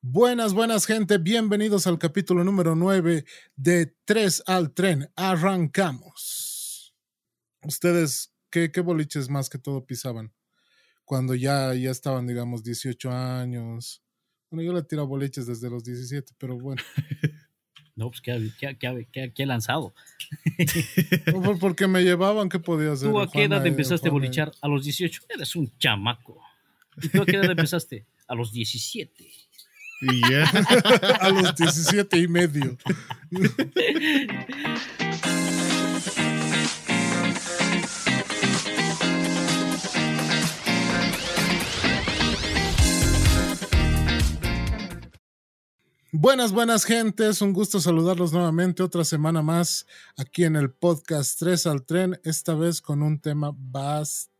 Buenas, buenas gente, bienvenidos al capítulo número 9 de 3 al tren. Arrancamos. Ustedes, ¿qué, qué boliches más que todo pisaban? Cuando ya, ya estaban, digamos, 18 años. Bueno, yo le tiro boliches desde los 17, pero bueno. No, pues ¿qué, qué, lanzado? Porque me llevaban, ¿qué podía hacer? ¿Tú a qué edad empezaste a bolichar? A los 18. Eres un chamaco. ¿Y tú a qué edad empezaste? A los 17. Y ya. a los 17 y medio. Buenas, buenas gentes, un gusto saludarlos nuevamente otra semana más aquí en el podcast 3 al tren, esta vez con un tema bastante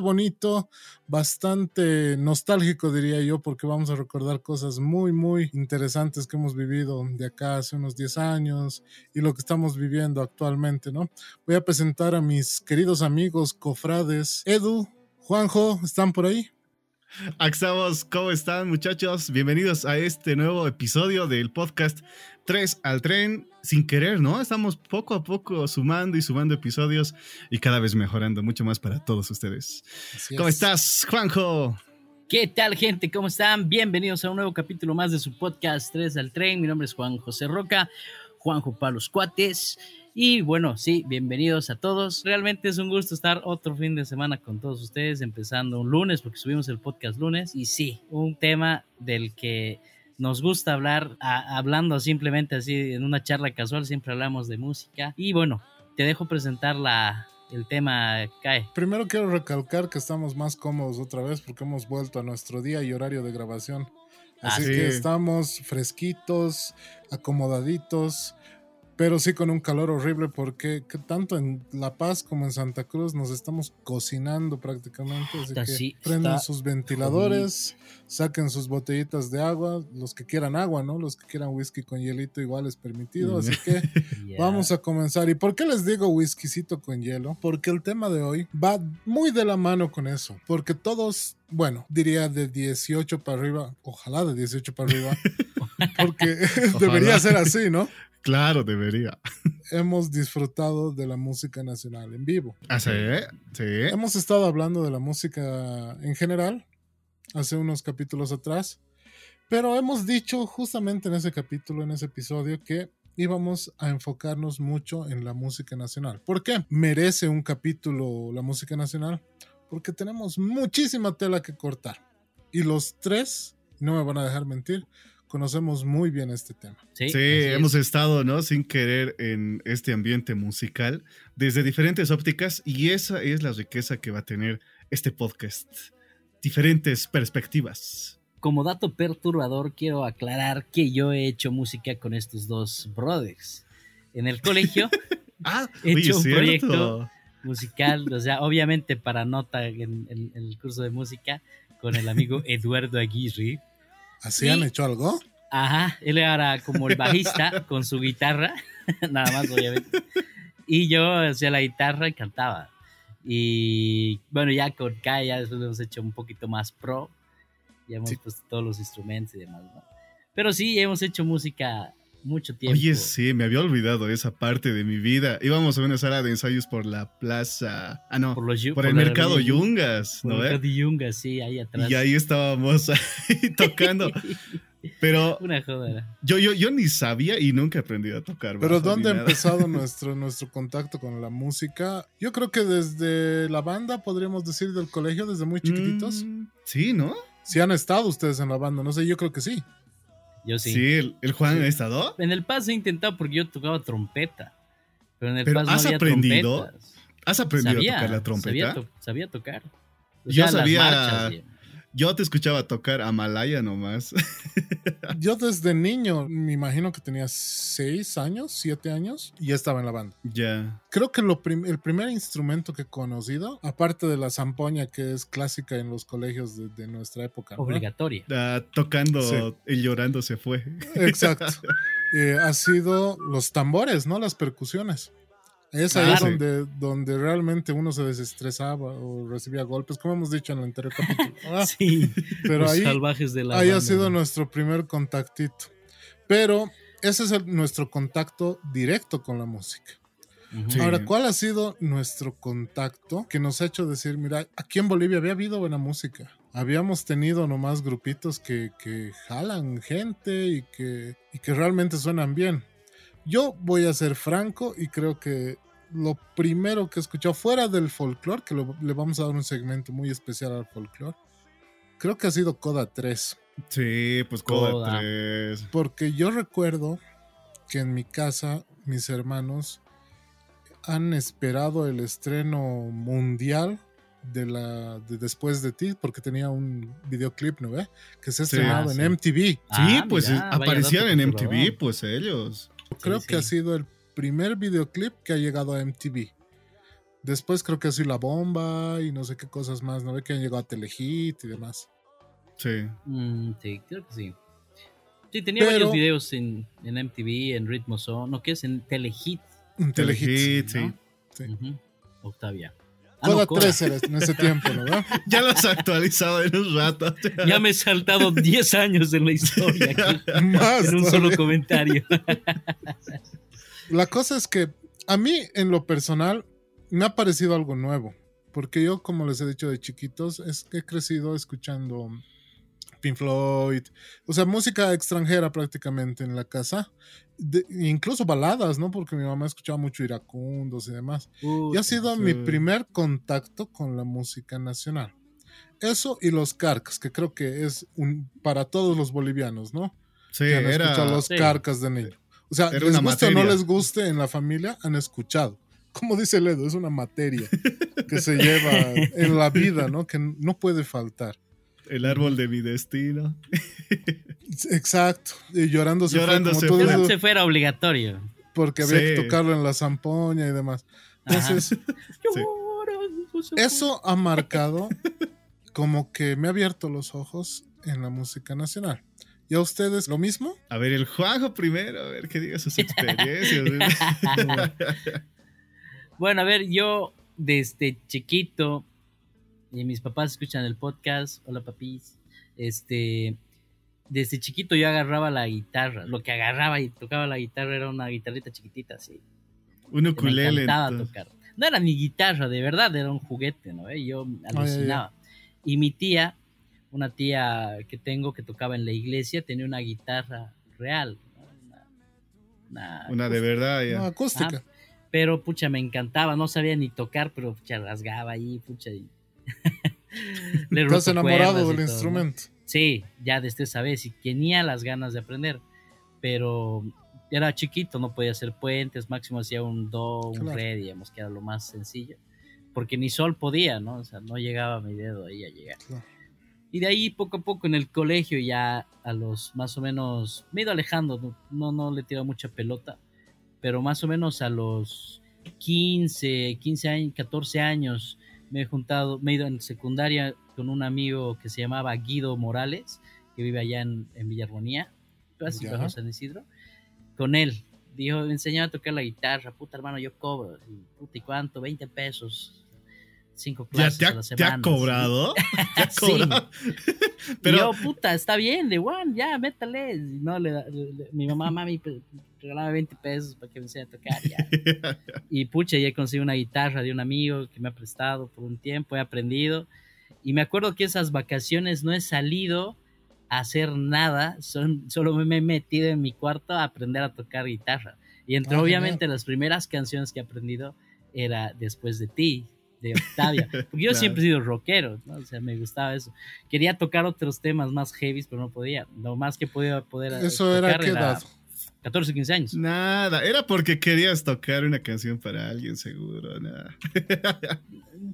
bonito, bastante nostálgico diría yo, porque vamos a recordar cosas muy, muy interesantes que hemos vivido de acá hace unos 10 años y lo que estamos viviendo actualmente, ¿no? Voy a presentar a mis queridos amigos cofrades. Edu, Juanjo, ¿están por ahí? Axamos, ¿cómo están muchachos? Bienvenidos a este nuevo episodio del podcast 3 al tren sin querer, ¿no? Estamos poco a poco sumando y sumando episodios y cada vez mejorando mucho más para todos ustedes. ¿Cómo estás, Juanjo? ¿Qué tal, gente? ¿Cómo están? Bienvenidos a un nuevo capítulo más de su podcast 3 al tren. Mi nombre es Juan José Roca, Juanjo Palos Cuates. Y bueno, sí, bienvenidos a todos. Realmente es un gusto estar otro fin de semana con todos ustedes, empezando un lunes, porque subimos el podcast lunes. Y sí, un tema del que nos gusta hablar, hablando simplemente así en una charla casual, siempre hablamos de música. Y bueno, te dejo presentar la, el tema cae. Primero quiero recalcar que estamos más cómodos otra vez porque hemos vuelto a nuestro día y horario de grabación. Así que estamos fresquitos, acomodaditos pero sí con un calor horrible porque tanto en La Paz como en Santa Cruz nos estamos cocinando prácticamente. Así que prendan sus ventiladores, saquen sus botellitas de agua, los que quieran agua, ¿no? Los que quieran whisky con hielito igual es permitido. Así que vamos a comenzar. ¿Y por qué les digo whiskycito con hielo? Porque el tema de hoy va muy de la mano con eso. Porque todos, bueno, diría de 18 para arriba, ojalá de 18 para arriba. porque debería ser así, ¿no? Claro, debería. Hemos disfrutado de la música nacional en vivo. ¿Ah, sí? Sí. Hemos estado hablando de la música en general hace unos capítulos atrás, pero hemos dicho justamente en ese capítulo, en ese episodio, que íbamos a enfocarnos mucho en la música nacional. ¿Por qué? Merece un capítulo la música nacional, porque tenemos muchísima tela que cortar. Y los tres, no me van a dejar mentir, conocemos muy bien este tema. Sí, hemos estado, ¿no? Sin querer en este ambiente musical desde diferentes ópticas y esa es la riqueza que va a tener este podcast. Diferentes perspectivas. Como dato perturbador, quiero aclarar que yo he hecho música con estos dos brothers. En el colegio ah, he hecho un proyecto musical, o sea, obviamente para nota en, en el curso de música con el amigo Eduardo Aguirre ¿Así han hecho algo? Ajá, él era como el bajista con su guitarra, nada más obviamente. Y yo hacía la guitarra y cantaba. Y bueno, ya con Kai ya después lo hemos hecho un poquito más pro. Ya hemos puesto todos los instrumentos y demás, ¿no? Pero sí, hemos hecho música mucho tiempo. Oye, sí, me había olvidado esa parte de mi vida. Íbamos a una sala de ensayos por la plaza. Ah, no. Por, el mercado Yungas, ¿no? El mercado Yungas, sí, ahí atrás. Y ahí estábamos ahí tocando. Pero una joda. Yo, yo, yo ni sabía y nunca he aprendido a tocar. Pero ¿dónde ha empezado nuestro, nuestro contacto con la música? Yo creo que desde la banda, podríamos decir, del colegio, desde muy chiquititos. Mm, sí, ¿no? Si han estado ustedes en la banda, no sé, yo creo que sí. Yo sí. Sí, el, Juan ha estado. En el Paz he intentado porque yo tocaba trompeta. Pero en el pero no ¿has aprendido? ¿Has aprendido a tocar la trompeta? Sabía, tocar. yo sabía. Yo te escuchaba tocar a Malaya nomás. Yo desde niño, me imagino que tenía seis años, siete años, y ya estaba en la banda. Ya. Creo que lo el primer instrumento que he conocido, aparte de la zampoña, que es clásica en los colegios de, nuestra época. Obligatoria. Ah, tocando y llorando se fue. Exacto. Eh, ha sido los tambores, ¿no? Las percusiones. Es ahí donde, donde realmente uno se desestresaba o recibía golpes, como hemos dicho en el anterior capítulo. Ah, sí, pero ahí, salvajes de la ahí ha sido nuestro primer contactito. Pero ese es nuestro contacto directo con la música. Ahora, ¿cuál ha sido nuestro contacto que nos ha hecho decir, mira, aquí en Bolivia había habido buena música? Habíamos tenido nomás grupitos que, que jalan gente y que, y que realmente suenan bien. Yo voy a ser franco y creo que lo primero que he escuchado fuera del folclore, que le vamos a dar un segmento muy especial al folclore, creo que ha sido Coda 3. Sí, pues Coda, 3. Porque yo recuerdo que en mi casa mis hermanos han esperado el estreno mundial de la de Después de ti, porque tenía un videoclip, ¿no ve? Que se ha estrenado en MTV. Sí, ah, pues aparecían en MTV, pues ellos. Creo que ha sido el primer videoclip que ha llegado a MTV. Después creo que ha sido La Bomba y no sé qué cosas más, ¿no ve? Que han llegado a Telehit y demás. Sí. Mm, sí, creo que sí. Sí, tenía varios videos en, en, MTV, en Ritmo Zone, ¿no? que es? En Telehit. En Telehit, sí. Octavia. Ah, tres en ese tiempo, ¿no? ya lo has actualizado en un rato. ya me he saltado 10 años en la historia. Más. En un solo comentario. la cosa es que a mí, en lo personal, me ha parecido algo nuevo. Porque yo, como les he dicho de chiquitos, es que he crecido escuchando Pink Floyd, o sea, música extranjera prácticamente en la casa, incluso baladas, ¿no? Porque mi mamá escuchaba mucho iracundos y demás. y ha sido mi primer contacto con la música nacional. Eso y los carcas, que creo que es un, para todos los bolivianos, ¿no? Sí, han era, los carcas de negro. O sea, les guste o no les guste en la familia, han escuchado. Como dice Ledo, es una materia que se lleva en la vida, ¿no? Que no puede faltar. El árbol de mi destino. Exacto. Y llorando se fue. se fuera obligatorio. Porque había que tocarlo en la zampoña y demás. Entonces, eso ha marcado como que me ha abierto los ojos en la música nacional. ¿Y a ustedes lo mismo? A ver, el Juanjo primero, a ver qué diga sus experiencias. bueno, a ver, yo desde chiquito y mis papás escuchan el podcast, hola papis, este, desde chiquito yo agarraba la guitarra, lo que agarraba y tocaba la guitarra era una guitarrita chiquitita así. Un ukulele. Me encantaba tocar. No era ni guitarra, de verdad, era un juguete, ¿no? Yo alucinaba. Y mi tía, una tía que tengo que tocaba en la iglesia, tenía una guitarra real. Una, de verdad, ya. Una acústica. pero, pucha, me encantaba, no sabía ni tocar, pero, pucha, rasgaba ahí, pucha, y Estás enamorado del instrumento. Sí, ya desde esa vez y tenía las ganas de aprender, pero era chiquito, no podía hacer puentes, máximo hacía un do, un re, digamos que era lo más sencillo, porque ni sol podía, ¿no? O sea, no llegaba mi dedo ahí a llegar. Y de ahí poco a poco en el colegio ya a los más o menos, me he ido alejando, no, no, le tiro mucha pelota, pero más o menos a los 15, 15 años, 14 años, me he juntado, me he ido en secundaria con un amigo que se llamaba Guido Morales, que vive allá en, en Villarmonía, casi bajo San Isidro, con él. Dijo, me enseñaba a tocar la guitarra, puta hermano, yo cobro, y, puta, ¿y cuánto? 20 pesos cinco clases ¿Ya te ha, a la semana. ¿Te ha cobrado? ¿Te ha cobrado? Pero... Yo, puta, está bien, de one, ya, métale. No, le, mi mamá, mami, regalaba 20 pesos para que me enseñe a tocar. Ya. y pucha, ya conseguí una guitarra de un amigo que me ha prestado por un tiempo, he aprendido. Y me acuerdo que esas vacaciones no he salido a hacer nada, son, solo me he metido en mi cuarto a aprender a tocar guitarra. Y entre ah, obviamente las primeras canciones que he aprendido era Después de ti, de Octavia. Porque yo siempre he sido rockero, ¿no? O sea, me gustaba eso. Quería tocar otros temas más heavy, pero no podía. Lo más que podía poder. ¿Eso era qué edad? 14, 15 años. Nada, era porque querías tocar una canción para alguien, seguro. Nada.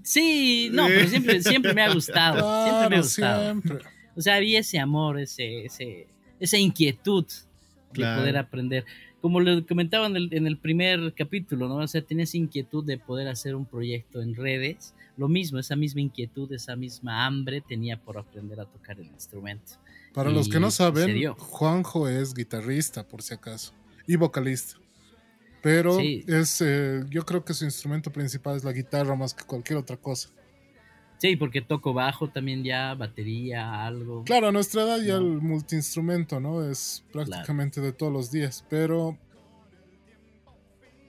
Sí, no, pero siempre, siempre me ha gustado. siempre me ha gustado. O sea, había ese amor, ese, ese, esa inquietud de poder aprender como le comentaba en el, primer capítulo, ¿no? O sea, tienes inquietud de poder hacer un proyecto en redes. Lo mismo, esa misma inquietud, esa misma hambre tenía por aprender a tocar el instrumento. Para los que no saben, Juanjo es guitarrista, por si acaso, y vocalista. Pero es, eh, yo creo que su instrumento principal es la guitarra más que cualquier otra cosa. Sí, porque toco bajo también ya, batería, algo. Claro, a nuestra edad ya el multiinstrumento, ¿no? Es prácticamente de todos los días, pero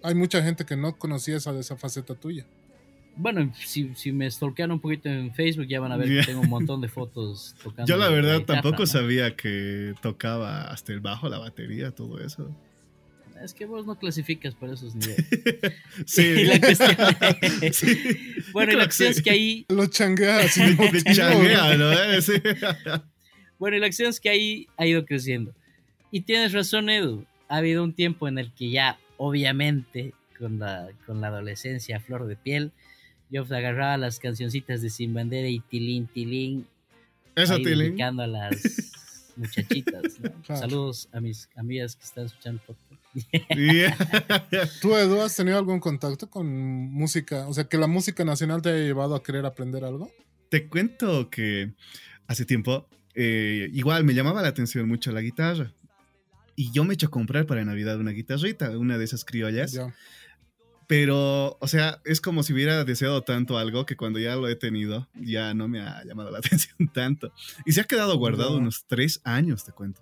hay mucha gente que no conocía esa, esa faceta tuya. Bueno, si, si me stalkean un poquito en Facebook ya van a ver que tengo un montón de fotos tocando. Yo la verdad tampoco sabía que tocaba hasta el bajo, la batería, todo eso. Es que vos no clasificas por esos niveles. sí. la cuestión Bueno, la acción es que ahí... Lo changueas. changuea, ¿no? bueno, la acción es que ahí ha ido creciendo. Y tienes razón, Edu. Ha habido un tiempo en el que ya, obviamente, con la, con la adolescencia a flor de piel, yo agarraba las cancioncitas de Sin Bandera y Tilín, Tilín. Eso, Tilín. a las muchachitas. Saludos a mis amigas que están escuchando ¿Tú, Edu, has tenido algún contacto con música? O sea, que la música nacional te haya llevado a querer aprender algo. Te cuento que hace tiempo, eh, igual me llamaba la atención mucho la guitarra. Y yo me he hecho comprar para Navidad una guitarrita, una de esas criollas. Pero, o sea, es como si hubiera deseado tanto algo que cuando ya lo he tenido, ya no me ha llamado la atención tanto. Y se ha quedado guardado unos tres años, te cuento.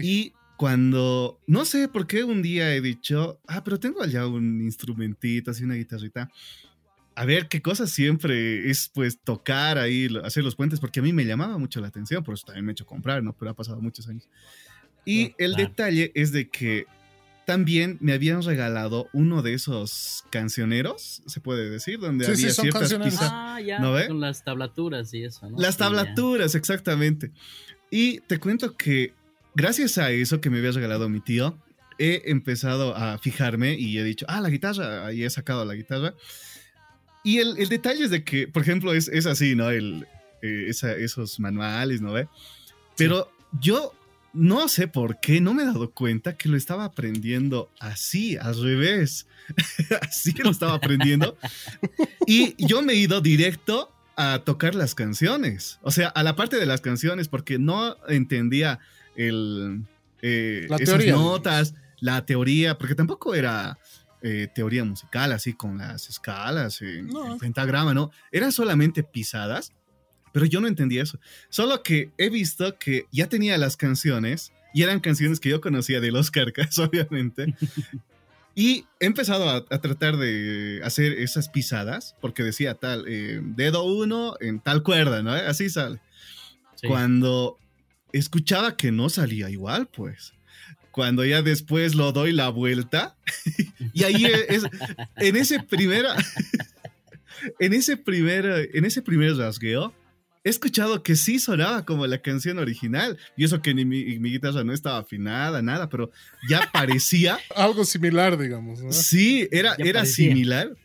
Y cuando, no sé por qué un día he dicho, ah, pero tengo allá un instrumentito, así una guitarrita. A ver, qué cosa siempre es pues tocar ahí, hacer los puentes, porque a mí me llamaba mucho la atención, por eso también me he hecho comprar, ¿no? Pero ha pasado muchos años. Y el detalle es de que también me habían regalado uno de esos cancioneros, se puede decir, donde había ciertas pistas. Ah, ya, con las tablaturas y eso, ¿no? Las tablaturas, exactamente. Y te cuento que gracias a eso que me había regalado mi tío, he empezado a fijarme y he dicho, ah, la guitarra, ahí he sacado la guitarra. Y el, detalle es de que, por ejemplo, es, es así, ¿no? El, eh, esos manuales, ¿no ve? Pero yo no sé por qué, no me he dado cuenta que lo estaba aprendiendo así, al revés. así lo estaba aprendiendo. y yo me he ido directo a tocar las canciones. O sea, a la parte de las canciones, porque no entendía el, eh, la esas notas, la teoría, porque tampoco era eh, teoría musical, así con las escalas, en pentagrama, ¿no? Eran solamente pisadas pero yo no entendía eso. Solo que he visto que ya tenía las canciones y eran canciones que yo conocía de los Carcas, obviamente. Y he empezado a, tratar de hacer esas pisadas, porque decía tal, eh, dedo uno en tal cuerda, ¿no? Así sale. Cuando escuchaba que no salía igual, pues. Cuando ya después lo doy la vuelta, y ahí es, en ese primera, en ese primer, en ese primer rasgueo, he escuchado que sí sonaba como la canción original. Y eso que ni mi, guitarra no estaba afinada, nada, pero ya parecía. Algo similar, digamos. Sí, era, era similar.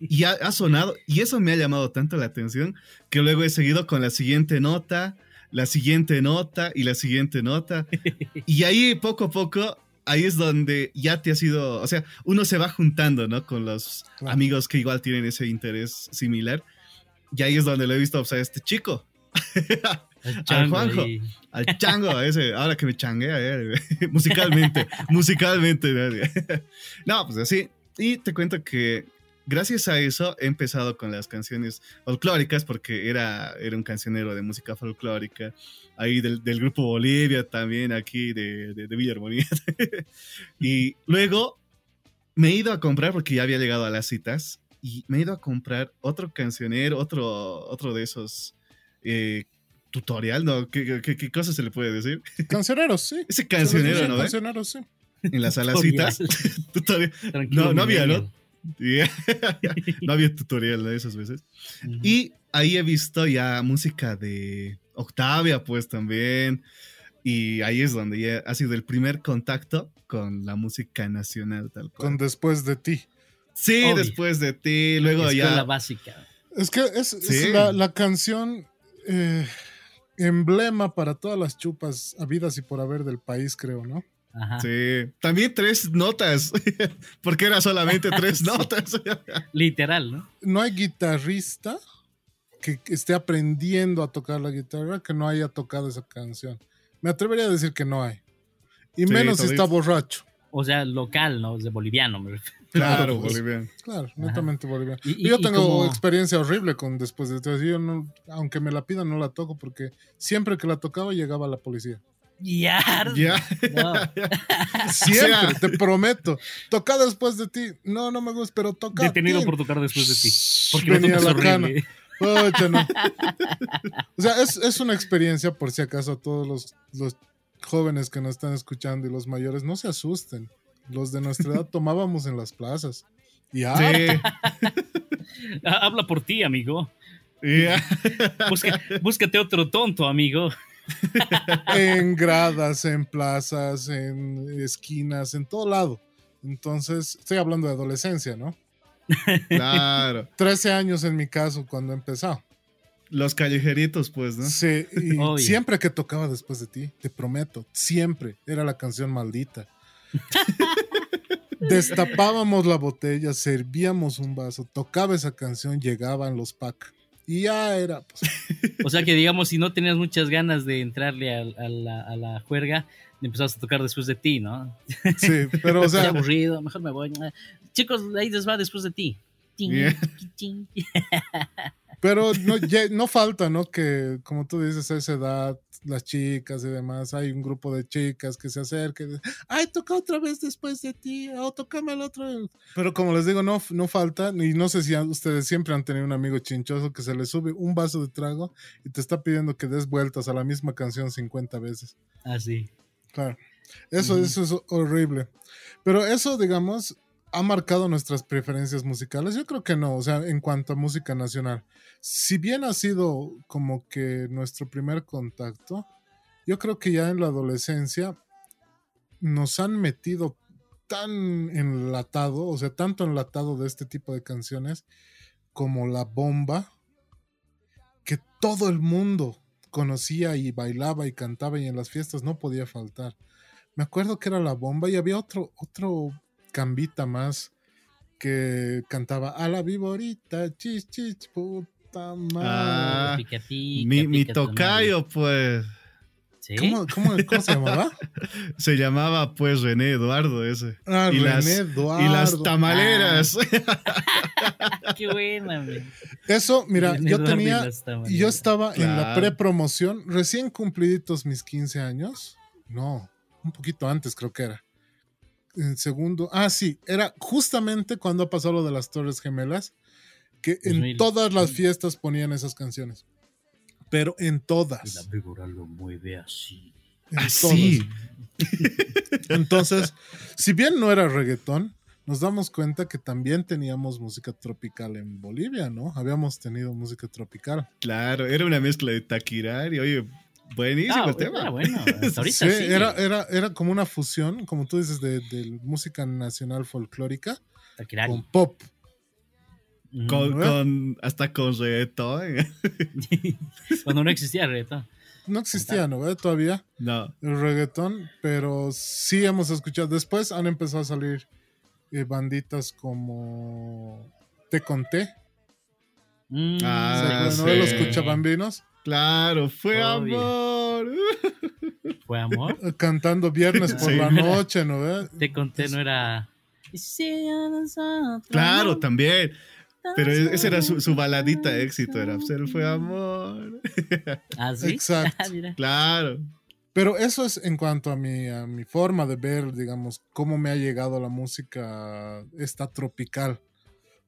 Y ha, sonado. Y eso me ha llamado tanto la atención que luego he seguido con la siguiente nota, la siguiente nota y la siguiente nota. Y ahí poco a poco ahí es donde ya te ha sido, o sea, uno se va juntando, ¿no? Con los amigos que igual tienen ese interés similar. Y ahí es donde lo he visto pues, a este chico. al Juanjo, al chango, ese, ahora que me changuea, eh, musicalmente, musicalmente. no, pues así. Y te cuento que gracias a eso he empezado con las canciones folclóricas, porque era, era un cancionero de música folclórica, ahí del, grupo Bolivia también, aquí de, de, de Villa Armonía. y luego me he ido a comprar, porque ya había llegado a las citas, y me he ido a comprar otro cancionero, otro, otro de esos eh, tutorial, ¿no? ¿Qué, qué, cosa se le puede decir? Cancioneros, sí. Ese cancionero, ¿no? Cancioneros, sí. En las alacitas. tutorial. no, no había, ¿no? no había tutorial de esas veces. Y ahí he visto ya música de Octavia, pues también. Y ahí es donde ya ha sido el primer contacto con la música nacional, tal cual. Con Después de ti. Sí, después de ti, luego ya. la básica. Es que es, la, canción eh, emblema para todas las chupas habidas y por haber del país, creo, ¿no? Ajá. Sí, también tres notas, porque era solamente tres notas. Literal, ¿no? No hay guitarrista que esté aprendiendo a tocar la guitarra que no haya tocado esa canción. Me atrevería a decir que no hay. Y menos si está borracho. O sea, local, ¿no? De boliviano, me refiero. Claro, boliviano. Claro, netamente boliviano. Y, yo tengo experiencia horrible con después de todo. Yo no, aunque me la pidan, no la toco porque siempre que la tocaba llegaba la policía. Ya. Ya. Siempre, te prometo. Toca después de ti. No, no me gusta, pero toca. Detenido por tocar después de ti. Porque Venía la cana. no. O sea, es, es, una experiencia, por si acaso, a todos los, los jóvenes que nos están escuchando y los mayores, no se asusten. Los de nuestra edad tomábamos en las plazas. Y Habla por ti, amigo. búscate otro tonto, amigo. en gradas, en plazas, en esquinas, en todo lado. Entonces, estoy hablando de adolescencia, ¿no? Claro. 13 años en mi caso cuando empezó. Los callejeritos, pues, ¿no? Sí, y siempre que tocaba después de ti, te prometo, siempre era la canción maldita. Destapábamos la botella, servíamos un vaso, tocaba esa canción, llegaban los packs. Y ya era. Pues. O sea que, digamos, si no tenías muchas ganas de entrarle a, la, a la, juerga, empezabas a tocar después de ti, ¿no? Sí, pero o sea. aburrido, mejor me voy. Chicos, ahí les va después de ti. Pero no, no falta, ¿no? Que, como tú dices, a esa edad las chicas y demás, hay un grupo de chicas que se acerquen, ay, toca otra vez después de ti, o tocame el otro. Pero como les digo, no, no falta, y no sé si ustedes siempre han tenido un amigo chinchoso que se le sube un vaso de trago y te está pidiendo que des vueltas a la misma canción 50 veces. Ah, sí. Claro. Eso, eso es horrible. Pero eso, digamos, ha marcado nuestras preferencias musicales. Yo creo que no, o sea, en cuanto a música nacional si bien ha sido como que nuestro primer contacto, yo creo que ya en la adolescencia nos han metido tan enlatado, o sea, tanto enlatado de este tipo de canciones como La Bomba, que todo el mundo conocía y bailaba y cantaba y en las fiestas no podía faltar. Me acuerdo que era La Bomba y había otro, otro cambita más que cantaba a la viborita, chis, chis, Ah, mi, tocayo, pues. ¿Cómo, se llamaba? se llamaba pues René Eduardo ese. Ah, y René las, Eduardo. Y las tamaleras. Ah. Qué buena, Eso, mira, yo tenía, yo estaba en la prepromoción, recién cumpliditos mis 15 años. No, un poquito antes creo que era. En segundo, ah, sí, era justamente cuando pasó lo de las Torres Gemelas que en todas las fiestas ponían esas canciones. Pero en todas. La víbora lo mueve así. así. Entonces, si bien no era reggaetón, nos damos cuenta que también teníamos música tropical en Bolivia, ¿no? Habíamos tenido música tropical. Claro, era una mezcla de taquirari, oye, buenísimo el tema. Era bueno, sí, sí. Era, era, era, como una fusión, como tú dices, de, de música nacional folclórica con pop. Con, hasta con reggaetón. Cuando no existía reggaetón. No existía, ¿no? Todavía. No. El reggaetón, pero sí hemos escuchado. Después han empezado a salir eh, banditas como Te Conté. Mm, ah, ¿No los escucha bambinos? Claro, fue amor. ¿Fue amor? Cantando viernes por la noche, ¿no? Te conté, no era. Claro, también. Pero esa era su, baladita de éxito, era Ser fue amor. ¿Ah, sí? Exacto. Ah, claro. Pero eso es en cuanto a mi, a mi forma de ver, digamos, cómo me ha llegado la música esta tropical.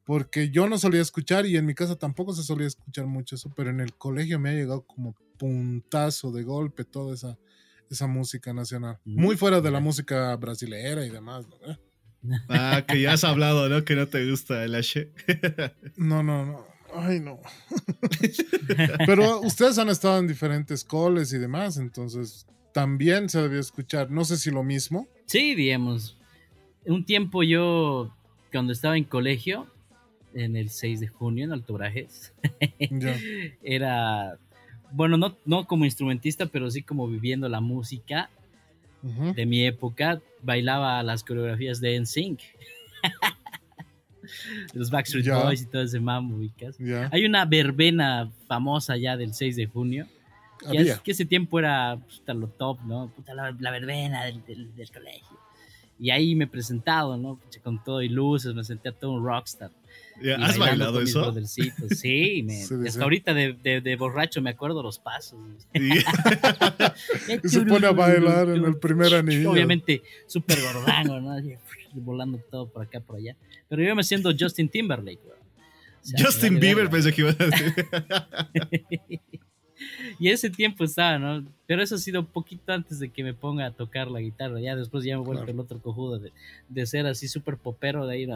Porque yo no solía escuchar y en mi casa tampoco se solía escuchar mucho eso, pero en el colegio me ha llegado como puntazo de golpe toda esa, esa música nacional. Mm, Muy fuera de la música brasilera y demás, ¿no? Ah, que ya has hablado, ¿no? Que no te gusta el H. No, no, no. Ay, no. Pero ustedes han estado en diferentes coles y demás, entonces también se debió escuchar. No sé si lo mismo. Sí, digamos. Un tiempo yo, cuando estaba en colegio, en el 6 de junio, en Alto Brajes, era, bueno, no, no como instrumentista, pero sí como viviendo la música de mi época, bailaba las coreografías de NSYNC. los Backstreet Boys y todo ese mambo. Hay una verbena famosa ya del 6 de junio. Que, ese tiempo era lo top, ¿no? la, verbena del, colegio. Y ahí me he presentado, ¿no? Con todo y luces, me senté a todo un rockstar. ¿Has bailado eso? Sí, me, hasta ahorita de, de, borracho me acuerdo los pasos. y se pone a bailar en el primer anillo. Obviamente, súper gordango, ¿no? volando todo por acá, por allá. Pero yo me siento Justin Timberlake, Justin Bieber pensé que iba a decir. y ese tiempo estaba, ¿no? Pero eso ha sido un poquito antes de que me ponga a tocar la guitarra. Ya después ya me he vuelto el otro cojudo de, de ser así súper popero, de ahí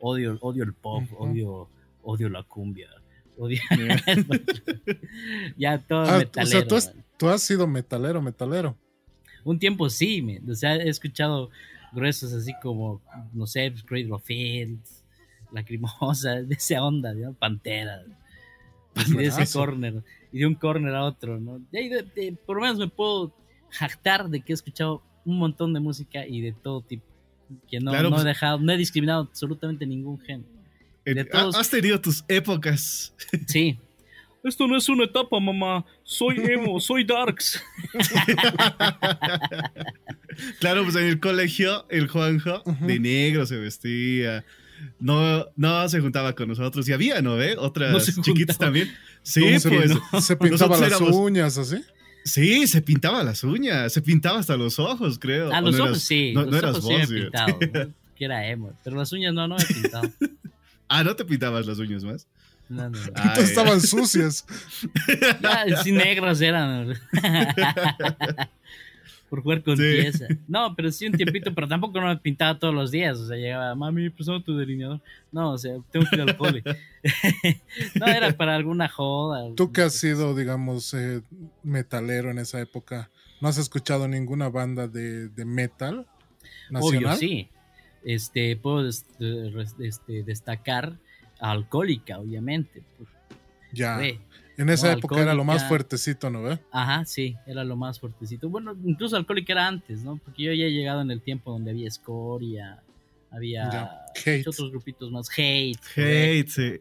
odio, odio el pop, odio, odio la cumbia. Odio... ya todo ah, metalero. O sea, tú has, sido metalero, metalero. Un tiempo sí, me, o sea, he escuchado gruesos así como, no sé, Great Fields, Lacrimosa, de esa onda, ¿no? Pantera. Y de ese corner, y de un corner a otro, ¿no? por lo menos me puedo jactar de que he escuchado un montón de música y de todo tipo. Que no, no he pues dejado, no he discriminado absolutamente ningún género. Has tenido tus épocas. Sí. Esto no es una etapa, mamá. Soy emo, soy darks. claro, pues en el colegio, el Juanjo de negro se vestía. No, no se juntaba con nosotros. Y había, ¿no ve? Otras chiquitas también. Sí, pues. Se pintaba las uñas, así. Sí, se pintaba las uñas, se pintaba hasta los ojos, creo. Ah, los ojos sí. No, los eras ojos vos, sí pintado, que era emo. Pero las uñas no, no he pintado. ah, ¿no te pintabas las uñas más? No, no. estaban sucias. sí, negras eran por jugar con pieza. No, pero sí un tiempito, pero tampoco no me pintaba todos los días. O sea, llegaba, mami, presenta tu delineador. No, o sea, tengo que ir al no, era para alguna joda. Tú que has sido, digamos, eh, metalero en esa época, ¿no has escuchado ninguna banda de, de metal nacional? Obvio, sí. Este, puedo este, este destacar Alcohólica, obviamente. ya. En esa época era lo más fuertecito, ¿no ve? Ajá, sí, era lo más fuertecito. Bueno, incluso Alcohólica era antes, ¿no? Porque yo ya he llegado en el tiempo donde había Scoria, había otros grupitos más. Hate. Hate, sí.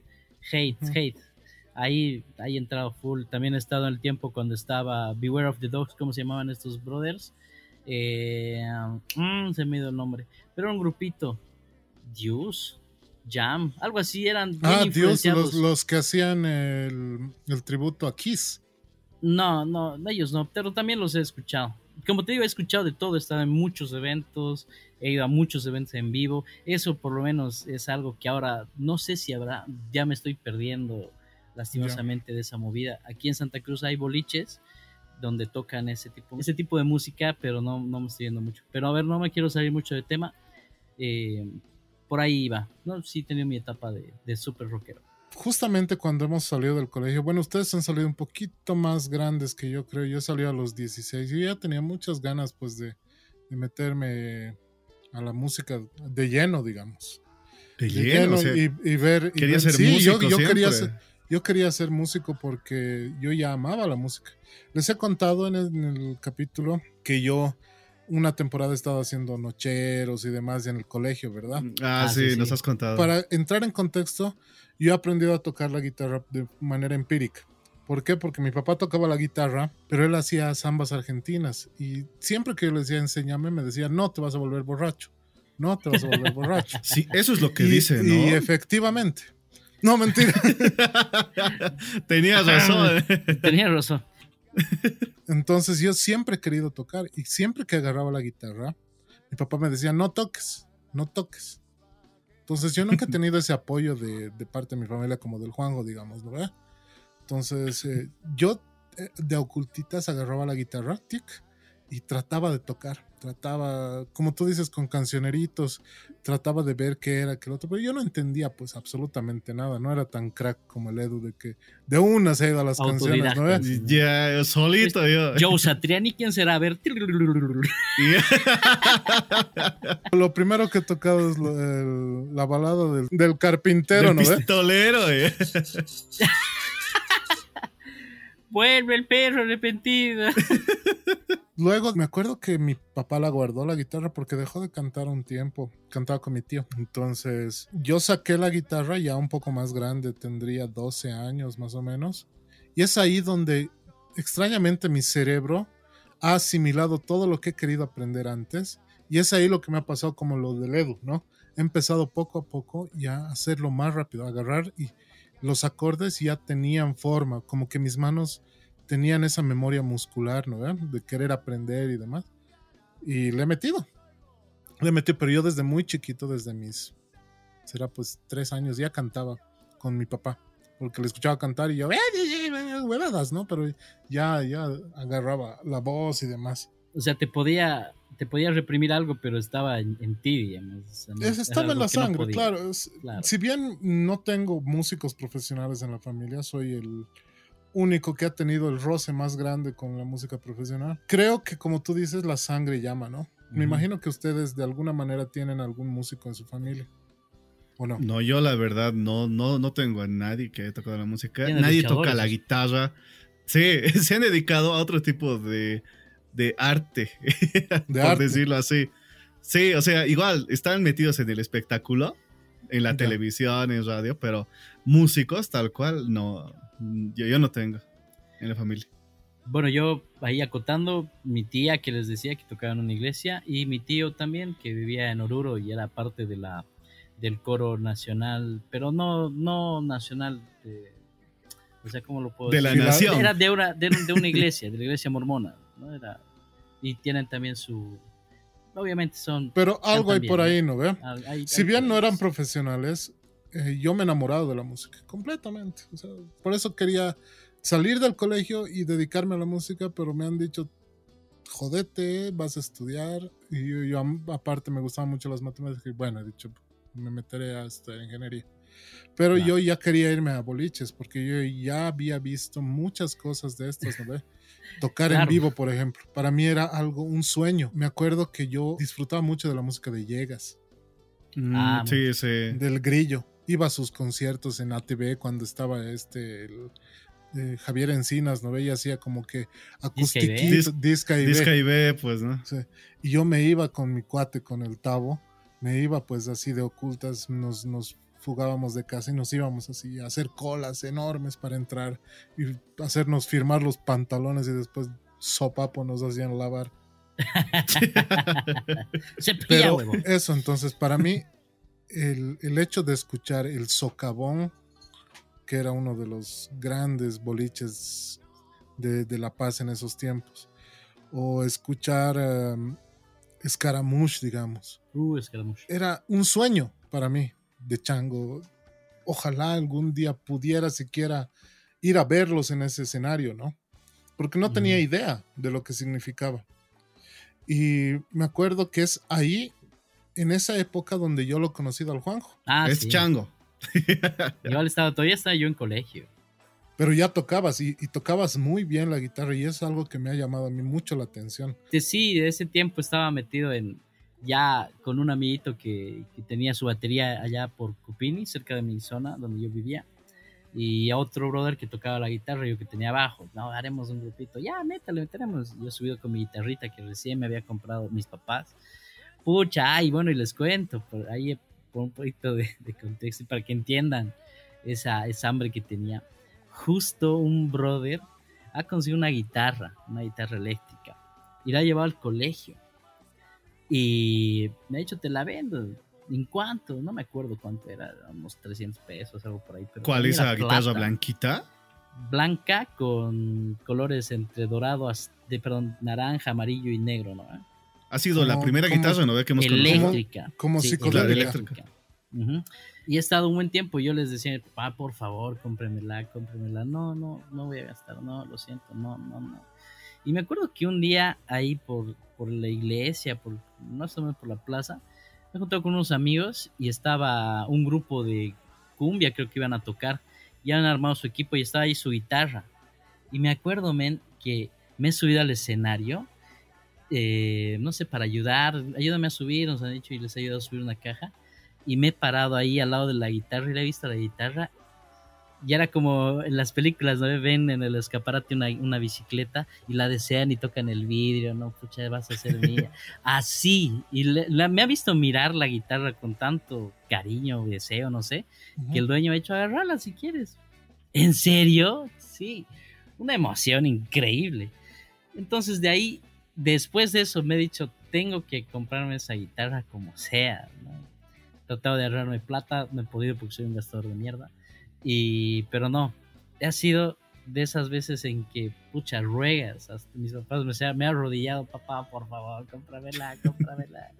Hate, hate. Ahí, ahí he entrado full. También he estado en el tiempo cuando estaba Beware of the Dogs, ¿cómo se llamaban estos brothers? Eh, mm, se me dio el nombre. Pero era un grupito. Deuce. Jam, algo así, eran bien Ah, Dios, los, que hacían el, tributo a Kiss. No, no, ellos no, pero también los he escuchado. Como te digo, he escuchado de todo, he estado en muchos eventos, he ido a muchos eventos en vivo. Eso por lo menos es algo que ahora no sé si habrá, ya me estoy perdiendo lastimosamente de esa movida. Aquí en Santa Cruz hay boliches donde tocan ese tipo, ese tipo de música, pero no, no me estoy yendo mucho. Pero a ver, no me quiero salir mucho de tema. Eh, por ahí iba, ¿no? Sí tenía mi etapa de, de súper rockero. Justamente cuando hemos salido del colegio, bueno, ustedes han salido un poquito más grandes que yo creo, yo salí a los 16, yo ya tenía muchas ganas pues de, meterme a la música de lleno, digamos. De, lleno, y, ver... Quería ser músico yo, quería ser, yo quería ser músico porque yo ya amaba la música. Les he contado en el capítulo que yo una temporada he estado haciendo nocheros y demás en el colegio, ¿verdad? Mm, ah, ah sí, nos has contado. Para entrar en contexto, yo he aprendido a tocar la guitarra de manera empírica. ¿Por qué? Porque mi papá tocaba la guitarra, pero él hacía zambas argentinas. Y siempre que yo le decía, enséñame, me decía, no te vas a volver borracho. No te vas a volver borracho. Sí, eso es lo que dice, ¿no? Y efectivamente. No, mentira. Tenías razón. Tenías razón. Entonces yo siempre he querido tocar y siempre que agarraba la guitarra, mi papá me decía, no toques, no toques. Entonces yo nunca he tenido ese apoyo de, parte de mi familia como del Juanjo, digamos, ¿no? Entonces eh, yo eh, de ocultitas agarraba la guitarra, tic, y trataba de tocar trataba, como tú dices, con cancioneritos, trataba de ver qué era, qué otro, pero yo no entendía pues absolutamente nada, no era tan crack como el Edu de que de una se ha ido a las canciones, ¿no? Ya, solito yo. Joe Satriani, ¿quién será? A ver. Lo primero que he tocado es la balada del, del carpintero, del ¿no? Pistolero, eh. Vuelve el perro arrepentido. Luego me acuerdo que mi papá la guardó la guitarra porque dejó de cantar un tiempo. Cantaba con mi tío. Entonces yo saqué la guitarra ya un poco más grande, tendría 12 años más o menos. Y es ahí donde extrañamente mi cerebro ha asimilado todo lo que he querido aprender antes Y es ahí lo que me ha pasado como lo del Edu, ¿no? He empezado poco a poco ya a hacerlo más rápido, agarrar y los acordes ya tenían forma, como que mis manos tenían esa memoria muscular, ¿no? De querer aprender y demás. Y le he metido. Le he metido, pero yo desde muy chiquito, desde mis, será pues tres años, ya cantaba con mi papá. Porque le escuchaba cantar y yo, eh, huevadas, ¿no? Pero ya, ya agarraba la voz y demás. O sea, te podía, te podía reprimir algo, pero estaba en, ti, digamos. estaba en la sangre, claro. Si bien no tengo músicos profesionales en la familia, soy el único que ha tenido el roce más grande con la música profesional. Creo que como tú dices, la sangre llama, ¿no? Me imagino que ustedes de alguna manera tienen algún músico en su familia. ¿O no? No, yo la verdad no, no, no tengo a nadie que haya tocado la música. Nadie toca la guitarra. Sí, se han dedicado a otro tipo de, de arte, por decirlo así. Sí, o sea, igual están metidos en el espectáculo, en la televisión, en radio, pero músicos tal cual no, yo, yo no tengo en la familia. Bueno, yo ahí acotando, mi tía que les decía que tocaba en una iglesia y mi tío también que vivía en Oruro y era parte de la del coro nacional, pero no no nacional o sea, ¿cómo lo puedo de la nación. Era de una, de, una iglesia, de la iglesia mormona, ¿no? Era, y tienen también su obviamente son pero algo hay por ahí no ve si bien no eran profesionales eh, yo me he enamorado de la música completamente o sea, por eso quería salir del colegio y dedicarme a la música, pero me han dicho, jodete, vas a estudiar. Y yo, aparte me gustaban mucho las matemáticas y bueno, he dicho, me meteré a estudiar ingeniería. Pero yo ya quería irme a boliches porque yo ya había visto muchas cosas de estas, ¿no? Tocar en vivo, por ejemplo. Para mí era algo, un sueño. Me acuerdo que yo disfrutaba mucho de la música de Llegas. Mm, ah, sí, sí. Del grillo. Iba a sus conciertos en ATV cuando estaba este, Javier Encinas, ¿no veía? Hacía como que acustiquito, disca y, disca y B, pues, ¿no? Y yo me iba con mi cuate, con el tabo, me iba pues así de ocultas, nos, nos fugábamos de casa y nos íbamos así a hacer colas enormes para entrar y hacernos firmar los pantalones y después sopapo nos hacían lavar. Pero eso, entonces, para mí, el, el hecho de escuchar el socavón que era uno de los grandes boliches de, La Paz en esos tiempos. O escuchar um, Scaramouche, digamos. Uh. Era un sueño para mí de chango. Ojalá algún día pudiera siquiera ir a verlos en ese escenario, ¿no? Porque no tenía idea de lo que significaba. Y me acuerdo que es ahí, en esa época, donde yo lo he conocido al Juanjo. Ah, es chango. Igual estaba, todavía estaba yo en colegio. Pero ya tocabas y, tocabas muy bien la guitarra y es algo que me ha llamado a mí mucho la atención. Sí, de ese tiempo estaba metido en ya con un amiguito que, tenía su batería allá por Cupini, cerca de mi zona donde yo vivía. Y a otro brother que tocaba la guitarra, yo que tenía abajo. No, haremos un grupito. Ya, métale, meteremos. Yo he subido con mi guitarrita que recién me había comprado mis papás. Pucha, y bueno, y les cuento, por ahí un poquito de, contexto para que entiendan esa, esa hambre que tenía. Justo un brother ha conseguido una guitarra, una guitarra eléctrica, y la ha llevado al colegio. Y me ha dicho, te la vendo. ¿En cuánto? No me acuerdo cuánto era, unos 300 pesos, algo por ahí. ¿Cuál es la guitarra blanquita? Blanca con colores entre dorado, de, perdón, naranja, amarillo y negro, ¿no? Ha sido la primera guitarra, ¿no? Que hemos eléctrica. Como, sí, eléctrica. Y he estado un buen tiempo. Yo les decía, papá, por favor, cómpremela, cómpremela. No, no, no voy a gastar. No, lo siento, no, no, no. Y me acuerdo que un día ahí por, por la iglesia, por, no sé, por la plaza, me encontré con unos amigos y estaba un grupo de cumbia, creo que iban a tocar. Ya han armado su equipo y estaba ahí su guitarra. Y me acuerdo, men, que me he subido al escenario eh, no sé, para ayudar, ayúdame a subir, nos han dicho y les he ayudado a subir una caja. Y me he parado ahí al lado de la guitarra y le he visto la guitarra. Y era como en las películas, ¿no? Ven en el escaparate una, bicicleta y la desean y tocan el vidrio, ¿no? Pucha, vas a ser mía. Así. Y me ha visto mirar la guitarra con tanto cariño, deseo, no sé, que el dueño ha hecho agarrarla si quieres. ¿En serio? Sí. Una emoción increíble. Entonces de ahí después de eso me he dicho, tengo que comprarme esa guitarra como sea. ¿no? He tratado de ahorrarme plata, no he podido porque soy un gastador de mierda. Y, pero no, ha sido de esas veces en que, pucha, ruegas. Hasta mis papás me, han arrodillado, papá, por favor, cómpramela, cómpramela.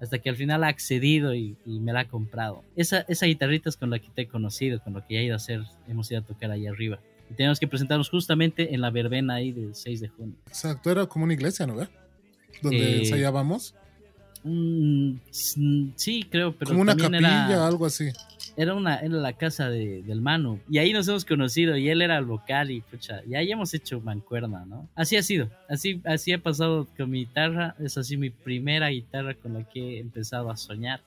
hasta que al final ha accedido y, me la ha comprado. Esa, esa guitarrita es con la que te he conocido, con lo que he ido a hacer, hemos ido a tocar ahí arriba. Y tenemos que presentarnos justamente en la verbena ahí del 6 de junio. Exacto, era como una iglesia, ¿no? Donde eh, ensayábamos. Mm, sí, creo, pero. Como una capilla, algo así. Era, una, era la casa de, del Manu. Y ahí nos hemos conocido. Y él era el vocal. Y pucha, y ahí hemos hecho mancuerna, ¿no? Así ha sido. Así, así ha pasado con mi guitarra. Es así mi primera guitarra con la que he empezado a soñar.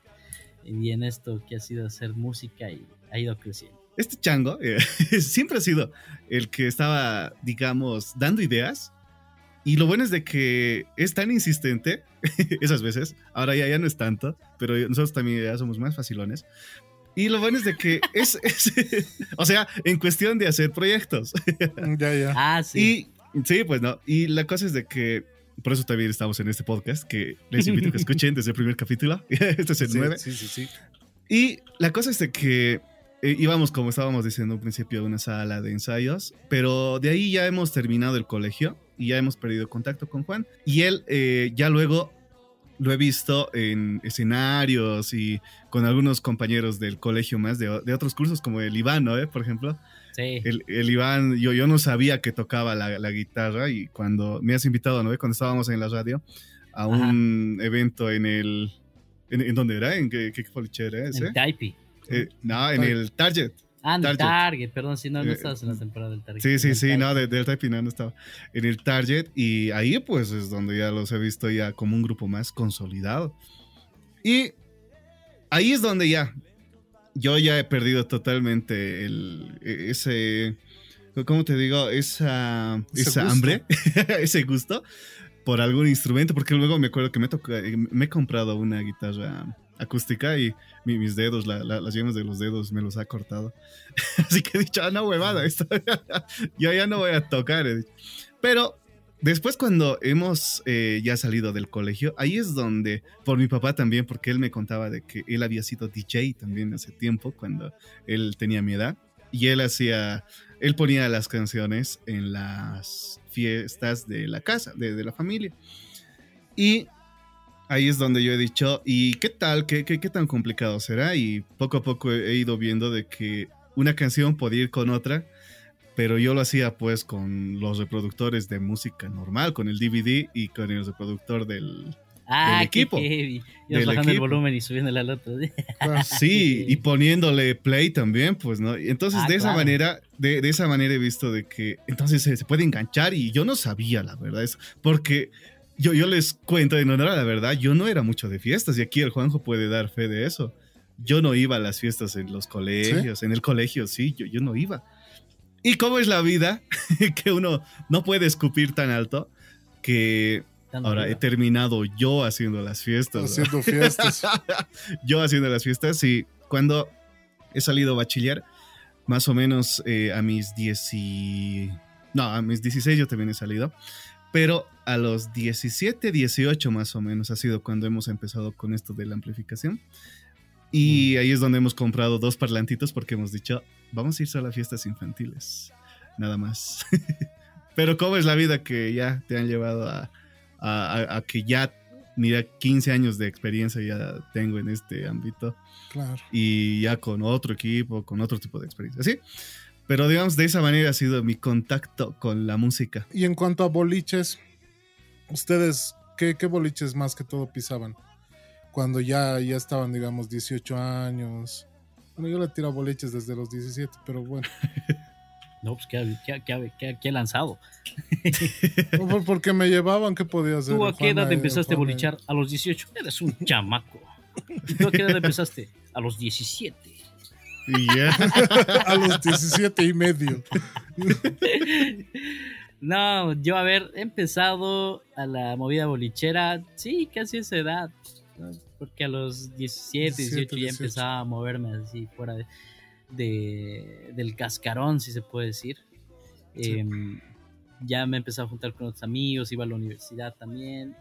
Y en esto que ha sido hacer música y ha ido creciendo. Este chango eh, siempre ha sido el que estaba, digamos, dando ideas y lo bueno es de que es tan insistente esas veces. Ahora ya, ya no es tanto, pero nosotros también ya somos más facilones. Y lo bueno es de que es, o sea, en cuestión de hacer proyectos. ya, ya. Ah, sí. Y sí, pues no. Y la cosa es de que por eso también estamos en este podcast, que les invito a que escuchen desde el primer capítulo. este es el 9. Sí, sí, sí. Y la cosa es de que íbamos, como estábamos diciendo al principio, a una sala de ensayos, pero de ahí ya hemos terminado el colegio y ya hemos perdido contacto con Juan. Y él eh, ya luego lo he visto en escenarios y con algunos compañeros del colegio más de, otros cursos, como el Iván, ¿no? ¿Eh? Por ejemplo. Sí. El, el, Iván, yo, yo no sabía que tocaba la, la, guitarra y cuando me has invitado, ¿no? Cuando estábamos en la radio a un evento en el... ¿En, dónde era? ¿En qué, qué era ese? En Taipi. Eh, no, en el Target. Ah, en el Target, perdón, si no, no eh, estabas en la temporada del Target. Sí, sí, sí, no, del Typing no, no estaba. En el Target y ahí pues es donde ya los he visto ya como un grupo más consolidado. Y ahí es donde ya, yo ya he perdido totalmente el, e, ese, ¿cómo te digo? Esa, esa hambre, ese gusto por algún instrumento, porque luego me acuerdo que me, me he comprado una guitarra acústica y mis dedos, las yemas de los dedos me los ha cortado. Así que he dicho, ah, no, huevada, esto, yo ya no voy a tocar. Pero después cuando hemos eh, ya salido del colegio, ahí es donde, por mi papá también, porque él me contaba de que él había sido DJ también hace tiempo, cuando él tenía mi edad, y él hacía, él ponía las canciones en las fiestas de la casa, de, de la familia. Y ahí es donde yo he dicho, ¿y qué tal? ¿Qué, qué, tan complicado será? Y poco a poco he ido viendo de que una canción podía ir con otra, pero yo lo hacía pues con los reproductores de música normal, con el DVD y con el reproductor del, ah, equipo. Qué bajando el volumen y subiendo la lata. Ah, sí, y poniéndole play también, pues, ¿no? Entonces, ah, de esa manera, de, de, esa manera he visto de que entonces se, se, puede enganchar y yo no sabía, la verdad, eso, porque yo, yo les cuento, en honor a la verdad, yo no era mucho de fiestas y aquí el Juanjo puede dar fe de eso. Yo no iba a las fiestas en los colegios, en el colegio, sí, yo, yo no iba. ¿Y cómo es la vida? que uno no puede escupir tan alto que ahora he terminado yo haciendo las fiestas. Haciendo fiestas. yo haciendo las fiestas y cuando he salido bachiller, más o menos eh, a mis 10 y... No, a mis 16 yo también he salido. Pero a los 17, 18 más o menos ha sido cuando hemos empezado con esto de la amplificación. Y mm. ahí es donde hemos comprado dos parlantitos porque hemos dicho, vamos a ir solo a fiestas infantiles. Nada más. Pero ¿cómo es la vida que ya te han llevado a, a, que ya, mira, 15 años de experiencia ya tengo en este ámbito? Claro. Y ya con otro equipo, con otro tipo de experiencia. ¿Sí? Pero digamos, de esa manera ha sido mi contacto con la música. Y en cuanto a boliches, ¿ustedes qué, boliches más que todo pisaban? Cuando ya, ya estaban, digamos, 18 años. Bueno, yo le tiro boliches desde los 17, pero bueno. No, pues ¿qué, qué, lanzado? Porque me llevaban, ¿qué podía hacer? ¿Tú a qué edad empezaste a bolichar? A los 18. Eres un chamaco. ¿Tú a qué edad empezaste? A los 17. a los 17 y medio. No, yo haber empezado a la movida bolichera, sí, casi esa edad. Porque a los 17, 18, ya empezaba a moverme así fuera de, del cascarón, si se puede decir. Em, ya me empecé a juntar con otros amigos, iba a la universidad también.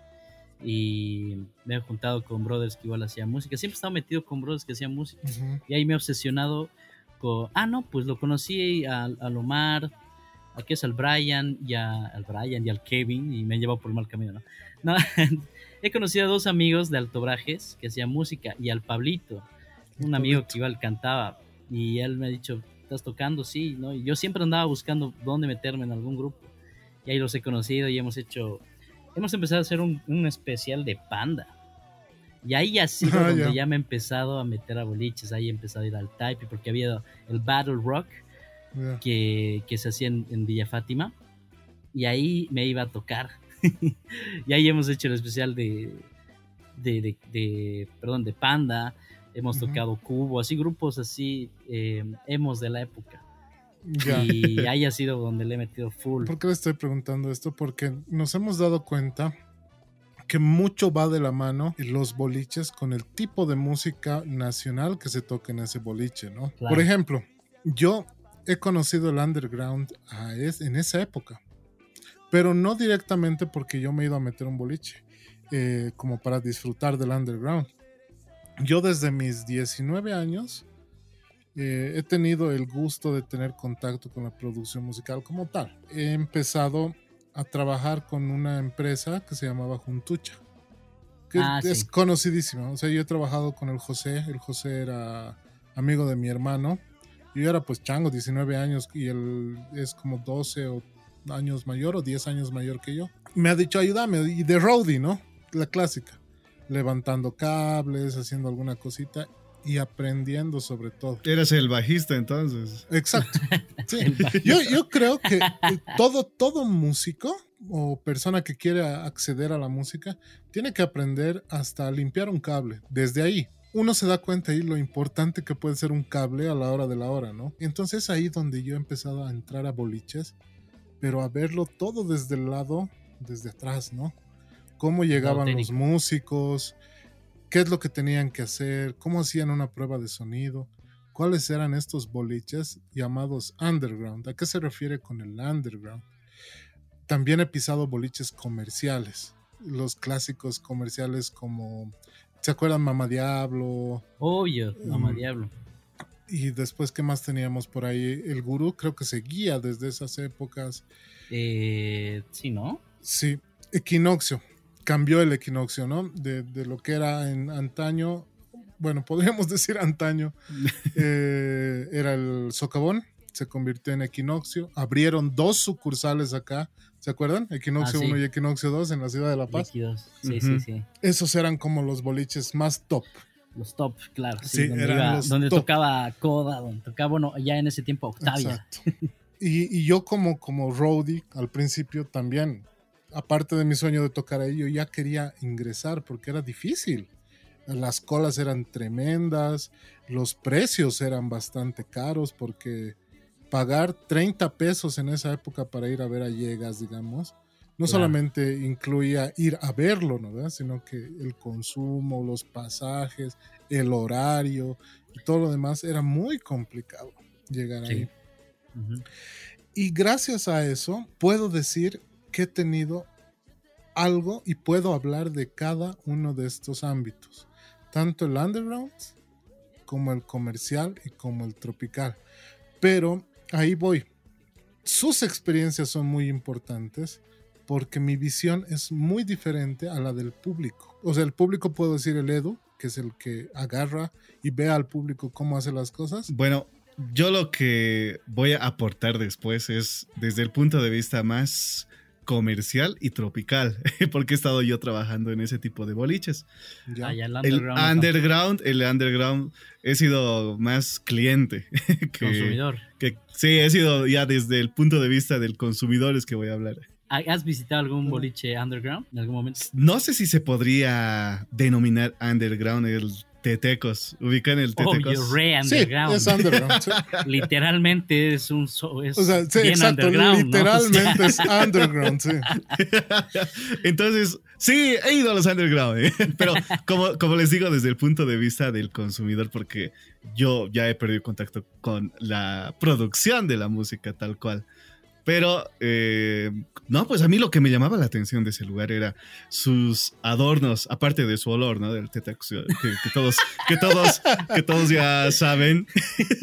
y me he juntado con brothers que igual hacían música. Siempre he estado metido con brothers que hacían música. Y ahí me he obsesionado con... Ah, no, pues lo conocí al, al Omar, aquí es al Brian y al Brian y al Kevin y me han llevado por el mal camino, ¿no? no he conocido a dos amigos de Altobrajes que hacían música y al Pablito, un amigo que igual cantaba y él me ha dicho, ¿estás tocando? Sí, ¿no? Y yo siempre andaba buscando dónde meterme en algún grupo y ahí los he conocido y hemos hecho hemos empezado a hacer un, especial de panda. Y ahí ha sido ah, donde ya. me he empezado a meter a boliches, ahí he empezado a ir al type, porque había el Battle Rock que, se hacía en, Villa Fátima, y ahí me iba a tocar. y ahí hemos hecho el especial de, de, perdón, de panda, hemos tocado cubo, así grupos así, eh, hemos de la época. Y ahí ha sido donde le he metido full. ¿Por qué le estoy preguntando esto? Porque nos hemos dado cuenta que mucho va de la mano los boliches con el tipo de música nacional que se toca en ese boliche, ¿no? Por ejemplo, yo he conocido el underground en esa época, pero no directamente porque yo me he ido a meter un boliche, eh, como para disfrutar del underground. Yo desde mis 19 años eh, he tenido el gusto de tener contacto con la producción musical como tal. He empezado a trabajar con una empresa que se llamaba Juntucha, que ah, es conocidísima. O sea, yo he trabajado con el José, el José era amigo de mi hermano. Yo era pues chango, 19 años, y él es como 12 años mayor o 10 años mayor que yo. Me ha dicho, ayúdame, y de roadie, ¿no? La clásica. Levantando cables, haciendo alguna cosita y aprendiendo sobre todo. Eres el bajista entonces. Exacto. yo, creo que todo, todo músico o persona que quiere acceder a la música tiene que aprender hasta limpiar un cable. Desde ahí. Uno se da cuenta ahí lo importante que puede ser un cable a la hora de la hora, ¿no? Entonces ahí donde yo he empezado a entrar a boliches, pero a verlo todo desde el lado, desde atrás, ¿no? Cómo llegaban los músicos, qué es lo que tenían que hacer, cómo hacían una prueba de sonido, cuáles eran estos boliches llamados underground. ¿A qué se refiere con el underground? También he pisado boliches comerciales, los clásicos comerciales como, ¿se acuerdan Mama Diablo? Obvio, Mama mm. Diablo. Y después, ¿qué más teníamos por ahí? El gurú creo que seguía desde esas épocas. Eh, sí, ¿no? Sí, Equinoccio cambió el equinoccio, ¿no? De, lo que era en antaño, bueno, podríamos decir antaño, eh, era el socavón, se convirtió en equinoccio, abrieron dos sucursales acá, ¿se acuerdan? Equinoccio 1 ah, y Equinoccio 2 en la ciudad de La Paz. Sí, sí, sí. Esos eran como los boliches más top. Los top, claro. Sí, donde, eran donde tocaba Coda, donde tocaba, bueno, ya en ese tiempo Octavia. Y, y, yo como, como roadie al principio también aparte de mi sueño de tocar ahí, yo ya quería ingresar porque era difícil. Las colas eran tremendas, los precios eran bastante caros porque pagar 30 pesos en esa época para ir a ver a Llegas, digamos, no solamente incluía ir a verlo, ¿no? sino que el consumo, los pasajes, el horario y todo lo demás era muy complicado llegar ahí. Y gracias a eso puedo decir que he tenido algo y puedo hablar de cada uno de estos ámbitos, tanto el underground como el comercial y como el tropical. Pero ahí voy. Sus experiencias son muy importantes porque mi visión es muy diferente a la del público. O sea, el público puedo decir el Edu, que es el que agarra y ve al público cómo hace las cosas. Bueno, yo lo que voy a aportar después es desde el punto de vista más comercial y tropical, porque he estado yo trabajando en ese tipo de boliches. Ah, el underground, el underground, he sido más cliente. Que, consumidor. Que, sí, he sido ya desde el punto de vista del consumidor es que voy a hablar. ¿Has visitado algún boliche underground en algún momento? No sé si se podría denominar underground el Tetecos, ubican el Tetecos. Oh, re underground. Sí, es underground. Literalmente es un es o sea, sí, exacto, literalmente es underground, sí. Entonces, sí, he ido a los underground, ¿eh? pero como, como les digo, desde el punto de vista del consumidor, porque yo ya he perdido contacto con la producción de la música tal cual. Pero, eh, no, pues a mí lo que me llamaba la atención de ese lugar era sus adornos, aparte de su olor, ¿no? Del Tetex, que, todos, que, todos, que todos ya saben.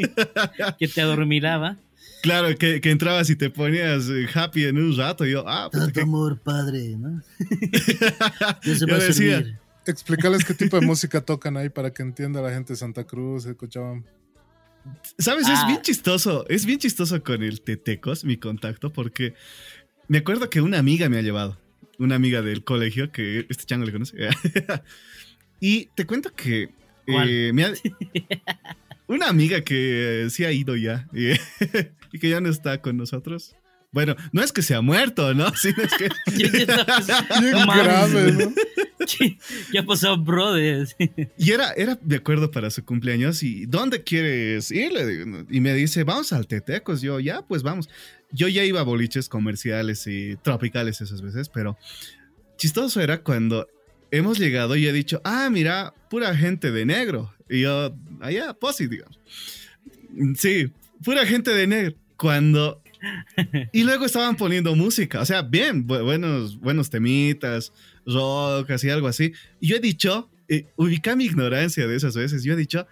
que te adormiraba. Claro, que, entrabas y te ponías eh, happy en un rato. Y yo, ah, pues. Tanto amor, padre, ¿no? yo, decía. Explicarles qué tipo de música tocan ahí para que entienda la gente de Santa Cruz, escuchaban. ¿Sabes? Es bien ah. chistoso. Es bien chistoso con el Tetecos, mi contacto, porque me acuerdo que una amiga me ha llevado. Una amiga del colegio, que este chango le conoce. y te cuento que eh, me ha, una amiga que sí ha ido ya y que ya no está con nosotros. Bueno, no es que se ha muerto, ¿no? Sino es que. grave, ¿no? ¿Qué ha pasado, brother? y era, era de acuerdo para su cumpleaños. ¿Y dónde quieres ir? Y me dice, vamos al Tetecos. Yo, ya, pues vamos. Yo ya iba a boliches comerciales y tropicales esas veces, pero chistoso era cuando hemos llegado y he dicho, ah, mira, pura gente de negro. Y yo, allá, posi, digamos. Sí, pura gente de negro. Cuando y luego estaban poniendo música, o sea, bien, buenos, buenos temitas, rock, así, algo así. Y yo he dicho, eh, ubica mi ignorancia de esas veces, yo he dicho,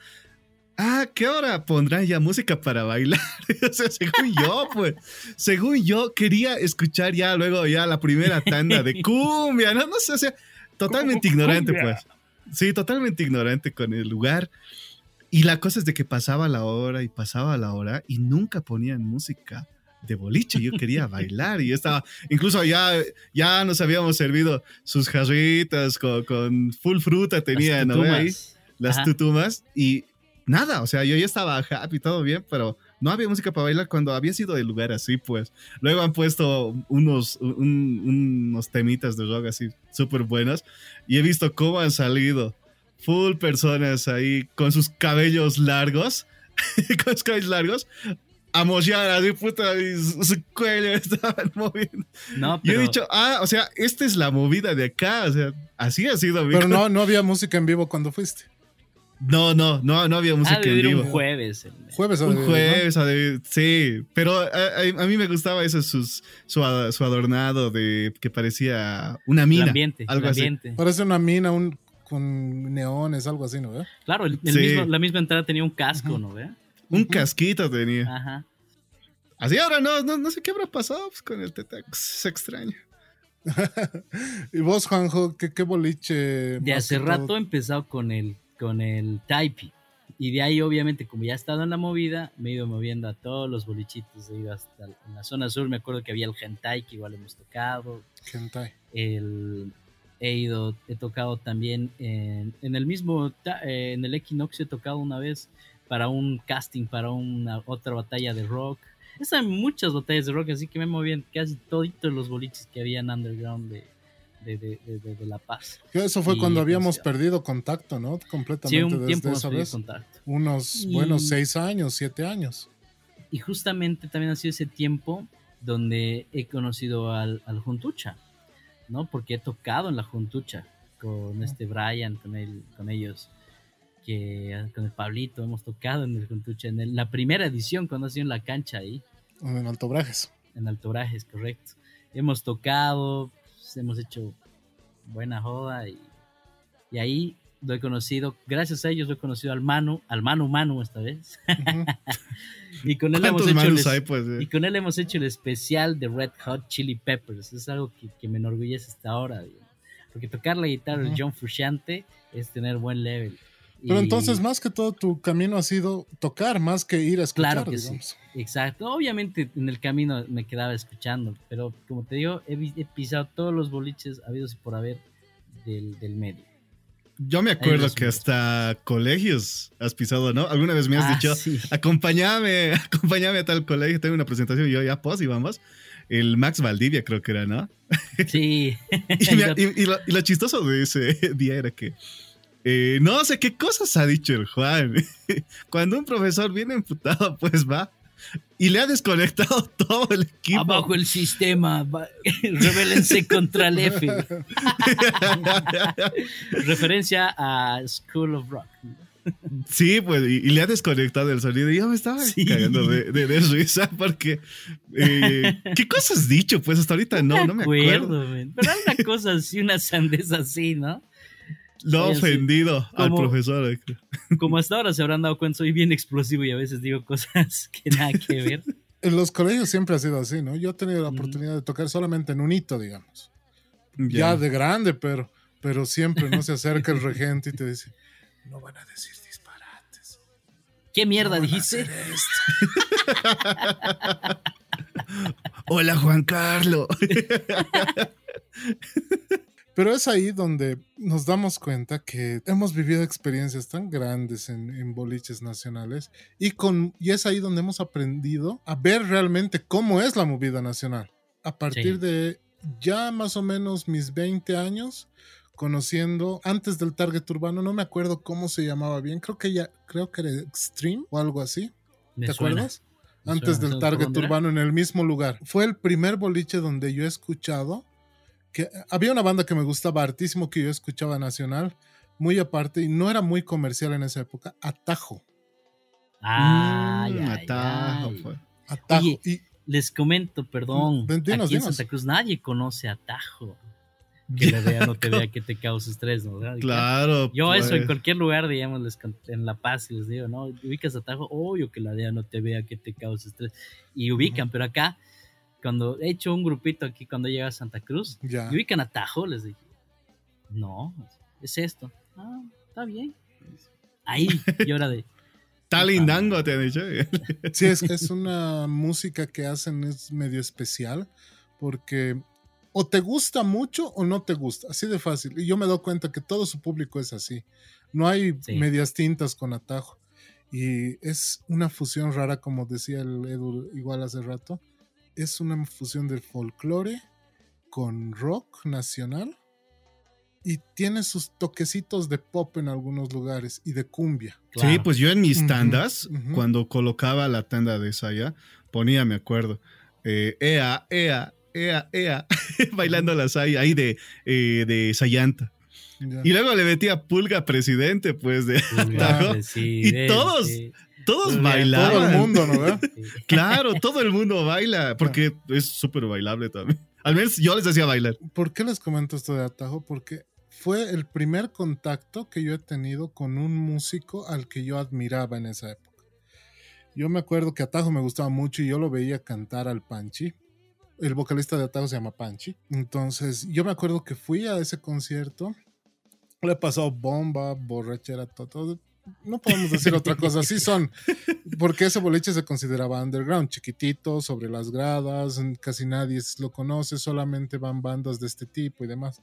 ah, ¿qué hora pondrán ya música para bailar? o sea, según yo, pues, según yo quería escuchar ya luego ya la primera tanda de cumbia, no, no sé, o sea, totalmente ignorante, pues. Sí, totalmente ignorante con el lugar. Y la cosa es de que pasaba la hora y pasaba la hora y nunca ponían música de boliche, yo quería bailar y estaba, incluso ya, ya nos habíamos servido sus jarritas con, full fruta, tenía, ¿no? Ahí, las tutumas y nada, o sea, yo ya estaba happy, todo bien, pero no había música para bailar cuando había sido el lugar así, pues. Luego han puesto unos, unos temitas de rock así súper buenos y he visto cómo han salido full personas ahí con sus cabellos largos, con sus cabellos largos, a mollar así, puta, y su, cuello estaban moviendo. No, pero... Yo he dicho, ah, o sea, esta es la movida de acá, o sea, así ha sido. Pero no, no había música en vivo cuando fuiste. No, no, no, no había música en vivo. Un jueves. Jueves Un jueves, sí. Pero a, mí me gustaba eso, sus, su, adornado de que parecía una mina. El ambiente, algo el ambiente. Así. Parece una mina un, con neones, algo así, ¿no? Claro, el, mismo, la misma entrada tenía un casco, ¿no? ¿Ve? Un casquito tenía. Ajá. Así ahora no, no, sé qué habrá pasado pues, con el Tetex. Se extraña. ¿Y vos, Juanjo, qué, qué boliche? De hace rato he empezado con el, con el Taipei. Y de ahí, obviamente, como ya he estado en la movida, me he ido moviendo a todos los bolichitos. He ido hasta en la zona sur. Me acuerdo que había el Hentai, que igual hemos tocado. Hentai. El, he ido, he tocado también en, en el mismo, eh, en el Equinox he tocado una vez para un casting, para una otra batalla de rock. Están muchas batallas de rock, así que me moví en casi toditos los boliches que había en underground de, de, La Paz. Eso fue cuando habíamos perdido contacto, ¿no? Completamente sí, un tiempo esa vez. Contacto. Unos buenos seis años, siete años. Y justamente también ha sido ese tiempo donde he conocido al, al Juntucha, ¿no? Porque he tocado en la Juntucha con este Brian, con, él, con ellos con el Pablito hemos tocado en el Juntucha, en la primera edición cuando ha sido en la cancha ahí. En Alto Brajes. En Alto Brajes, correcto. Hemos tocado, pues, hemos hecho buena joda y, y, ahí lo he conocido, gracias a ellos lo he conocido al Manu, al Manu Manu esta vez. y con él hemos hecho el, pues, eh? y con él hemos hecho el especial de Red Hot Chili Peppers. Es algo que, me enorgullece hasta ahora. Porque tocar la guitarra de John Frusciante es tener buen level. Pero entonces, más que todo, tu camino ha sido tocar más que ir a escuchar. Claro que sí. Exacto. Obviamente en el camino me quedaba escuchando, pero como te digo, he, pisado todos los boliches habidos por haber del, medio. Yo me acuerdo que hasta colegios has pisado, ¿no? Alguna vez me has ah, dicho, acompáñame, acompáñame a tal colegio, tengo una presentación y yo ya, pues, y vamos. El Max Valdivia creo que era, ¿no? Sí. y, lo, chistoso de ese día era que eh, no sé qué cosas ha dicho el Juan. Cuando un profesor viene emputado, pues va y le ha desconectado todo el equipo. Abajo el sistema, rebelense contra el F. Referencia a School of Rock. Sí, pues, y, le ha desconectado el sonido. Y yo me estaba cagando de, de, risa porque Eh, ¿Qué cosas has dicho? Pues hasta ahorita no, no me acuerdo. Pero hay una cosa así, una sandez así, ¿no? Lo he ofendido al profesor. Como hasta ahora se habrán dado cuenta, soy bien explosivo y a veces digo cosas que nada que ver. En los colegios siempre ha sido así, ¿no? Yo he tenido la oportunidad de tocar solamente en un hito, digamos. Ya, de grande, pero, pero siempre no se acerca el regente y te dice, no van a decir disparates. ¿Qué mierda dijiste? Hola Juan Carlos. Pero es ahí donde nos damos cuenta que hemos vivido experiencias tan grandes en, boliches nacionales y, con, y es ahí donde hemos aprendido a ver realmente cómo es la movida nacional. A partir de ya más o menos mis 20 años, conociendo antes del Target Urbano, no me acuerdo cómo se llamaba bien, creo que ya, creo que era Extreme o algo así. ¿Te acuerdas? Antes del Target Urbano en el mismo lugar. Fue el primer boliche donde yo he escuchado que había una banda que me gustaba hartísimo que yo escuchaba nacional, muy aparte, y no era muy comercial en esa época, Atajo. Ah, Atajo. Atajo. y, les comento, perdón, aquí en Santa Cruz nadie conoce Atajo. Que la DEA no te vea que te causa estrés, ¿no? Claro. Yo eso en pues. cualquier lugar, digamos, en La Paz, les digo, ¿no? Ubicas Atajo, obvio que la DEA no te vea que te causa estrés. Y ubican, pero acá cuando he hecho un grupito aquí cuando llega a Santa Cruz, y ubican atajo, les dije, no, es esto. Ah, está bien. Ahí, y ahora de... Está lindango, te han dicho. Sí, es, es una música que hacen, es medio especial, porque o te gusta mucho o no te gusta, así de fácil. Y yo me doy cuenta que todo su público es así. No hay medias tintas con atajo. Y es una fusión rara, como decía el Edu igual hace rato, es una fusión de folclore con rock nacional y tiene sus toquecitos de pop en algunos lugares y de cumbia. Sí, pues yo en mis tandas, cuando colocaba la tanda de Saya, ponía, me acuerdo, eh, ea, ea, ea, ea, bailando la Saya ahí de, eh, de Sayanta. Y luego le metía Pulga presidente, pues, de Y todos, todos bailaban. Todo el mundo, ¿no? claro, todo el mundo baila, porque es súper bailable también. Al menos yo les hacía bailar. ¿Por qué les comento esto de Atajo? Porque fue el primer contacto que yo he tenido con un músico al que yo admiraba en esa época. Yo me acuerdo que Atajo me gustaba mucho y yo lo veía cantar al Panchi. El vocalista de Atajo se llama Panchi. Entonces, yo me acuerdo que fui a ese concierto. Le pasó bomba, borrachera, todo no podemos decir otra cosa, así son, porque ese boliche se consideraba underground, chiquitito, sobre las gradas, casi nadie lo conoce, solamente van bandas de este tipo y demás.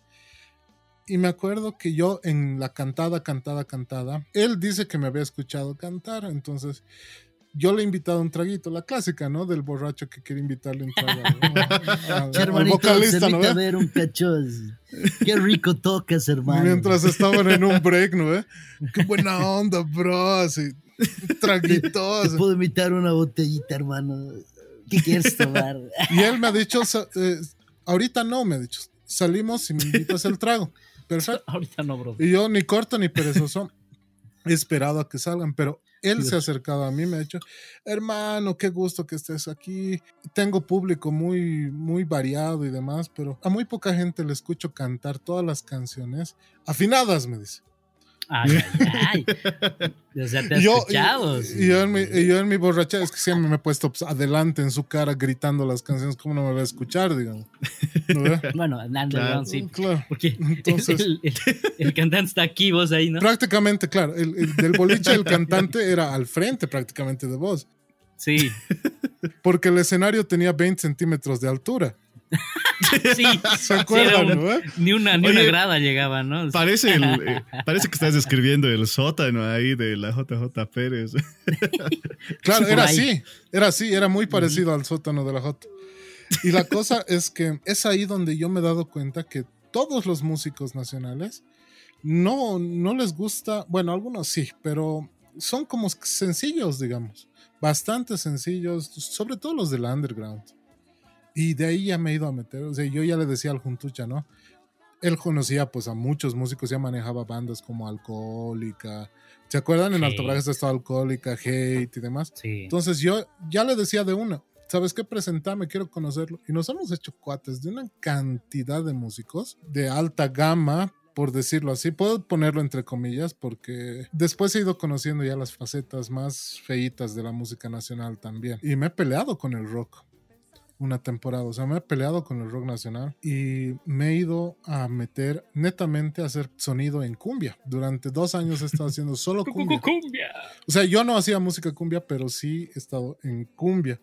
Y me acuerdo que yo en la cantada, cantada, cantada, él dice que me había escuchado cantar, entonces yo le he invitado un traguito, la clásica, ¿no? Del borracho que quiere invitarle un trago. al vocalista, ¿no? A ver un Qué rico tocas, hermano. Mientras estaban en un break, ¿no? Qué buena onda, bro. Así, traguitos. Te puedo invitar una botellita, hermano. ¿Qué quieres tomar? y él me ha dicho, eh, ahorita no, me ha dicho, salimos y me invitas el trago. Perfecto. Ahorita no, bro. Y yo ni corto ni perezoso he esperado a que salgan, pero él se ha acercado a mí, me ha dicho, hermano, qué gusto que estés aquí. Tengo público muy, muy variado y demás, pero a muy poca gente le escucho cantar todas las canciones afinadas, me dice. Ay, ay, O sea, te has yo, escuchado. Y, yo, en mi, yo en mi borracha es que siempre me he puesto pues, adelante en su cara gritando las canciones, ¿cómo no me va a escuchar, digamos? bueno, underground sí. Claro. Porque Entonces, el, cantante está aquí, vos ahí, ¿no? Prácticamente, claro. El, del boliche, el cantante era al frente prácticamente de vos. Sí. Porque el escenario tenía 20 centímetros de altura. sí, ¿Se acuerdan, Ni una, ni una grada llegaba, ¿no? Parece, eh, parece que estás describiendo el sótano ahí de la JJ Pérez. claro, era así, era así, era muy parecido al sótano de la J. Y la cosa es que es ahí donde yo me he dado cuenta que todos los músicos nacionales no, no les gusta, bueno, algunos sí, pero son como sencillos, digamos, bastante sencillos, sobre todo los del underground. Y de ahí ya me he ido a meter, o sea, yo ya le decía al Juntucha, ¿no? Él conocía pues a muchos músicos, ya manejaba bandas como Alcohólica, ¿se acuerdan? En Alto Braga estaba Alcohólica, Hate y demás. Entonces yo ya le decía de una, ¿sabes qué? Presentame, quiero conocerlo. Y nos hemos hecho cuates de una cantidad de músicos de alta gama, por decirlo así. Puedo ponerlo entre comillas porque después he ido conociendo ya las facetas más feitas de la música nacional también. Y me he peleado con el rock una temporada. O sea, me he peleado con el rock nacional y me he ido a meter netamente a hacer sonido en cumbia. Durante dos años he estado haciendo solo cumbia. O sea, yo no hacía música cumbia, pero sí he estado en cumbia.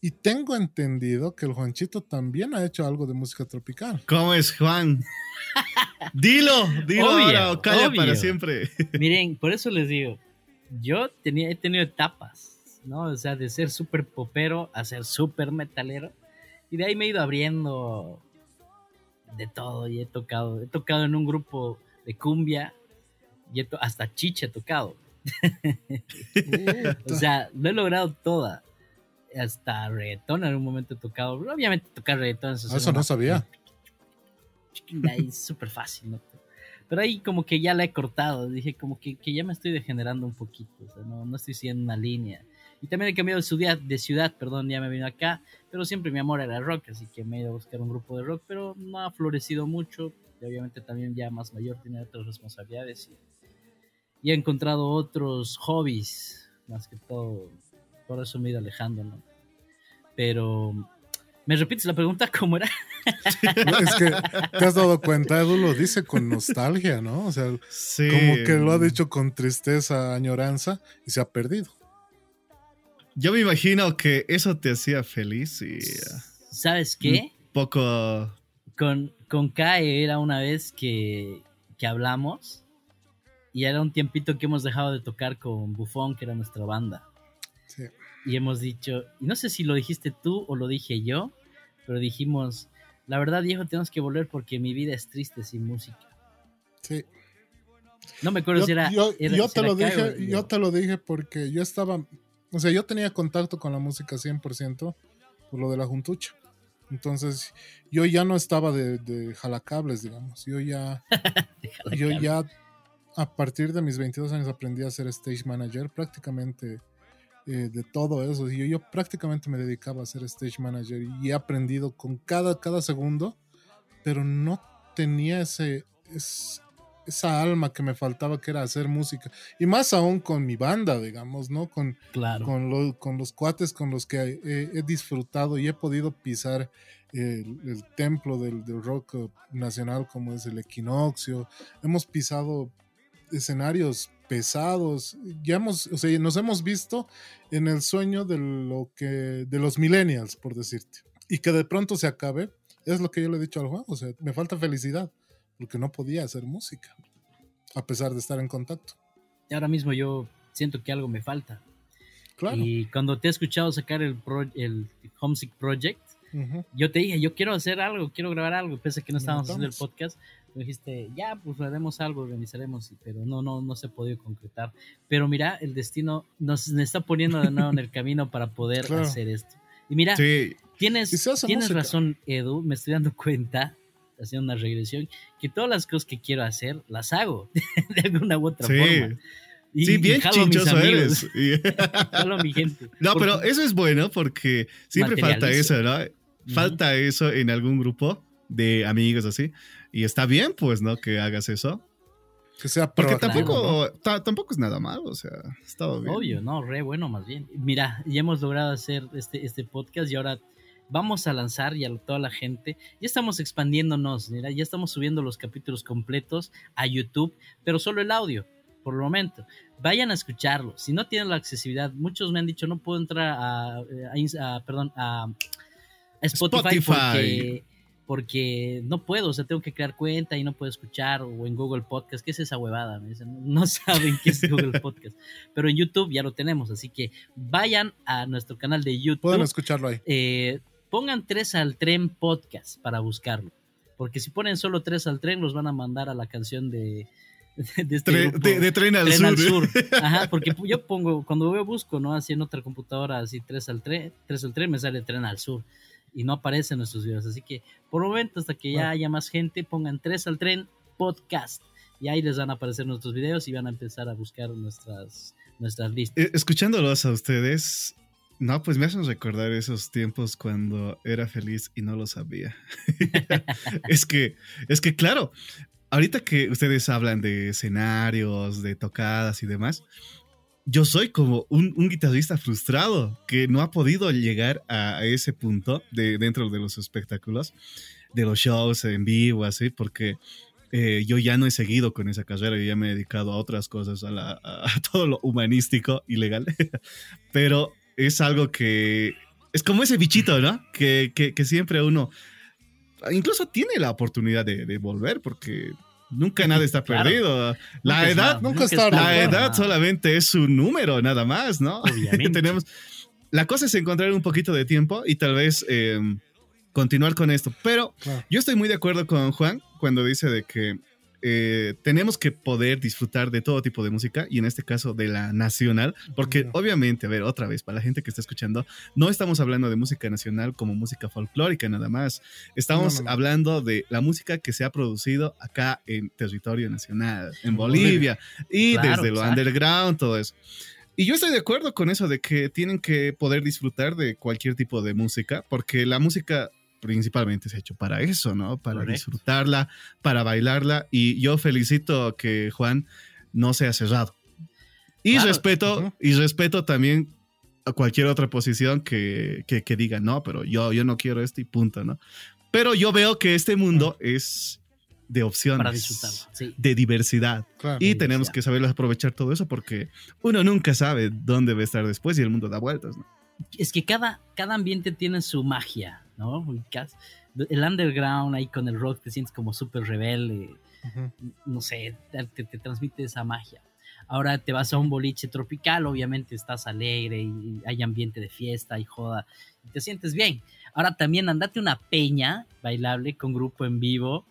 Y tengo entendido que el Juanchito también ha hecho algo de música tropical. ¿Cómo es, Juan? dilo, dilo ahora o calla para siempre. Miren, por eso les digo, yo tenía, he tenido etapas, ¿no? O sea, de ser súper popero a ser súper metalero. Y de ahí me he ido abriendo de todo y he tocado. He tocado en un grupo de cumbia y hasta chicha he tocado. o sea, lo he logrado toda hasta reggaetón en un momento he tocado. Obviamente tocar reggaetón. Eso, eso no sabía. Es súper fácil, ¿no? Pero ahí como que ya la he cortado. Dije como que, que ya me estoy degenerando un poquito. O sea, no, no estoy siguiendo una línea. Y también he cambiado de ciudad, de ciudad, perdón, ya me vino acá. Pero siempre mi amor era rock, así que me he ido a buscar un grupo de rock. Pero no ha florecido mucho. Y obviamente también ya más mayor tiene otras responsabilidades. Y, y he encontrado otros hobbies, más que todo por eso me he ido alejando, ¿no? Pero, ¿me repites la pregunta? ¿Cómo era? es que te has dado cuenta, Edu lo dice con nostalgia, ¿no? O sea, como que lo ha dicho con tristeza, añoranza y se ha perdido. Yo me imagino que eso te hacía feliz y... ¿Sabes qué? Un poco... Con, con Kai era una vez que, que hablamos y era un tiempito que hemos dejado de tocar con Bufón, que era nuestra banda. Y hemos dicho, y no sé si lo dijiste tú o lo dije yo, pero dijimos, la verdad, viejo, tenemos que volver porque mi vida es triste sin música. Sí. No me acuerdo si era. Yo, te lo dije, yo te lo dije porque yo estaba. O sea, yo tenía contacto con la música 100% por lo de la juntucha. Entonces, yo ya no estaba de, de jalacables, digamos. Yo ya. yo ya, a partir de mis 22 años, aprendí a ser stage manager. Prácticamente eh, de todo eso. Yo, yo prácticamente me dedicaba a ser stage manager y he aprendido con cada, cada segundo, pero no tenía ese, esa alma que me faltaba que era hacer música. Y más aún con mi banda, digamos, ¿no? Con, con, con los cuates con los que he, disfrutado y he podido pisar el, templo del, del, rock nacional como es el equinoccio. Hemos pisado escenarios pesados. Ya hemos, o sea, nos hemos visto en el sueño de lo que, de los millennials, por decirte. Y que de pronto se acabe, es lo que yo le he dicho al Juan, o sea, me falta felicidad, porque no podía hacer música, a pesar de estar en contacto. Y ahora mismo yo siento que algo me falta. Y cuando te he escuchado sacar el, el Homesick Project, yo te dije, yo quiero hacer algo, quiero grabar algo, pese a que no estábamos haciendo el podcast, dijiste, ya, pues haremos algo, organizaremos, pero no, no, no se ha podido concretar. Pero mira, el destino nos, está poniendo de nuevo en el camino para poder hacer esto. Y mira, tienes, tienes razón, Edu, me estoy dando cuenta, haciendo una regresión, que todas las cosas que quiero hacer, las hago de alguna u otra forma. Y, sí, bien chinchoso eres. mi gente. No, pero eso es bueno porque siempre falta eso, ¿no? Falta eso en algún grupo de amigos así. Y está bien, pues, ¿no? Que hagas eso. Que sea Porque tampoco, tampoco es nada malo, o sea, está bien. Obvio, no, re bueno más bien. Mira, ya hemos logrado hacer este, este podcast y ahora vamos a lanzar y a toda la gente. Ya estamos expandiéndonos, mira, ya estamos subiendo los capítulos completos a YouTube, pero solo el audio, por el momento. Vayan a escucharlo. Si no tienen la accesibilidad, muchos me han dicho no puedo entrar a, perdón, a, Spotify, Spotify. porque porque no puedo, o sea, tengo que crear cuenta y no puedo escuchar, o en Google Podcast, ¿qué es esa huevada? Me dicen, no saben qué es Google Podcast, pero en YouTube ya lo tenemos, así que vayan a nuestro canal de YouTube. Pueden escucharlo ahí. Eh, pongan tres al tren podcast para buscarlo, porque si ponen solo tres al tren, los van a mandar a la canción de... De, este de, tren, al, sur. Ajá, porque yo pongo, cuando yo busco, ¿no? Así en otra computadora, así tres al tren, tres al tren, me sale tren al sur y no aparecen nuestros videos. Así que por un momento, hasta que ya haya más gente, pongan tres al tren podcast y ahí les van a aparecer nuestros videos y van a empezar a buscar nuestras, nuestras listas. Eh, escuchándolos a ustedes, No, pues me hacen recordar esos tiempos cuando era feliz y no lo sabía. es que, es que claro, ahorita que ustedes hablan de escenarios, de tocadas y demás, yo soy como un, guitarrista frustrado que no ha podido llegar a, ese punto de, dentro de los espectáculos, de los shows en vivo, así, porque eh, yo ya no he seguido con esa carrera, yo ya me he dedicado a otras cosas, a, a todo lo humanístico y legal, pero es algo que es como ese bichito, ¿no? Que, que, siempre uno incluso tiene la oportunidad de, volver porque nunca nada está perdido. La edad, nunca está la edad solamente es un número nada más, ¿no? Obviamente. Tenemos, la cosa es encontrar un poquito de tiempo y tal vez eh, continuar con esto. Pero yo estoy muy de acuerdo con Juan cuando dice de que eh, tenemos que poder disfrutar de todo tipo de música y en este caso de la nacional, porque obviamente, a ver, otra vez, para la gente que está escuchando, no estamos hablando de música nacional como música folclórica nada más, estamos hablando de la música que se ha producido acá en territorio nacional, en Bolivia, y desde lo underground, todo eso. Y yo estoy de acuerdo con eso de que tienen que poder disfrutar de cualquier tipo de música, porque la música principalmente se ha hecho para eso, ¿no? Para disfrutarla, para bailarla. Y yo felicito que Juan no sea cerrado. Y respeto, y respeto también a cualquier otra posición que, que, diga, no, pero yo, yo no quiero esto y punto, ¿no? Pero yo veo que este mundo es de opciones, de diversidad. y tenemos que saber aprovechar todo eso porque uno nunca sabe dónde va a estar después y el mundo da vueltas, ¿no? Es que cada, cada ambiente tiene su magia. ¿No? El underground ahí con el rock te sientes como súper rebelde, no sé, te, transmite esa magia. Ahora te vas a un boliche tropical, obviamente estás alegre y hay ambiente de fiesta y joda, y te sientes bien. Ahora también andate una peña bailable con grupo en vivo,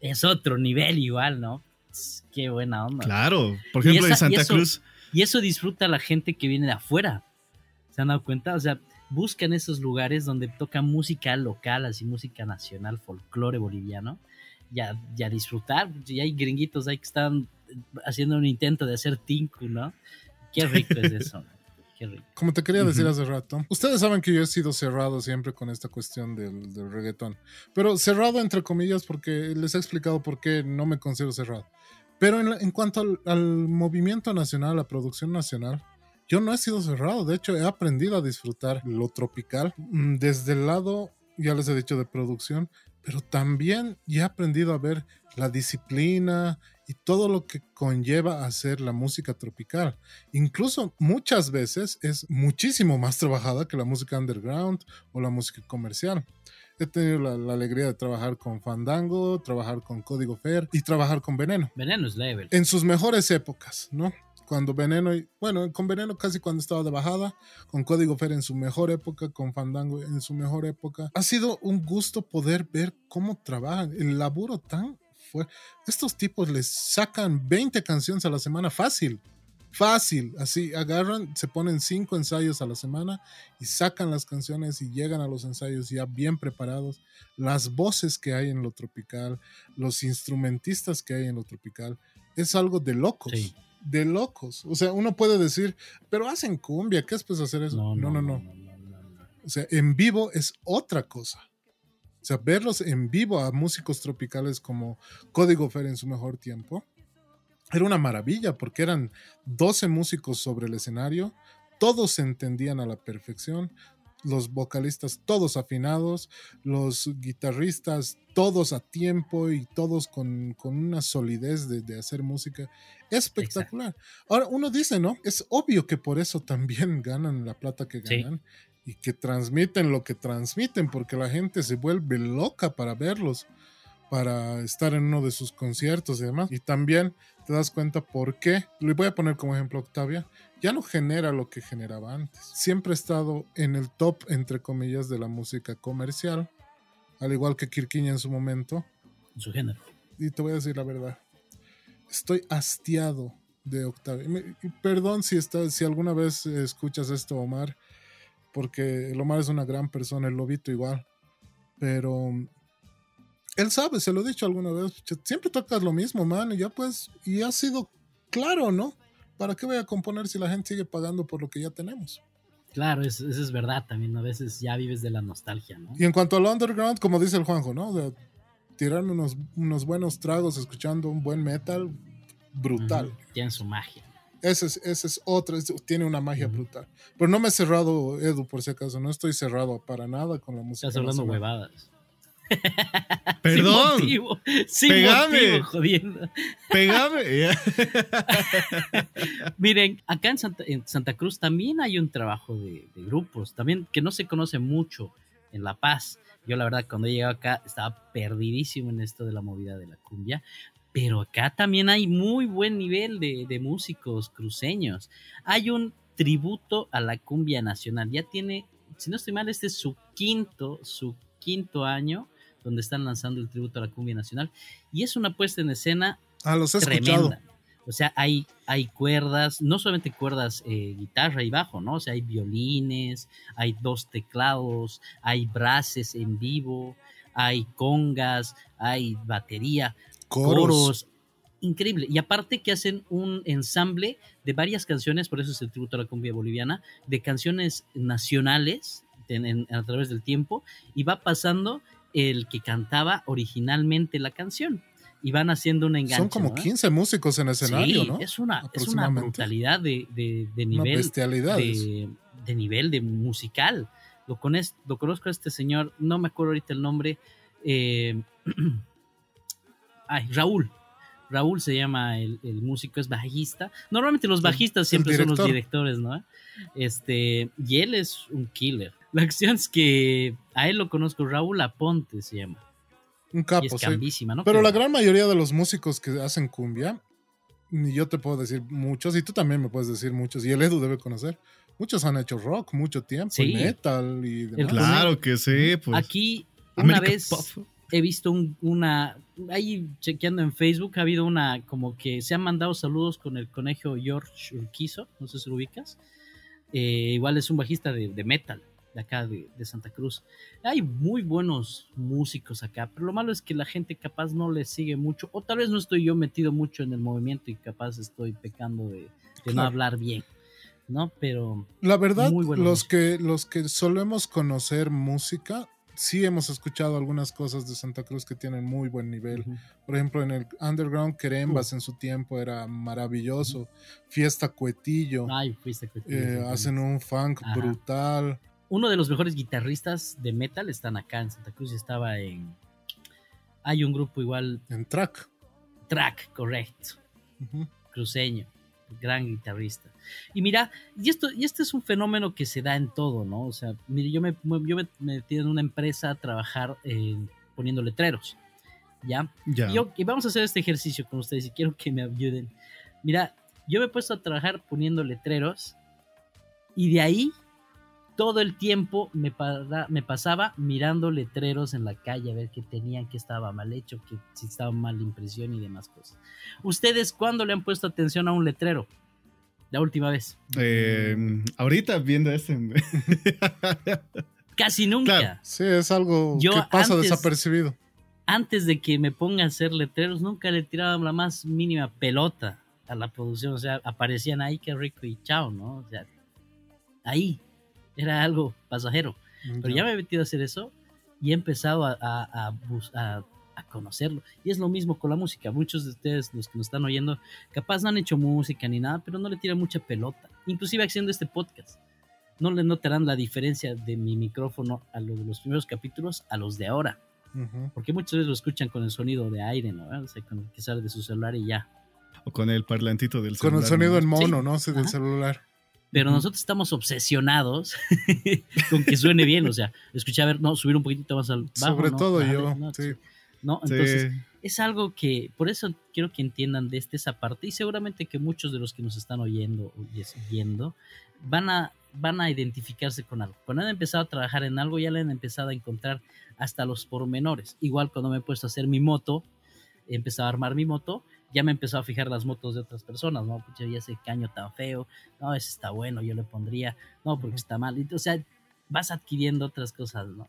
es otro nivel igual, ¿no? Qué buena onda. Claro, por ejemplo en Santa Cruz. Y eso disfruta la gente que viene de afuera. ¿Se han dado cuenta? O sea, buscan esos lugares donde toca música local, así música nacional, folclore boliviano, ya, ya disfrutar. Ya hay gringuitos ahí que están haciendo un intento de hacer tinku, ¿no? Qué rico es eso. Qué rico. Como te quería decir hace rato, ustedes saben que yo he sido cerrado siempre con esta cuestión del, del reggaetón, pero cerrado entre comillas porque les he explicado por qué no me considero cerrado. Pero en, en cuanto al, al, movimiento nacional, a la producción nacional, yo no he sido cerrado, de hecho he aprendido a disfrutar lo tropical mm, desde el lado, ya les he dicho, de producción, pero también he aprendido a ver la disciplina y todo lo que conlleva hacer la música tropical. Incluso muchas veces es muchísimo más trabajada que la música underground o la música comercial. He tenido la, la, alegría de trabajar con Fandango, trabajar con Código Fer y trabajar con Veneno. Veneno es level. En sus mejores épocas, ¿no? Cuando Veneno, bueno, con Veneno casi cuando estaba de bajada, con Código Fer en su mejor época, con Fandango en su mejor época. Ha sido un gusto poder ver cómo trabajan, el laburo tan fue. Estos tipos les sacan 20 canciones a la semana fácil. Fácil, así agarran, se ponen cinco ensayos a la semana y sacan las canciones y llegan a los ensayos ya bien preparados. Las voces que hay en lo tropical, los instrumentistas que hay en lo tropical, es algo de locos. Sí de locos. O sea, uno puede decir, pero hacen cumbia, ¿qué es pues hacer eso? No no no, O sea, en vivo es otra cosa. O sea, verlos en vivo a músicos tropicales como Código Fer en su mejor tiempo, era una maravilla porque eran 12 músicos sobre el escenario, todos se entendían a la perfección, los vocalistas todos afinados, los guitarristas todos a tiempo y todos con, una solidez de, hacer música espectacular. Ahora, uno dice, ¿no? Es obvio que por eso también ganan la plata que ganan y que transmiten lo que transmiten, porque la gente se vuelve loca para verlos, para estar en uno de sus conciertos y demás. Y también te das cuenta por qué. Le voy a poner como ejemplo Octavia ya no genera lo que generaba antes. Siempre ha estado en el top, entre comillas, de la música comercial, al igual que Kirkiña en su momento. En su género. Y te voy a decir la verdad. Estoy hastiado de Octavio. perdón si, está, si alguna vez escuchas esto, Omar, porque el Omar es una gran persona, el Lobito igual. Pero él sabe, se lo he dicho alguna vez. Siempre tocas lo mismo, man, y ya pues, y ha sido claro, ¿no? ¿Para qué voy a componer si la gente sigue pagando por lo que ya tenemos? Claro, eso, es verdad también. A veces ya vives de la nostalgia, ¿no? Y en cuanto al underground, como dice el Juanjo, ¿no? De tirarme unos, unos buenos tragos escuchando un buen metal, brutal. Tiene su magia. Ese es, ese es otro, tiene una magia brutal. Pero no me he cerrado, Edu, por si acaso, no estoy cerrado para nada con la música. Estás hablando huevadas. Perdón. Sin Pegame. jodiendo. Pegame. Miren, acá en Santa, en Santa, Cruz también hay un trabajo de, grupos, también que no se conoce mucho en La Paz. Yo la verdad cuando he llegado acá estaba perdidísimo en esto de la movida de la cumbia, pero acá también hay muy buen nivel de, de músicos cruceños. Hay un tributo a la cumbia nacional, ya tiene, si no estoy mal, este es su quinto, su quinto año donde están lanzando el tributo a la cumbia nacional. Y es una puesta en escena ah, los he tremenda. O sea, hay, hay cuerdas, no solamente cuerdas, eh, guitarra y bajo, ¿no? O sea, hay violines, hay dos teclados, hay brases en vivo, hay congas, hay batería, coros. Increíble. Y aparte que hacen un ensamble de varias canciones, por eso es el tributo a la cumbia boliviana, de canciones nacionales a través del tiempo, y va pasando el que cantaba originalmente la canción. Y van haciendo un enganche. Son como 15 músicos en escenario, sí, Es una, es una brutalidad de, de, nivel. De, de, nivel de musical. Lo, con lo conozco a este señor, no me acuerdo ahorita el nombre. Eh, ay, Raúl. Raúl se llama el, el, músico, es bajista. Normalmente los bajistas siempre son los directores, ¿no? Este, y él es un killer. La acción es que a él lo conozco, Raúl Aponte se llama. Un capo, es ¿no? Pero la gran mayoría de los músicos que hacen cumbia, y yo te puedo decir muchos, y tú también me puedes decir muchos, y el Edu debe conocer. Muchos han hecho rock mucho tiempo, metal y demás. Claro que sí. Pues. Aquí, una vez he visto una. Ahí chequeando en Facebook, ha habido una como que se han mandado saludos con el conejo George Urquizo, no sé si lo ubicas. Eh, igual es un bajista de metal de acá de, Santa Cruz. Hay muy buenos músicos acá, pero lo malo es que la gente capaz no le sigue mucho, o tal vez no estoy yo metido mucho en el movimiento y capaz estoy pecando de, no hablar bien. ¿no? Pero la verdad, los que los que solemos conocer música, sí hemos escuchado algunas cosas de Santa Cruz que tienen muy buen nivel. Por ejemplo, en el underground Querembas en su tiempo era maravilloso. Fiesta Cuetillo. Ay, Fiesta Cuetillo. Eh, hacen un funk brutal uno de los mejores guitarristas de metal están acá en Santa Cruz. Estaba en. Hay un grupo igual. En Track. Track, correcto. Cruceño, gran guitarrista. Y mira, y esto, y este es un fenómeno que se da en todo, ¿no? O sea, mire, yo me, yo me metí en una empresa a trabajar poniendo letreros. ¿Ya? ya. Y, vamos a hacer este ejercicio con ustedes y quiero que me ayuden. Mira, yo me he puesto a trabajar poniendo letreros y de ahí todo el tiempo me, me, pasaba mirando letreros en la calle a ver qué tenían, qué estaba mal hecho, que si estaba mal impresión y demás cosas. ¿Ustedes cuándo le han puesto atención a un letrero? La última vez. Em, ahorita viendo este. Casi nunca. Sí, es algo que pasa desapercibido. Antes de que me ponga a hacer letreros, nunca le tiraba la más mínima pelota a la producción. O sea, aparecían ahí, qué rico y chao, ¿no? O sea, ahí era algo pasajero. Pero ya me he metido a hacer eso y he empezado a, a, a, conocerlo. Y es lo mismo con la música. Muchos de ustedes, los que nos están oyendo, capaz no han hecho música ni nada, pero no le tiran mucha pelota. Inclusive haciendo este podcast. No le notarán la diferencia de mi micrófono a los de los primeros capítulos a los de ahora. Porque muchas veces lo escuchan con el sonido de aire, ¿no? O sea, con el que sale de su celular y ya. O con el parlantito del celular. Con el sonido en mono, ¿no? Sí, del celular pero nosotros estamos obsesionados con que suene bien, o sea, escucha, a ver, no, subir un poquitito más al bajo. Sobre todo yo, sí. ¿no? Entonces, es algo que, por eso quiero que entiendan de este, esa parte, y seguramente que muchos de los que nos están oyendo y siguiendo van a, van a identificarse con algo. Cuando han empezado a trabajar en algo, ya le han empezado a encontrar hasta los pormenores. Igual cuando me he puesto a hacer mi moto, he empezado a armar mi moto, ya me empezó a fijar las motos de otras personas, ¿no? Pucha, ya ese caño tan feo, no, ese está bueno, yo le pondría, no, porque está mal. O sea, vas adquiriendo otras cosas, ¿no?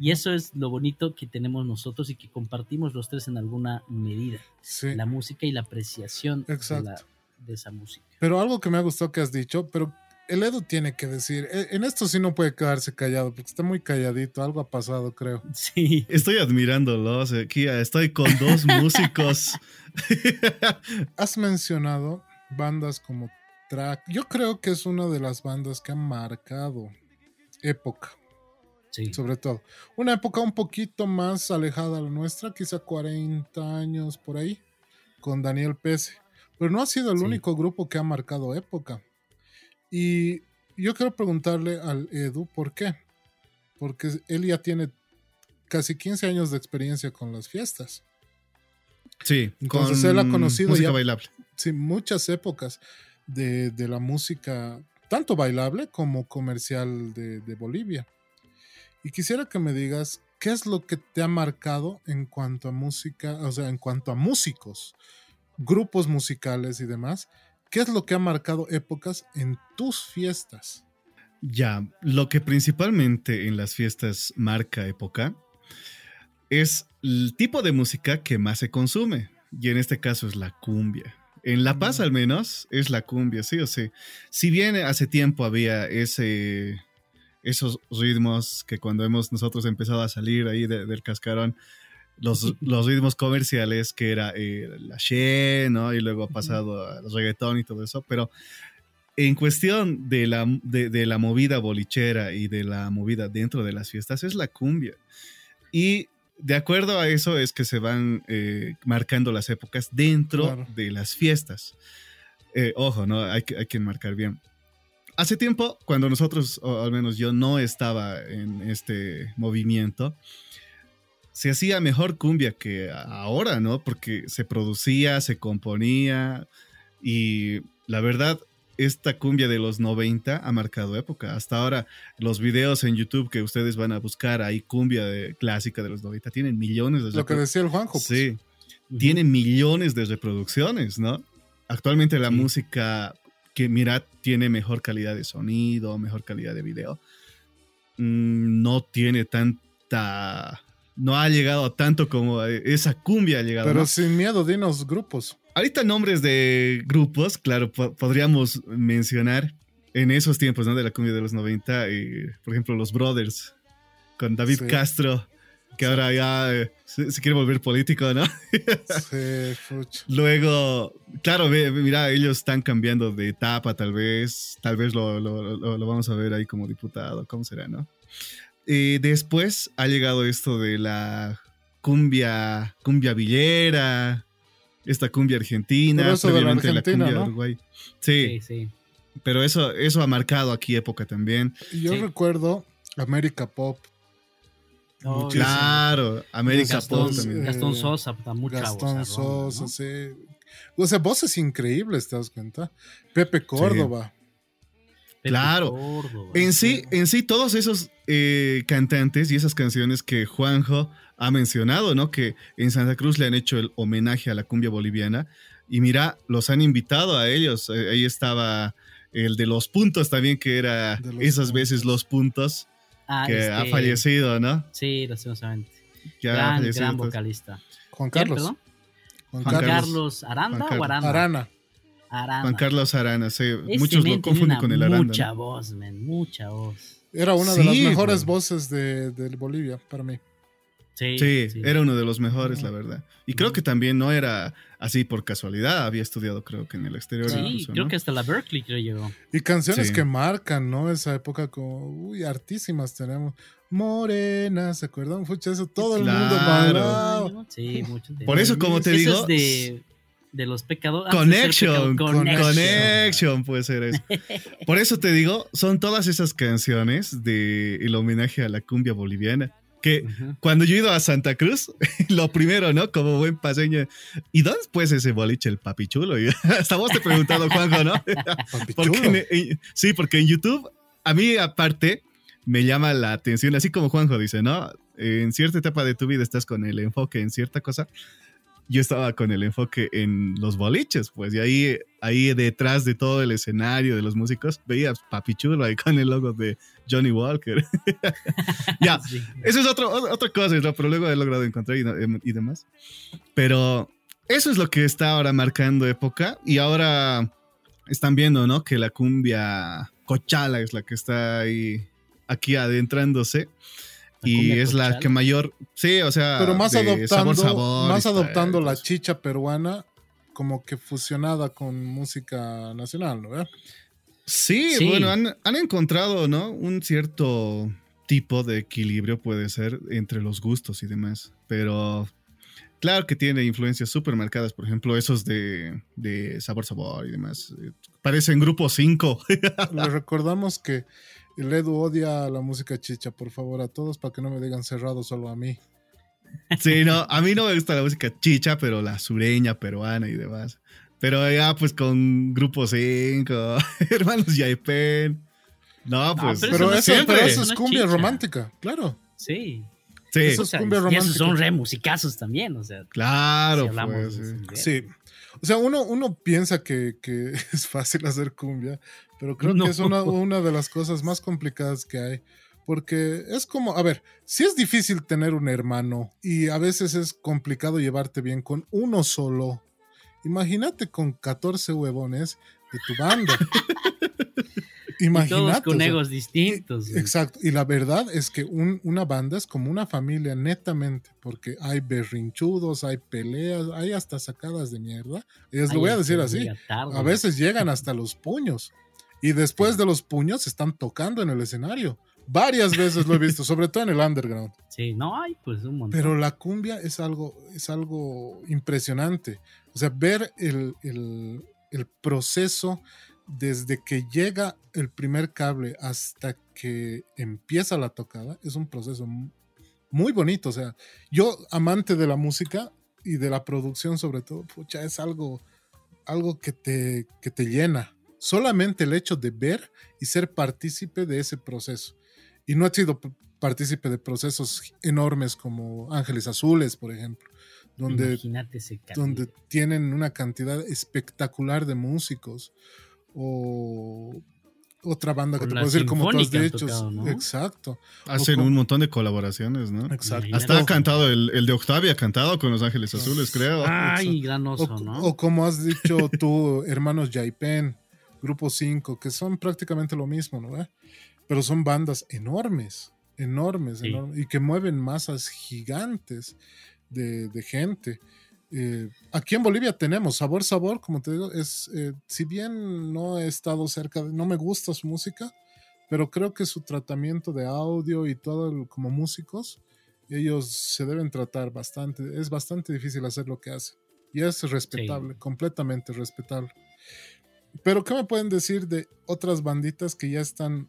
Y eso es lo bonito que tenemos nosotros y que compartimos los tres en alguna medida. Sí. La música y la apreciación de, esa música. Pero algo que me ha gustado que has dicho, pero el Edu tiene que decir, e, en esto sí no puede quedarse callado, porque está muy calladito, algo ha pasado, creo. Sí. Estoy admirándolo, aquí estoy con dos músicos. Has mencionado bandas como Track. Yo creo que es una de las bandas que han marcado época. Sí. Sobre todo. Una época un poquito más alejada a la nuestra, quizá 40 años por ahí, con Daniel Pese. Pero no ha sido el único grupo que ha marcado época. Y yo quiero preguntarle al Edu por qué. Porque él ya tiene casi 15 años de experiencia con las fiestas. Sí, entonces él ha conocido ya bailable. Sí, muchas épocas de, la música, tanto bailable como comercial de, de, Bolivia. Y quisiera que me digas qué es lo que te ha marcado en cuanto a música, o sea, en cuanto a músicos, grupos musicales y demás, ¿Qué es lo que ha marcado épocas en tus fiestas? Ya, lo que principalmente en las fiestas marca época es el tipo de música que más se consume. Y en este caso es la cumbia. En La Paz al menos es la cumbia, sí o sí. Si bien hace tiempo había ese, esos ritmos que cuando hemos nosotros empezado a salir ahí del cascarón, los, los ritmos comerciales que era eh, la She, ¿no? Y luego ha pasado al reggaetón y todo eso, pero en cuestión de la, de, la movida bolichera y de la movida dentro de las fiestas es la cumbia. Y de acuerdo a eso es que se van eh, marcando las épocas dentro de las fiestas. Eh, ojo, ¿no? Hay que, hay que marcar bien. Hace tiempo, cuando nosotros, o al menos yo, no estaba en este movimiento, se hacía mejor cumbia que ahora, ¿no? Porque se producía, se componía y la verdad, esta cumbia de los 90 ha marcado época. Hasta ahora, los videos en YouTube que ustedes van a buscar ahí, cumbia de, clásica de los 90, tienen millones de Lo que decía el Juanjo. Pues. Sí, tienen millones de reproducciones, ¿no? Actualmente la música que, mirad, tiene mejor calidad de sonido, mejor calidad de video. Mm, no tiene tanta no ha llegado tanto como esa cumbia ha llegado. Pero sin miedo, dinos grupos. Ahorita nombres de grupos, claro, podríamos mencionar en esos tiempos, ¿no? De la cumbia de los 90, eh, por ejemplo, los Brothers, con David Castro, que ahora ya eh, se, quiere volver político, ¿no? sí, fucho. Luego, claro, mira, ellos están cambiando de etapa, tal vez, tal vez lo, lo vamos a ver ahí como diputado, ¿cómo será, no? Eh, después ha llegado esto de la cumbia, cumbia villera, esta cumbia argentina, previamente la, cumbia Uruguay. Sí, sí, Pero eso, eso ha marcado aquí época también. Yo recuerdo América Pop. Oh, claro, América Pop también. Gastón Sosa, mucha Gastón Sosa, sí. O sea, voces increíbles, ¿te das cuenta? Pepe Córdoba. Claro. en sí, en sí, todos esos eh, cantantes y esas canciones que Juanjo ha mencionado, ¿no? Que en Santa Cruz le han hecho el homenaje a la cumbia boliviana. Y mira, los han invitado a ellos. Eh, ahí estaba el de los puntos también, que era esas veces los puntos, ah, que ha este, fallecido, ¿no? Sí, lastimosamente. gran, gran vocalista. Juan Carlos. Juan, Carlos. Aranda o Aranda? Arana. Juan Carlos Arana, sí. Muchos lo confunden con el Aranda. Mucha voz, man, mucha voz. Era una de las mejores voces de, Bolivia para mí. Sí, sí, era uno de los mejores, la verdad. Y creo que también no era así por casualidad, había estudiado creo que en el exterior. Sí, creo que hasta la Berkeley creo llegó. Y canciones que marcan, ¿no? Esa época como, uy, artísimas tenemos. Morena, ¿se acuerdan? Fucha, eso todo el mundo bailaba. Sí, mucho. Por eso, como te digo de los pecadores. Connection, connection, puede ser eso. Por eso te digo, son todas esas canciones de el homenaje a la cumbia boliviana. Que cuando yo he ido a Santa Cruz, lo primero, ¿no? Como buen paseño, ¿y dónde pues ese boliche, el papichulo? Y hasta vos te he preguntado, Juanjo, ¿no? porque sí, porque en YouTube, a mí aparte, me llama la atención, así como Juanjo dice, ¿no? En cierta etapa de tu vida estás con el enfoque en cierta cosa yo estaba con el enfoque en los boliches, pues, y ahí, ahí detrás de todo el escenario de los músicos, veías Papi Chulo ahí con el logo de Johnny Walker. ya, eso es otro, otra cosa, pero luego he logrado encontrar y, y, demás. Pero eso es lo que está ahora marcando época y ahora están viendo, ¿no? Que la cumbia Cochala es la que está ahí, aquí adentrándose. Y es la que mayor, sí, o sea, pero más adoptando, más adoptando la chicha peruana como que fusionada con música nacional, ¿no? Sí, bueno, han, han, encontrado, ¿no? Un cierto tipo de equilibrio puede ser entre los gustos y demás, pero claro que tiene influencias súper marcadas, por ejemplo, esos de, de sabor sabor y demás. Parecen grupo 5. Les recordamos que el Edu odia la música chicha, por favor, a todos para que no me digan cerrado solo a mí. Sí, no, a mí no me gusta la música chicha, pero la sureña, peruana y demás. Pero ya, pues con Grupo 5, Hermanos Yaipen. No, pues. pero, eso, es cumbia romántica, claro. Sí. Sí. Eso es cumbia romántica. Y esos son re musicazos también, o sea. Claro, pues, sí. O sea, uno, uno piensa que, que, es fácil hacer cumbia, pero creo que es una, una de las cosas más complicadas que hay. Porque es como, a ver, si es difícil tener un hermano y a veces es complicado llevarte bien con uno solo, imagínate con 14 huevones de tu banda. Imagínate. todos con egos distintos. Exacto. Y la verdad es que una banda es como una familia netamente, porque hay berrinchudos, hay peleas, hay hasta sacadas de mierda. Y les lo voy a decir así. A veces llegan hasta los puños. Y después de los puños están tocando en el escenario. Varias veces lo he visto, sobre todo en el underground. Sí, no hay pues un montón. Pero la cumbia es algo, es algo impresionante. O sea, ver el, el, proceso desde que llega el primer cable hasta que empieza la tocada es un proceso muy bonito. O sea, yo, amante de la música y de la producción, sobre todo, pucha, es algo, algo que, te, que te llena. Solamente el hecho de ver y ser partícipe de ese proceso y no ha sido partícipe de procesos enormes como Ángeles Azules, por ejemplo, donde, donde tienen una cantidad espectacular de músicos o otra banda que te puedo decir como tú has dicho. Exacto. Hacen un montón de colaboraciones, ¿no? Exacto. Hasta ha cantado el, el de Octavia, ha cantado con Los Ángeles Azules, creo. Ay, gran oso, o, ¿no? O como has dicho tú, hermanos Jaipen, Grupo 5, que son prácticamente lo mismo, ¿no? pero son bandas enormes, enormes, enormes y que mueven masas gigantes de, gente. Eh, aquí en Bolivia tenemos Sabor Sabor, como te digo, es, eh, si bien no he estado cerca, de, no me gusta su música, pero creo que su tratamiento de audio y todo como músicos, ellos se deben tratar bastante, es bastante difícil hacer lo que hacen. Y es respetable, completamente respetable. Pero, ¿qué me pueden decir de otras banditas que ya están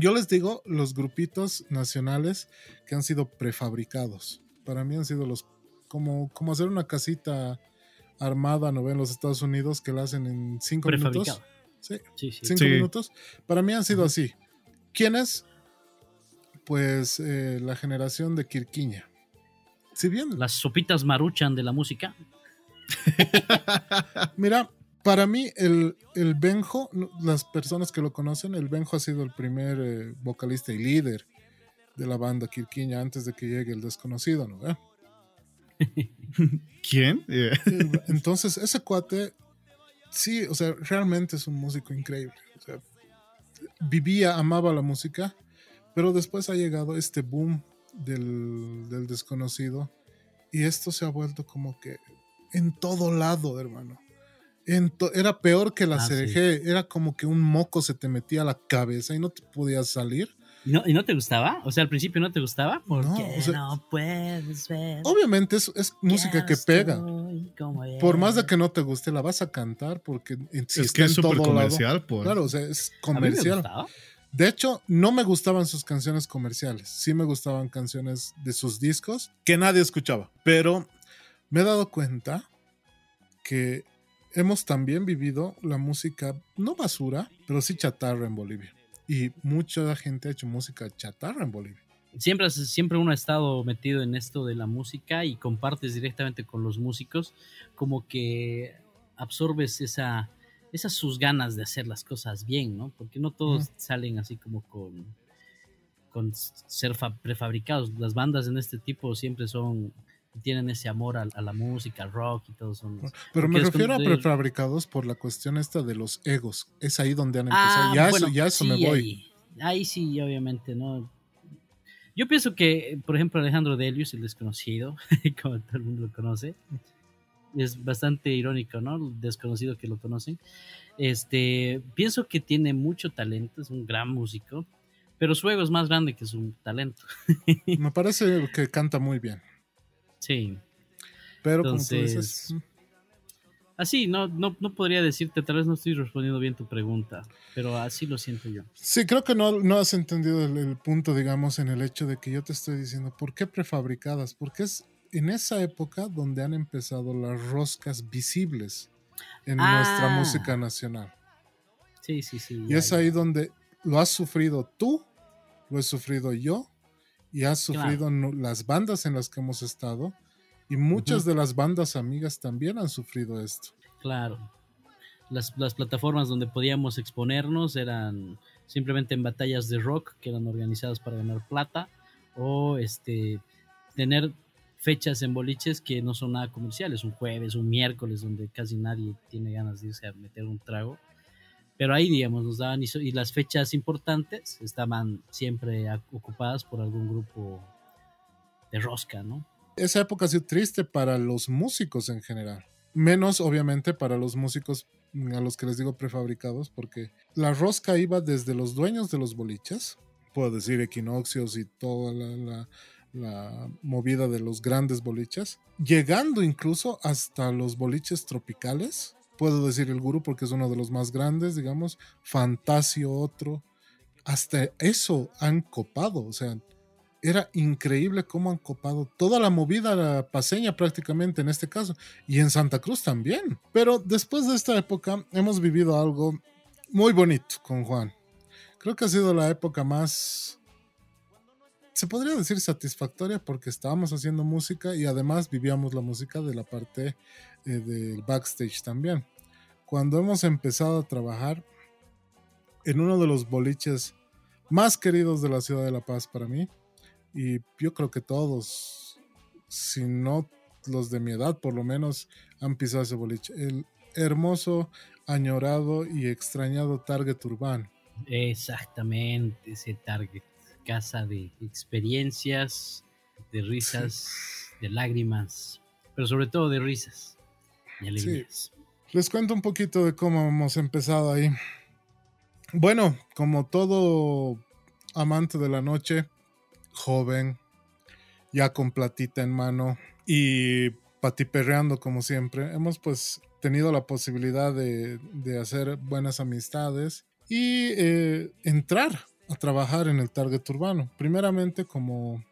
yo les digo los grupitos nacionales que han sido prefabricados. Para mí han sido los como, como hacer una casita armada, ¿no ven? Los Estados Unidos que la hacen en cinco minutos. Sí, sí, sí. cinco minutos. Para mí han sido así. ¿Quiénes? Pues eh, la generación de Quirquiña. Si bien. Las sopitas maruchan de la música. Mira, para mí, el, el, Benjo, las personas que lo conocen, el Benjo ha sido el primer eh, vocalista y líder de la banda Quirquiña antes de que llegue el desconocido, ¿no? ¿Quién? Entonces, ese cuate, sí, o sea, realmente es un músico increíble. O sea, vivía, amaba la música, pero después ha llegado este boom del, del desconocido y esto se ha vuelto como que en todo lado, hermano era peor que la ah, CDG, era como que un moco se te metía a la cabeza y no te podías salir. No, ¿Y no te gustaba? O sea, al principio no te gustaba. Porque no, puedes ver. Obviamente es, música que pega. Por más de que no te guste, la vas a cantar porque es que es súper comercial, pues. Claro, o sea, es comercial. De hecho, no me gustaban sus canciones comerciales. Sí me gustaban canciones de sus discos que nadie escuchaba. Pero me he dado cuenta que hemos también vivido la música, no basura, pero sí chatarra en Bolivia. Y mucha gente ha hecho música chatarra en Bolivia. Siempre, siempre uno ha estado metido en esto de la música y compartes directamente con los músicos, como que absorbes esa, esas sus ganas de hacer las cosas bien, ¿no? Porque no todos salen así como con, con ser prefabricados. Las bandas en este tipo siempre son tienen ese amor a, la música, al rock y todo eso. Pero me refiero a prefabricados por la cuestión esta de los egos. Es ahí donde han empezado. Ah, ya, eso, ya eso me voy. Ahí, sí, obviamente, ¿no? Yo pienso que, por ejemplo, Alejandro Delius, el desconocido, como todo el mundo lo conoce, es bastante irónico, ¿no? El desconocido que lo conocen. Este, pienso que tiene mucho talento, es un gran músico, pero su ego es más grande que su talento. Me parece que canta muy bien. Sí. Pero como tú dices. Mm. Así, no, no, no podría decirte, tal vez no estoy respondiendo bien tu pregunta, pero así lo siento yo. Sí, creo que no, no has entendido el, punto, digamos, en el hecho de que yo te estoy diciendo, ¿por qué prefabricadas? Porque es en esa época donde han empezado las roscas visibles en nuestra ah. música nacional. Sí, sí, sí. Y es ahí donde lo has sufrido tú, lo he sufrido yo, y has sufrido las bandas en las que hemos estado y muchas de las bandas amigas también han sufrido esto. Claro. Las, plataformas donde podíamos exponernos eran simplemente en batallas de rock que eran organizadas para ganar plata o este tener fechas en boliches que no son nada comerciales, un jueves, un miércoles donde casi nadie tiene ganas de irse a meter un trago pero ahí, digamos, nos daban y, las fechas importantes estaban siempre ocupadas por algún grupo de rosca, ¿no? Esa época ha sido triste para los músicos en general. Menos, obviamente, para los músicos a los que les digo prefabricados, porque la rosca iba desde los dueños de los boliches, puedo decir equinoccios y toda la, la movida de los grandes boliches, llegando incluso hasta los boliches tropicales, puedo decir el gurú porque es uno de los más grandes, digamos, Fantasio otro, hasta eso han copado, o sea, era increíble cómo han copado toda la movida paseña prácticamente en este caso, y en Santa Cruz también. Pero después de esta época hemos vivido algo muy bonito con Juan. Creo que ha sido la época más, se podría decir satisfactoria porque estábamos haciendo música y además vivíamos la música de la parte eh, del backstage también. Cuando hemos empezado a trabajar en uno de los boliches más queridos de la ciudad de La Paz para mí, y yo creo que todos, si no los de mi edad por lo menos, han pisado ese boliche. El hermoso, añorado y extrañado Target Urbano. Exactamente, ese Target. Casa de experiencias, de risas, de lágrimas, pero sobre todo de risas. Les cuento un poquito de cómo hemos empezado ahí. Bueno, como todo amante de la noche, joven, ya con platita en mano y patiperreando como siempre, hemos pues tenido la posibilidad de, hacer buenas amistades y eh, entrar a trabajar en el target urbano. Primeramente como,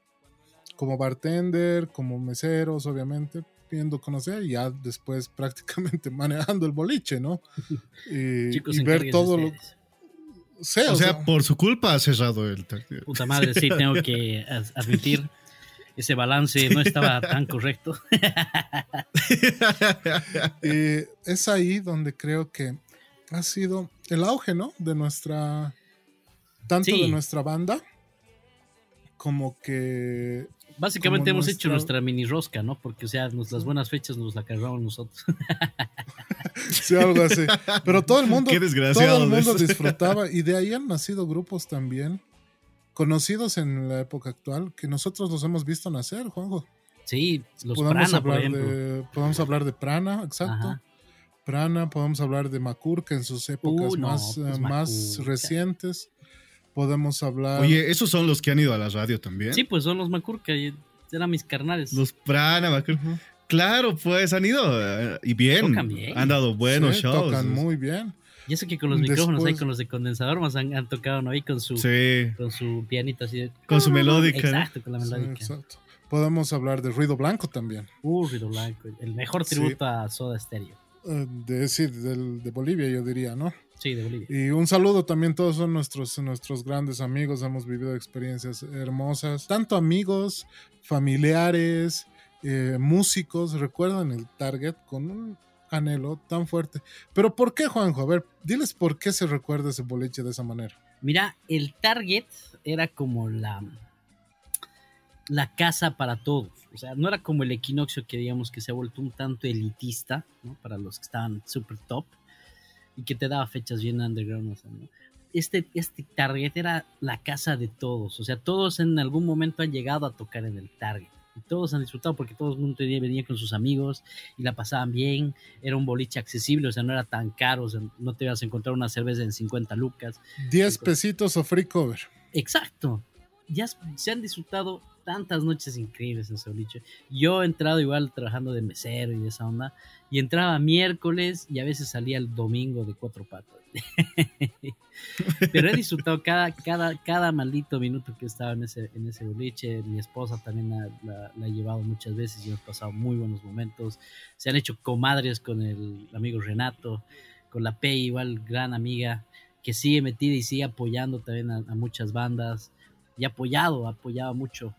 como bartender, como meseros, obviamente, viendo conocer y ya después prácticamente manejando el boliche, ¿no? Y, ver todo lo... o sea, por su culpa ha cerrado el Puta madre, sí, tengo que admitir, ese balance no estaba tan correcto. y es ahí donde creo que ha sido el auge, ¿no? De nuestra, tanto de nuestra banda, como que Básicamente hemos hecho nuestra mini rosca, ¿no? Porque, o sea, las buenas fechas nos la cargamos nosotros. sí, algo así. Pero todo el mundo, todo el mundo disfrutaba y de ahí han nacido grupos también conocidos en la época actual que nosotros los hemos visto nacer, Juanjo. Sí, los podemos Prana, hablar por De, podemos hablar de Prana, exacto. Prana, podemos hablar de Macur, que en sus épocas uh, más, pues más recientes podemos hablar. Oye, esos son los que han ido a la radio también. Sí, pues son los Macur, que eran mis carnales. Los Prana, Macur. Claro, pues han ido eh, y bien. Han dado buenos shows. Tocan muy bien. Y eso que con los micrófonos ahí, con los de condensador, más han, tocado ¿no? ahí con su, con su pianito así. con su melódica. Exacto, con la melódica. exacto. Podemos hablar de Ruido Blanco también. Uh, Ruido Blanco. El mejor tributo a Soda Stereo. Eh, de, sí, de Bolivia, yo diría, ¿no? Sí, de Bolivia. Y un saludo también, todos son nuestros, nuestros grandes amigos, hemos vivido experiencias hermosas, tanto amigos, familiares, eh, músicos, recuerdan el Target con un anhelo tan fuerte. Pero ¿por qué, Juanjo? A ver, diles por qué se recuerda ese boliche de esa manera. Mira, el Target era como la la casa para todos. O sea, no era como el equinoccio que digamos que se ha vuelto un tanto elitista, ¿no? Para los que estaban super top y que te daba fechas bien underground. este, este Target era la casa de todos. O sea, todos en algún momento han llegado a tocar en el Target. Y todos han disfrutado porque todo el mundo venía con sus amigos y la pasaban bien. Era un boliche accesible, o sea, no era tan caro. O sea, no te ibas a encontrar una cerveza en 50 lucas. 10 pesitos o free cover. Exacto. Ya se han disfrutado tantas noches increíbles en ese boliche. Yo he entrado igual trabajando de mesero y esa onda. Y entraba miércoles y a veces salía el domingo de cuatro patas. Pero he disfrutado cada, cada, cada maldito minuto que estaba en ese, en ese boliche. Mi esposa también la, ha llevado muchas veces y hemos pasado muy buenos momentos. Se han hecho comadres con el amigo Renato, con la P, igual gran amiga, que sigue metida y sigue apoyando también a, muchas bandas. Y apoyado, apoyaba mucho.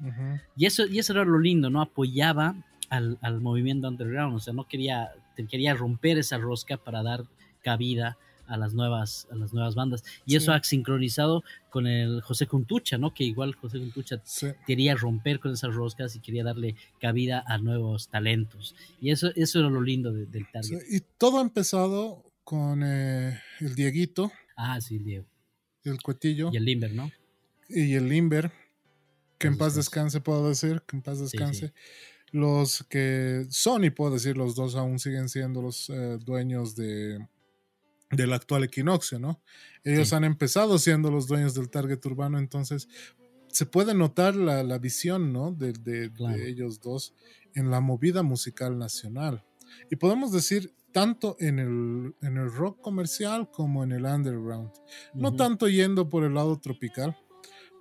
y, eso, y eso era lo lindo, ¿no? Apoyaba al, al, movimiento underground, o sea, no quería, quería romper esa rosca para dar cabida a las nuevas, a las nuevas bandas. Y eso ha sincronizado con el José Contucha, ¿no? Que igual José Contucha quería romper con esas roscas y quería darle cabida a nuevos talentos. Y eso, eso era lo lindo del Target. y todo ha empezado con eh, el Dieguito. Ah, sí, el Diego. El Cuetillo. Y el Limber, ¿no? Y el Limber. Que en paz descanse, puedo decir, que en paz descanse. Los que son, y puedo decir, los dos aún siguen siendo los eh, dueños de del actual equinoccio, ¿no? Ellos han empezado siendo los dueños del target urbano, entonces se puede notar la, visión, ¿no? De, ellos dos en la movida musical nacional. Y podemos decir tanto en el, en el rock comercial como en el underground. No tanto yendo por el lado tropical,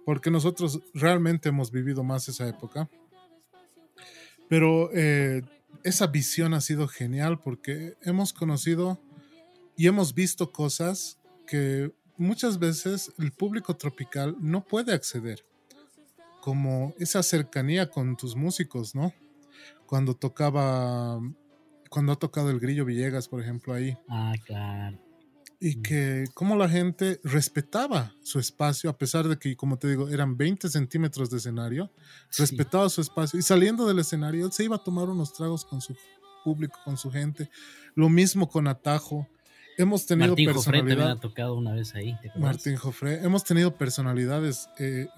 porque nosotros realmente hemos vivido más esa época. Pero eh, esa visión ha sido genial porque hemos conocido y hemos visto cosas que muchas veces el público tropical no puede acceder, como esa cercanía con tus músicos, ¿no? Cuando tocaba, cuando ha tocado el Grillo Villegas, por ejemplo, ahí. Ah, claro. Y que como la gente respetaba su espacio, a pesar de que, como te digo, eran 20 centímetros de escenario, respetaba su espacio. Y saliendo del escenario, él se iba a tomar unos tragos con su público, con su gente. Lo mismo con Atajo hemos tenido Martín personalidad, ha tocado una vez ahí. Martín Jofre. Hemos tenido personalidades eh,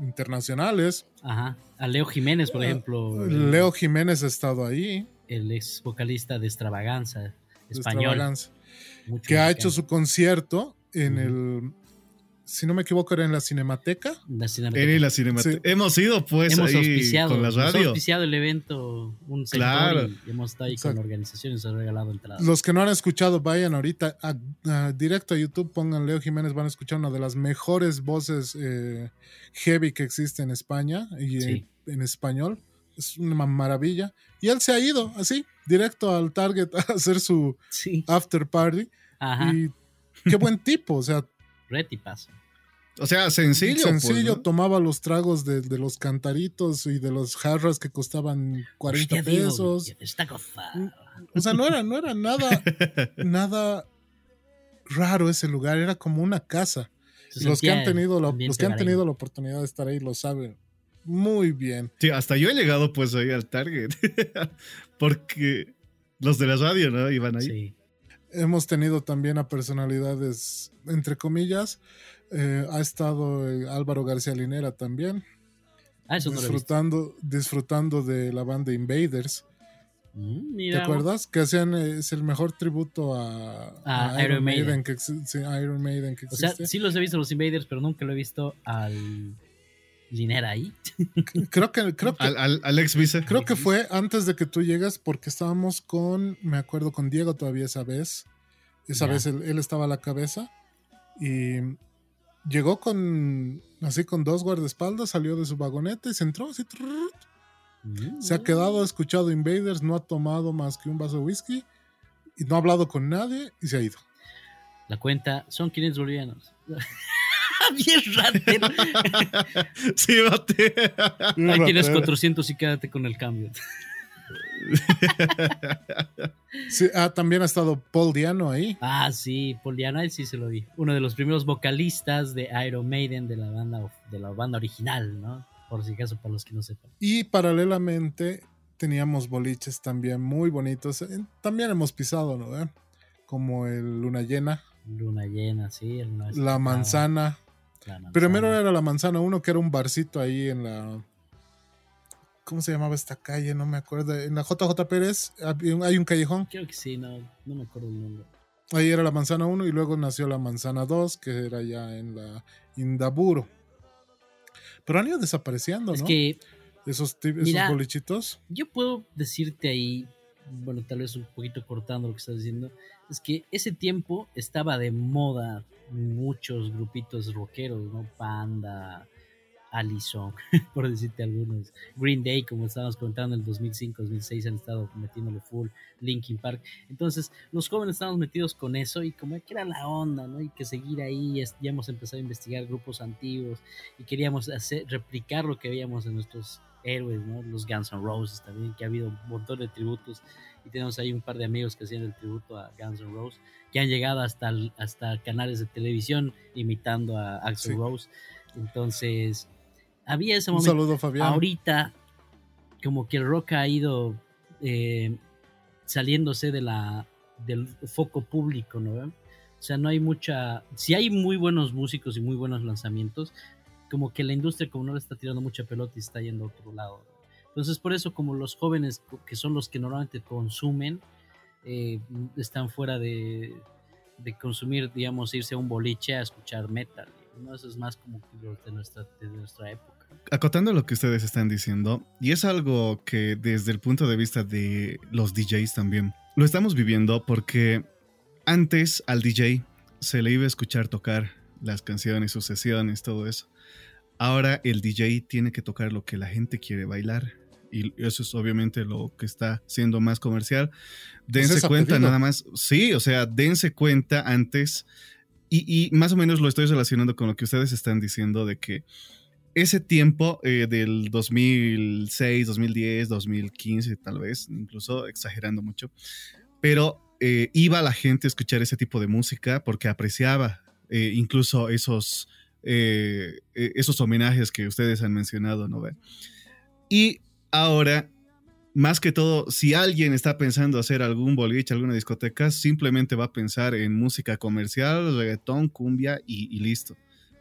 internacionales. Ajá. A Leo Jiménez, por ah, ejemplo. Leo Jiménez ha estado ahí. El ex vocalista de Extravaganza, español. Que ha hecho su concierto en el si no me equivoco, era en la Cinemateca. La Cinemateca. En la Cinemateca. Hemos ido, pues, hemos auspiciado, con la radio. Hemos auspiciado el evento, un sector, claro. y hemos estado ahí con organizaciones, ha regalado entradas. Los que no han escuchado, vayan ahorita a, directo a YouTube, pongan Leo Jiménez, van a escuchar una de las mejores voces eh, heavy que existe en España y en español. Es una maravilla. Y él se ha ido así, directo al Target a hacer su after party. Ajá. Y qué buen tipo, o sea, Retipazo. O sea, sencillo. Pues, sencillo, tomaba los tragos de, los cantaritos y de los jarras que costaban 40 pesos. Mm, o sea, no era, no era nada, nada raro ese lugar, era como una casa. los que han tenido la, los que han tenido la oportunidad de estar ahí lo saben muy bien. Sí, hasta yo he llegado pues ahí al Target. Porque los de la radio, ¿no? Iban ahí. Sí. Hemos tenido también a personalidades, entre comillas, eh, ha estado eh, Álvaro García Linera también. Ah, disfrutando, disfrutando de la banda Invaders. Mm, ¿Te acuerdas? Que hacían eh, es el mejor tributo a, Iron, Maiden. que, Iron Maiden que existe. O sea, sí los he visto los Invaders, pero nunca lo he visto al Linera ahí. creo que, creo que al, Alex Vice. Creo que fue antes de que tú llegas porque estábamos con, me acuerdo, con Diego todavía esa vez. Esa vez él, estaba a la cabeza y llegó con, así con dos guardaespaldas, salió de su vagoneta y se entró así. Mm. Se ha quedado, ha escuchado Invaders, no ha tomado más que un vaso de whisky y no ha hablado con nadie y se ha ido. La cuenta son 500 bolivianos. Bien rater. sí, bate. Ahí tienes 400 y quédate con el cambio. sí, ah, también ha estado Paul Diano ahí. Ah, sí, Paul Diano, él sí se lo vi. Uno de los primeros vocalistas de Iron Maiden de la banda, de la banda original, ¿no? por si acaso para los que no sepan. Y paralelamente teníamos boliches también muy bonitos. También hemos pisado, ¿no? Como el Luna Llena. Luna Llena, sí. la manzana. Primero era la manzana uno que era un barcito ahí en la... ¿Cómo se llamaba esta calle? No me acuerdo. En la JJ Pérez hay un callejón. Creo que sí, no, no me acuerdo el nombre. Ahí era la manzana 1 y luego nació la manzana 2, que era ya en la Indaburo. Pero han ido desapareciendo, es Que, esos, esos bolichitos. Yo puedo decirte ahí, bueno, tal vez un poquito cortando lo que estás diciendo, es que ese tiempo estaba de moda muchos grupitos rockeros, ¿no? Panda, Allison, por decirte algunos. Green Day, como estábamos contando en el 2005, 2006, han estado metiéndole full. Linkin Park. Entonces, los jóvenes estamos metidos con eso y como que era la onda, ¿no? Y que seguir ahí, ya hemos empezado a investigar grupos antiguos y queríamos hacer, replicar lo que veíamos en nuestros héroes, ¿no? Los Guns N' Roses también, que ha habido un montón de tributos y tenemos ahí un par de amigos que hacían el tributo a Guns N' Roses, que han llegado hasta, hasta canales de televisión imitando a Axel Rose. Entonces, había ese momento. Un saludo, Fabián. Ahorita, como que el rock ha ido eh, saliéndose de la, del foco público, ¿no? O sea, no hay mucha. Si hay muy buenos músicos y muy buenos lanzamientos, como que la industria, como no le está tirando mucha pelota y está yendo a otro lado. Entonces, por eso, como los jóvenes, que son los que normalmente consumen, eh, están fuera de, de consumir, digamos, irse a un boliche a escuchar metal. Eso es más como de nuestra, de nuestra época acotando lo que ustedes están diciendo, y es algo que desde el punto de vista de los DJs también, lo estamos viviendo porque antes al DJ se le iba a escuchar tocar las canciones, sus sesiones, todo eso. Ahora el DJ tiene que tocar lo que la gente quiere bailar. Y eso es obviamente lo que está siendo más comercial. Dense cuenta nada más. Sí, o sea, dense cuenta antes. Y, y, más o menos lo estoy relacionando con lo que ustedes están diciendo de que ese tiempo eh, del 2006, 2010, 2015 tal vez, incluso exagerando mucho, pero eh, iba la gente a escuchar ese tipo de música porque apreciaba eh, incluso esos, e, esos homenajes que ustedes han mencionado, ¿no? Y ahora, más que todo, si alguien está pensando hacer algún boliche, alguna discoteca, simplemente va a pensar en música comercial, reggaetón, cumbia y listo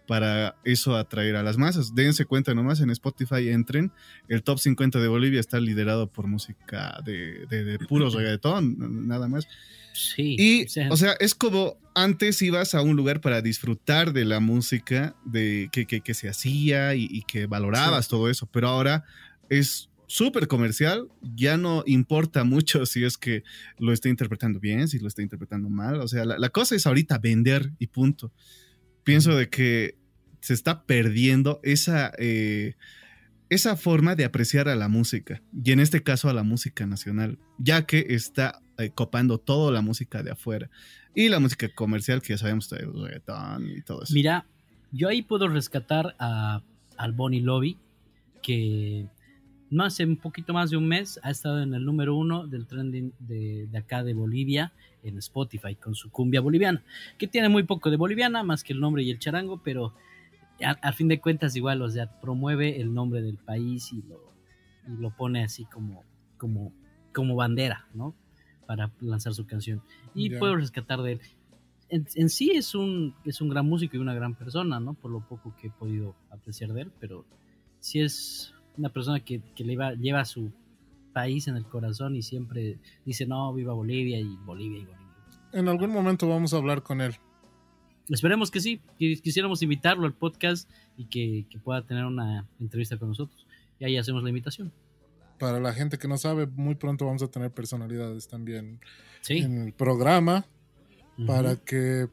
para eso atraer a las masas. Dense cuenta nomás, en Spotify entren, el top 50 de Bolivia está liderado por música de, de, puros reggaetón, nada más. Sí. Y, o sea, es como antes ibas a un lugar para disfrutar de la música de, que, que, se hacía y, que valorabas todo eso, pero ahora es súper comercial, ya no importa mucho si es que lo está interpretando bien, si lo está interpretando mal, o sea, la, la cosa es ahorita vender y punto pienso de que se está perdiendo esa, eh, esa forma de apreciar a la música, y en este caso a la música nacional, ya que está eh, copando toda la música de afuera y la música comercial que ya sabemos, el reggaetón y todo eso. Mira, yo ahí puedo rescatar a, al Bonnie Lobby, que no hace un poquito más de un mes ha estado en el número uno del trending de, acá de Bolivia en Spotify con su cumbia boliviana, que tiene muy poco de boliviana, más que el nombre y el charango, pero al fin de cuentas igual, o sea, promueve el nombre del país y lo, lo pone así como, como, como bandera, ¿no? Para lanzar su canción. Y puedo rescatar de él. En, sí es un, es un gran músico y una gran persona, ¿no? Por lo poco que he podido apreciar de él, pero sí es una persona que, le lleva a su país en el corazón y siempre dice, no, viva Bolivia y Bolivia y Bolivia. En algún momento vamos a hablar con él. Esperemos que sí, quisiéramos invitarlo al podcast y que, pueda tener una entrevista con nosotros. Y ahí hacemos la invitación. Para la gente que no sabe, muy pronto vamos a tener personalidades también en el programa para que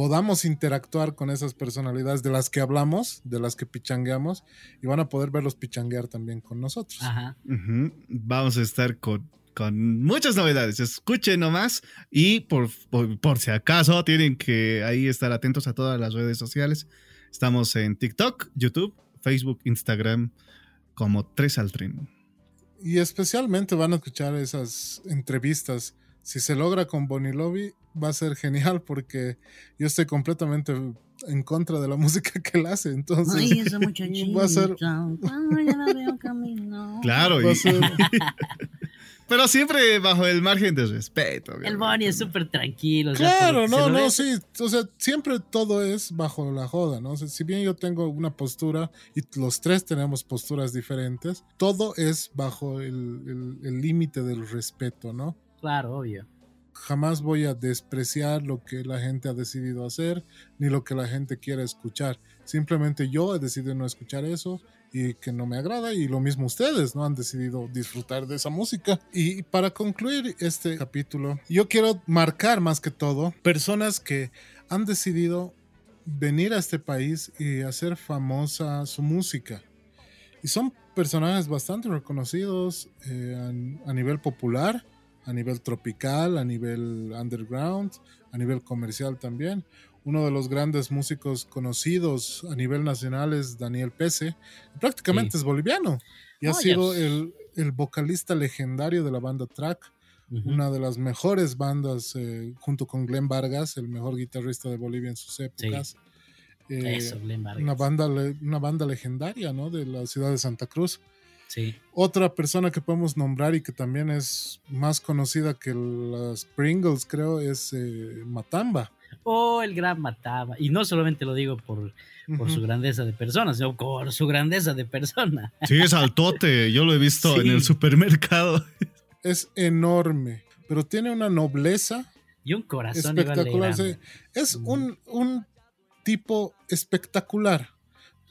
podamos interactuar con esas personalidades de las que hablamos, de las que pichangueamos, y van a poder verlos pichanguear también con nosotros. Vamos a estar con, con, muchas novedades. Escuchen nomás y por, por, si acaso tienen que ahí estar atentos a todas las redes sociales. Estamos en TikTok, YouTube, Facebook, Instagram, como tres al tren. Y especialmente van a escuchar esas entrevistas si se logra con Bonnie Lobby, va a ser genial porque yo estoy completamente en contra de la música que él hace. Entonces, Ay, esa muchachita, va a ser. camino. Claro, y- ser- pero siempre bajo el margen de respeto. El. Bonnie es súper tranquilo. o sea, por Claro, no, no, ve, sí. O sea, siempre todo es bajo la joda, ¿no? O sea, si bien yo tengo una postura y los tres tenemos posturas diferentes, todo es bajo el el- el límite del respeto, ¿no? Claro, obvio. jamás voy a despreciar lo que la gente ha decidido hacer ni lo que la gente quiere escuchar. Simplemente yo he decidido no escuchar eso y que no me agrada y lo mismo ustedes no han decidido disfrutar de esa música. Y para concluir este capítulo, yo quiero marcar más que todo personas que han decidido venir a este país y hacer famosa su música. Y son personajes bastante reconocidos eh, a, a nivel popular, a nivel tropical, a nivel underground, a nivel comercial también. Uno de los grandes músicos conocidos a nivel nacional es Daniel Pese. Prácticamente Sí. es boliviano y ha Oh, sido el, el vocalista legendario de la banda Track, una de las mejores bandas eh, junto con Glenn Vargas, el mejor guitarrista de Bolivia en sus épocas. Eh, Eso, Glenn Vargas. una banda, una banda legendaria ¿no? de la ciudad de Santa Cruz. Sí. Otra persona que podemos nombrar y que también es más conocida que las Pringles, creo, es eh, Matamba. Oh, el gran Mataba. Y no solamente lo digo por, por su grandeza de persona, sino por su grandeza de persona. Sí, es altote. Yo lo he visto Sí. en el supermercado. Es enorme, pero tiene una nobleza Y un corazón igual de espectacular. Es Mm. un, un tipo espectacular,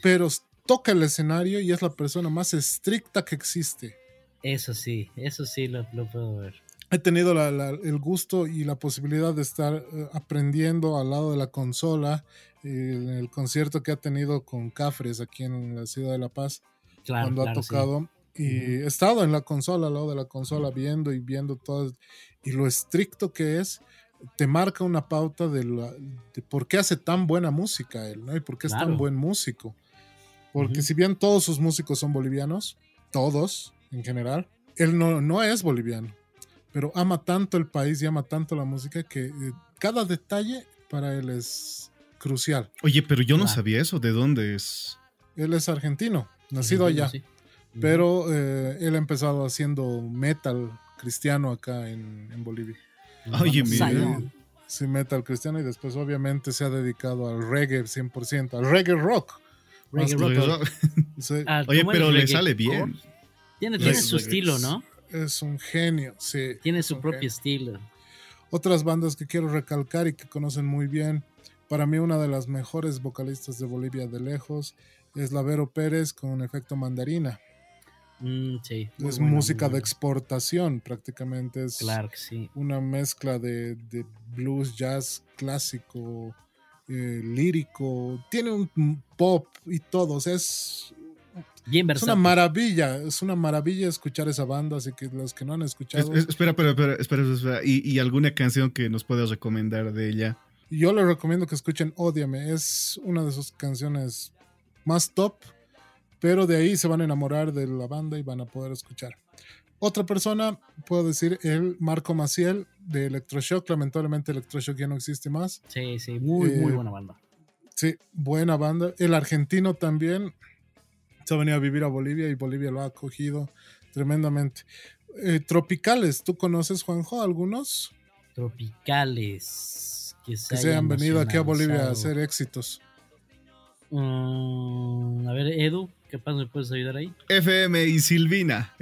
pero toca el escenario y es la persona más estricta que existe. Eso sí, eso sí lo, lo puedo ver. he tenido la- la- el gusto y la posibilidad de estar eh, aprendiendo al lado de la consola eh, en el concierto que ha tenido con Cafres aquí en la ciudad de La Paz Claro, cuando claro, ha sí. tocado y he estado en la consola al lado de la consola viendo y viendo todo y lo estricto que es te marca una pauta de, la- de por qué hace tan buena música él ¿no? y por qué es Claro. tan buen músico porque si bien todos sus músicos son bolivianos todos en general él no, no es boliviano pero ama tanto el país y ama tanto la música que eh, cada detalle para él es crucial. Oye, pero yo no sabía eso. ¿De dónde es? Él es argentino, nacido Sí, allá, sí. Pero eh, él ha empezado haciendo metal cristiano acá en, en Bolivia. Oye, mira. Sí, metal cristiano y después obviamente se ha dedicado al reggae 100%, al reggae rock. Reggae Más rock. que- Sí, Ah, Oye, ¿cómo es pero le sale bien. Tiene, su estilo, ¿no? es un genio, sí. Tiene su propio genio. estilo. Otras bandas que quiero recalcar y que conocen muy bien. Para mí una de las mejores vocalistas de Bolivia de lejos es la Vero Pérez con efecto mandarina. Mm, sí. es buena, música de exportación prácticamente. Es Claro que sí. una mezcla de, de blues, jazz clásico, eh, lírico. Tiene un pop y todo. O sea, es, Bien es una maravilla. Es una maravilla escuchar esa banda. Así que los que no han Es- escuchado... es- espera, espera, espera, espera, espera. ¿Y, y alguna canción que nos puedas recomendar de ella? Yo les recomiendo que escuchen Ódiame. Es una de sus canciones más top, pero de ahí se van a enamorar de la banda y van a poder escuchar. Otra persona, puedo decir, el Marco Maciel de Electroshock. Lamentablemente Electroshock ya no existe más. Sí, sí, muy, muy Eh, buena banda. Sí, buena banda. El argentino también se ha venido a vivir a Bolivia y Bolivia lo ha acogido tremendamente. Eh, tropicales, ¿tú conoces, Juanjo, algunos Tropicales. Que se, que se hayan venido aquí a Bolivia a hacer éxitos? Mm, a ver, Edu, ¿qué pasa? ¿Me puedes ayudar ahí? FM y Silvina.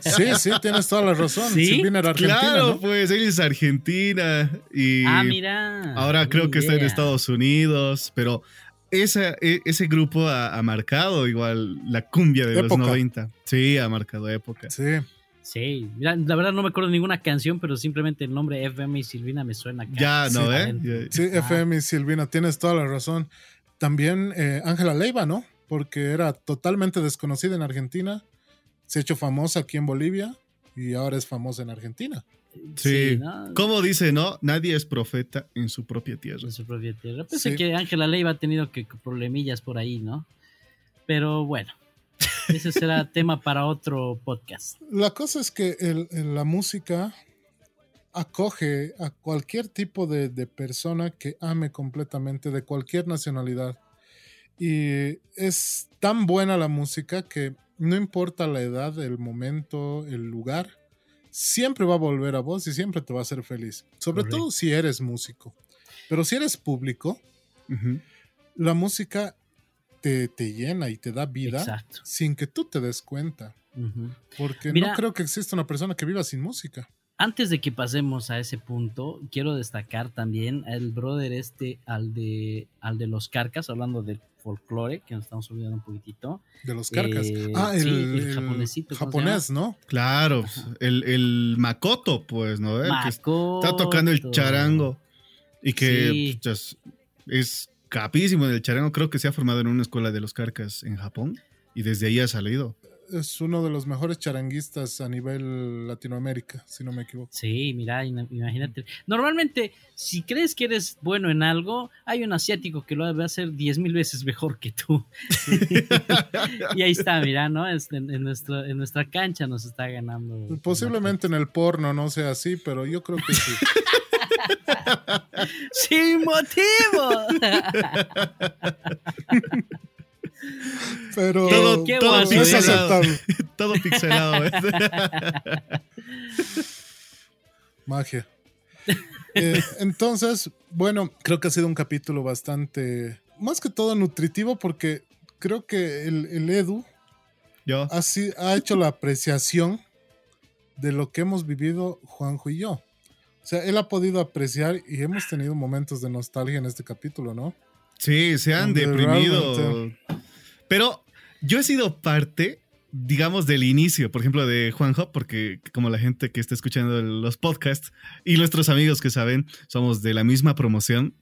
Sí, sí, tienes toda la razón. ¿Sí? Silvina era argentina, claro, ¿no? pues ella es argentina y ah, mira. ahora creo que está en. Estados Unidos, pero esa, e- ese grupo ha, ha marcado igual la cumbia de Época. los 90. Sí, ha marcado época. Sí, Sí, mira, la verdad no me acuerdo de ninguna canción, pero simplemente el nombre FM y Silvina me suena. acá. Ya, ¿no? Sí, ¿eh? sí, Ah. FM y Silvina, tienes toda la razón. También eh, Ángela Leiva, ¿no? Porque era totalmente desconocida en Argentina. Se ha hecho famosa aquí en Bolivia y ahora es famosa en Argentina. Sí. ¿no? ¿Cómo dice, no? Nadie es profeta en su propia tierra. En su propia tierra. Pensé Sí. que Ángela Leiva ha tenido que problemillas por ahí, ¿no? Pero bueno, ese será tema para otro podcast. La cosa es que el- el- la música acoge a cualquier tipo de, de, persona que ame completamente, de cualquier nacionalidad. Y es tan buena la música que no importa la edad, el momento, el lugar, siempre va a volver a vos y siempre te va a hacer feliz. Sobre todo si eres músico. Pero si eres público, la música te, te, llena y te da vida sin que tú te des cuenta. Porque no creo que exista una persona que viva sin música. Antes de que pasemos a ese punto, quiero destacar también al brother este, al de, al de los carcas, hablando del folclore, que nos estamos olvidando un poquitito. De los carcas. Eh, ah, el, japonés, ¿no? Claro, pues, el, el, Makoto, pues, ¿no? Makoto. está tocando el charango y que pues, es capísimo en el charango. Creo que se ha formado en una escuela de los carcas en Japón y desde ahí ha salido es uno de los mejores charanguistas a nivel Latinoamérica, si no me equivoco. Sí, mira, imagínate. Normalmente, si crees que eres bueno en algo, hay un asiático que lo va a hacer diez mil veces mejor que tú. y ahí está, mira, ¿no? En, en, nuestro, en nuestra cancha nos está ganando. Posiblemente en el porno no sea así, pero yo creo que sí. Sin motivo. Pero todo, todo pixelado. todo pixelado. ¿eh? Magia. Eh, entonces, bueno, creo que ha sido un capítulo bastante, más que todo nutritivo, porque creo que el, Edu ¿Yo? Ha, ha hecho la apreciación de lo que hemos vivido Juanjo y yo. O sea, él ha podido apreciar y hemos tenido momentos de nostalgia en este capítulo, ¿no? Sí, se han deprimido. Pero yo he sido parte, digamos, del inicio, por ejemplo, de Juanjo, porque como la gente que está escuchando los podcasts y nuestros amigos que saben, somos de la misma promoción.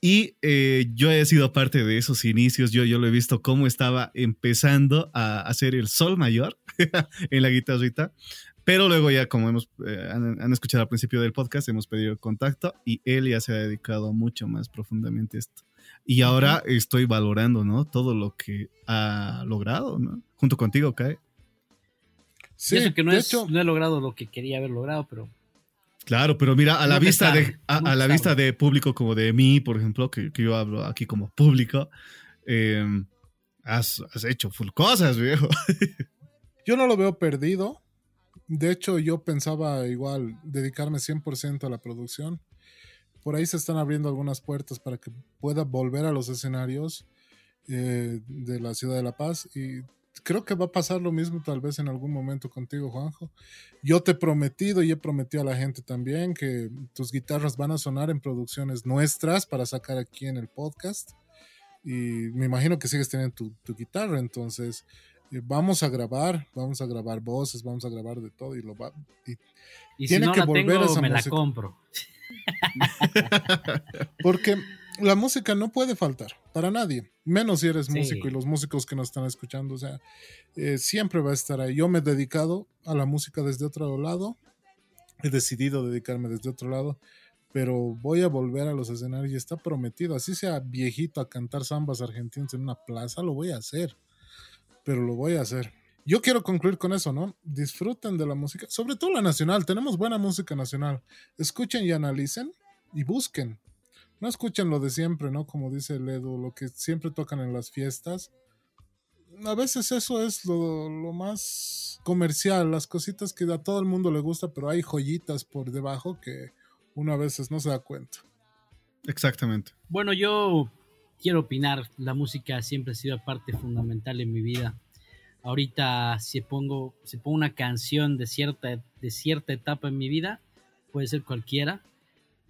Y eh, yo he sido parte de esos inicios, yo, yo lo he visto cómo estaba empezando a hacer el sol mayor en la guitarrita, pero luego ya como hemos, eh, han, escuchado al principio del podcast, hemos pedido contacto y él ya se ha dedicado mucho más profundamente a esto. Y ahora estoy valorando, ¿no? Todo lo que ha logrado, ¿no? Junto contigo, Kai. Sí, que no, no he logrado lo que quería haber logrado, pero Claro, pero mira, a la vista de a, la vista de público como de mí, por ejemplo, que, yo hablo aquí como público, em, has, has, hecho full cosas, viejo. Yo no lo veo perdido. De hecho, yo pensaba igual dedicarme 100% a la producción por ahí se están abriendo algunas puertas para que pueda volver a los escenarios eh, de la ciudad de La Paz y creo que va a pasar lo mismo tal vez en algún momento contigo, Juanjo. Yo te he prometido y he prometido a la gente también que tus guitarras van a sonar en producciones nuestras para sacar aquí en el podcast. Y me imagino que sigues teniendo tu, guitarra, entonces eh, vamos a grabar, vamos a grabar voces, vamos a grabar de todo y lo va. Y, tiene que volver a esa me la compro. Porque la música no puede faltar para nadie, menos si eres músico y los músicos que nos están escuchando, o sea, eh, siempre va a estar ahí. Yo me he dedicado a la música desde otro lado, he decidido dedicarme desde otro lado, pero voy a volver a los escenarios y está prometido, así sea viejito a cantar zambas argentinas en una plaza, lo voy a hacer, pero lo voy a hacer yo quiero concluir con eso, ¿no? Disfruten de la música, sobre todo la nacional. Tenemos buena música nacional. Escuchen y analicen y busquen. No escuchen lo de siempre, ¿no? Como dice Ledo, lo que siempre tocan en las fiestas. A veces eso es lo, lo más comercial, las cositas que a todo el mundo le gusta, pero hay joyitas por debajo que uno a veces no se da cuenta. Exactamente. Bueno, yo quiero opinar, la música siempre ha sido parte fundamental en mi vida ahorita si pongo, si pongo una canción de cierta, de cierta etapa en mi vida, puede ser cualquiera,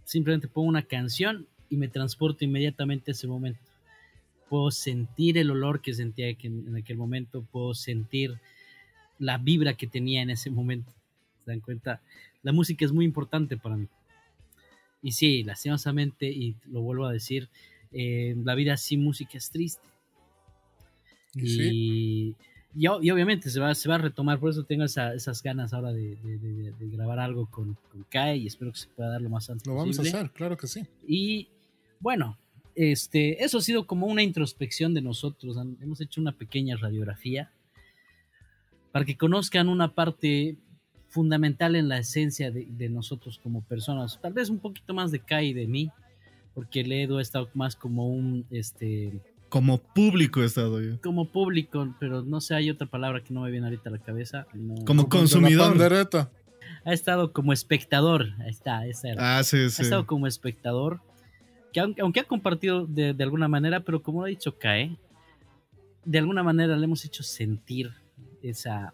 simplemente pongo una canción y me transporto inmediatamente a ese momento. Puedo sentir el olor que sentía en aquel momento, puedo sentir la vibra que tenía en ese momento. ¿Se dan cuenta? La música es muy importante para mí. Y sí, lastimosamente, y lo vuelvo a decir, eh, la vida sin música es triste. Y, y, obviamente se va, se va a retomar, por eso tengo esas ganas ahora de, grabar algo con, con, Kai y espero que se pueda dar lo más antes Lo vamos a hacer, claro que sí. Y bueno, este, eso ha sido como una introspección de nosotros. Hemos hecho una pequeña radiografía para que conozcan una parte fundamental en la esencia de, nosotros como personas. Tal vez un poquito más de Kai de mí, porque Ledo ha estado más como un, este... Como público he estado yo. Como público, pero no sé, hay otra palabra que no me viene ahorita a la cabeza. como consumidor. Ha estado como espectador, ahí está, esa era. Ah, sí, sí. Ha estado como espectador, que aunque, ha compartido de, alguna manera, pero como ha dicho Kai, de alguna manera le hemos hecho sentir esa,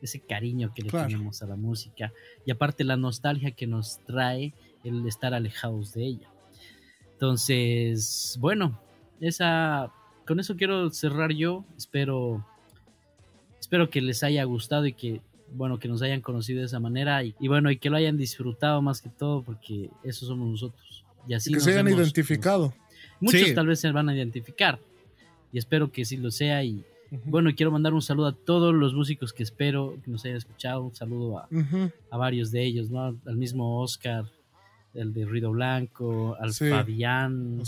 ese cariño que le tenemos a la música y aparte la nostalgia que nos trae el estar alejados de ella. Entonces, bueno, esa con eso quiero cerrar yo. Espero espero que les haya gustado y que bueno, que nos hayan conocido de esa manera y, bueno, y que lo hayan disfrutado más que todo porque eso somos nosotros. Y así que se hayan identificado. Muchos tal vez se van a identificar y espero que sí lo sea y, bueno, quiero mandar un saludo a todos los músicos que espero que nos hayan escuchado. Un saludo a, varios de ellos, ¿no? Al mismo Oscar, el de Ruido Blanco, al Fabián,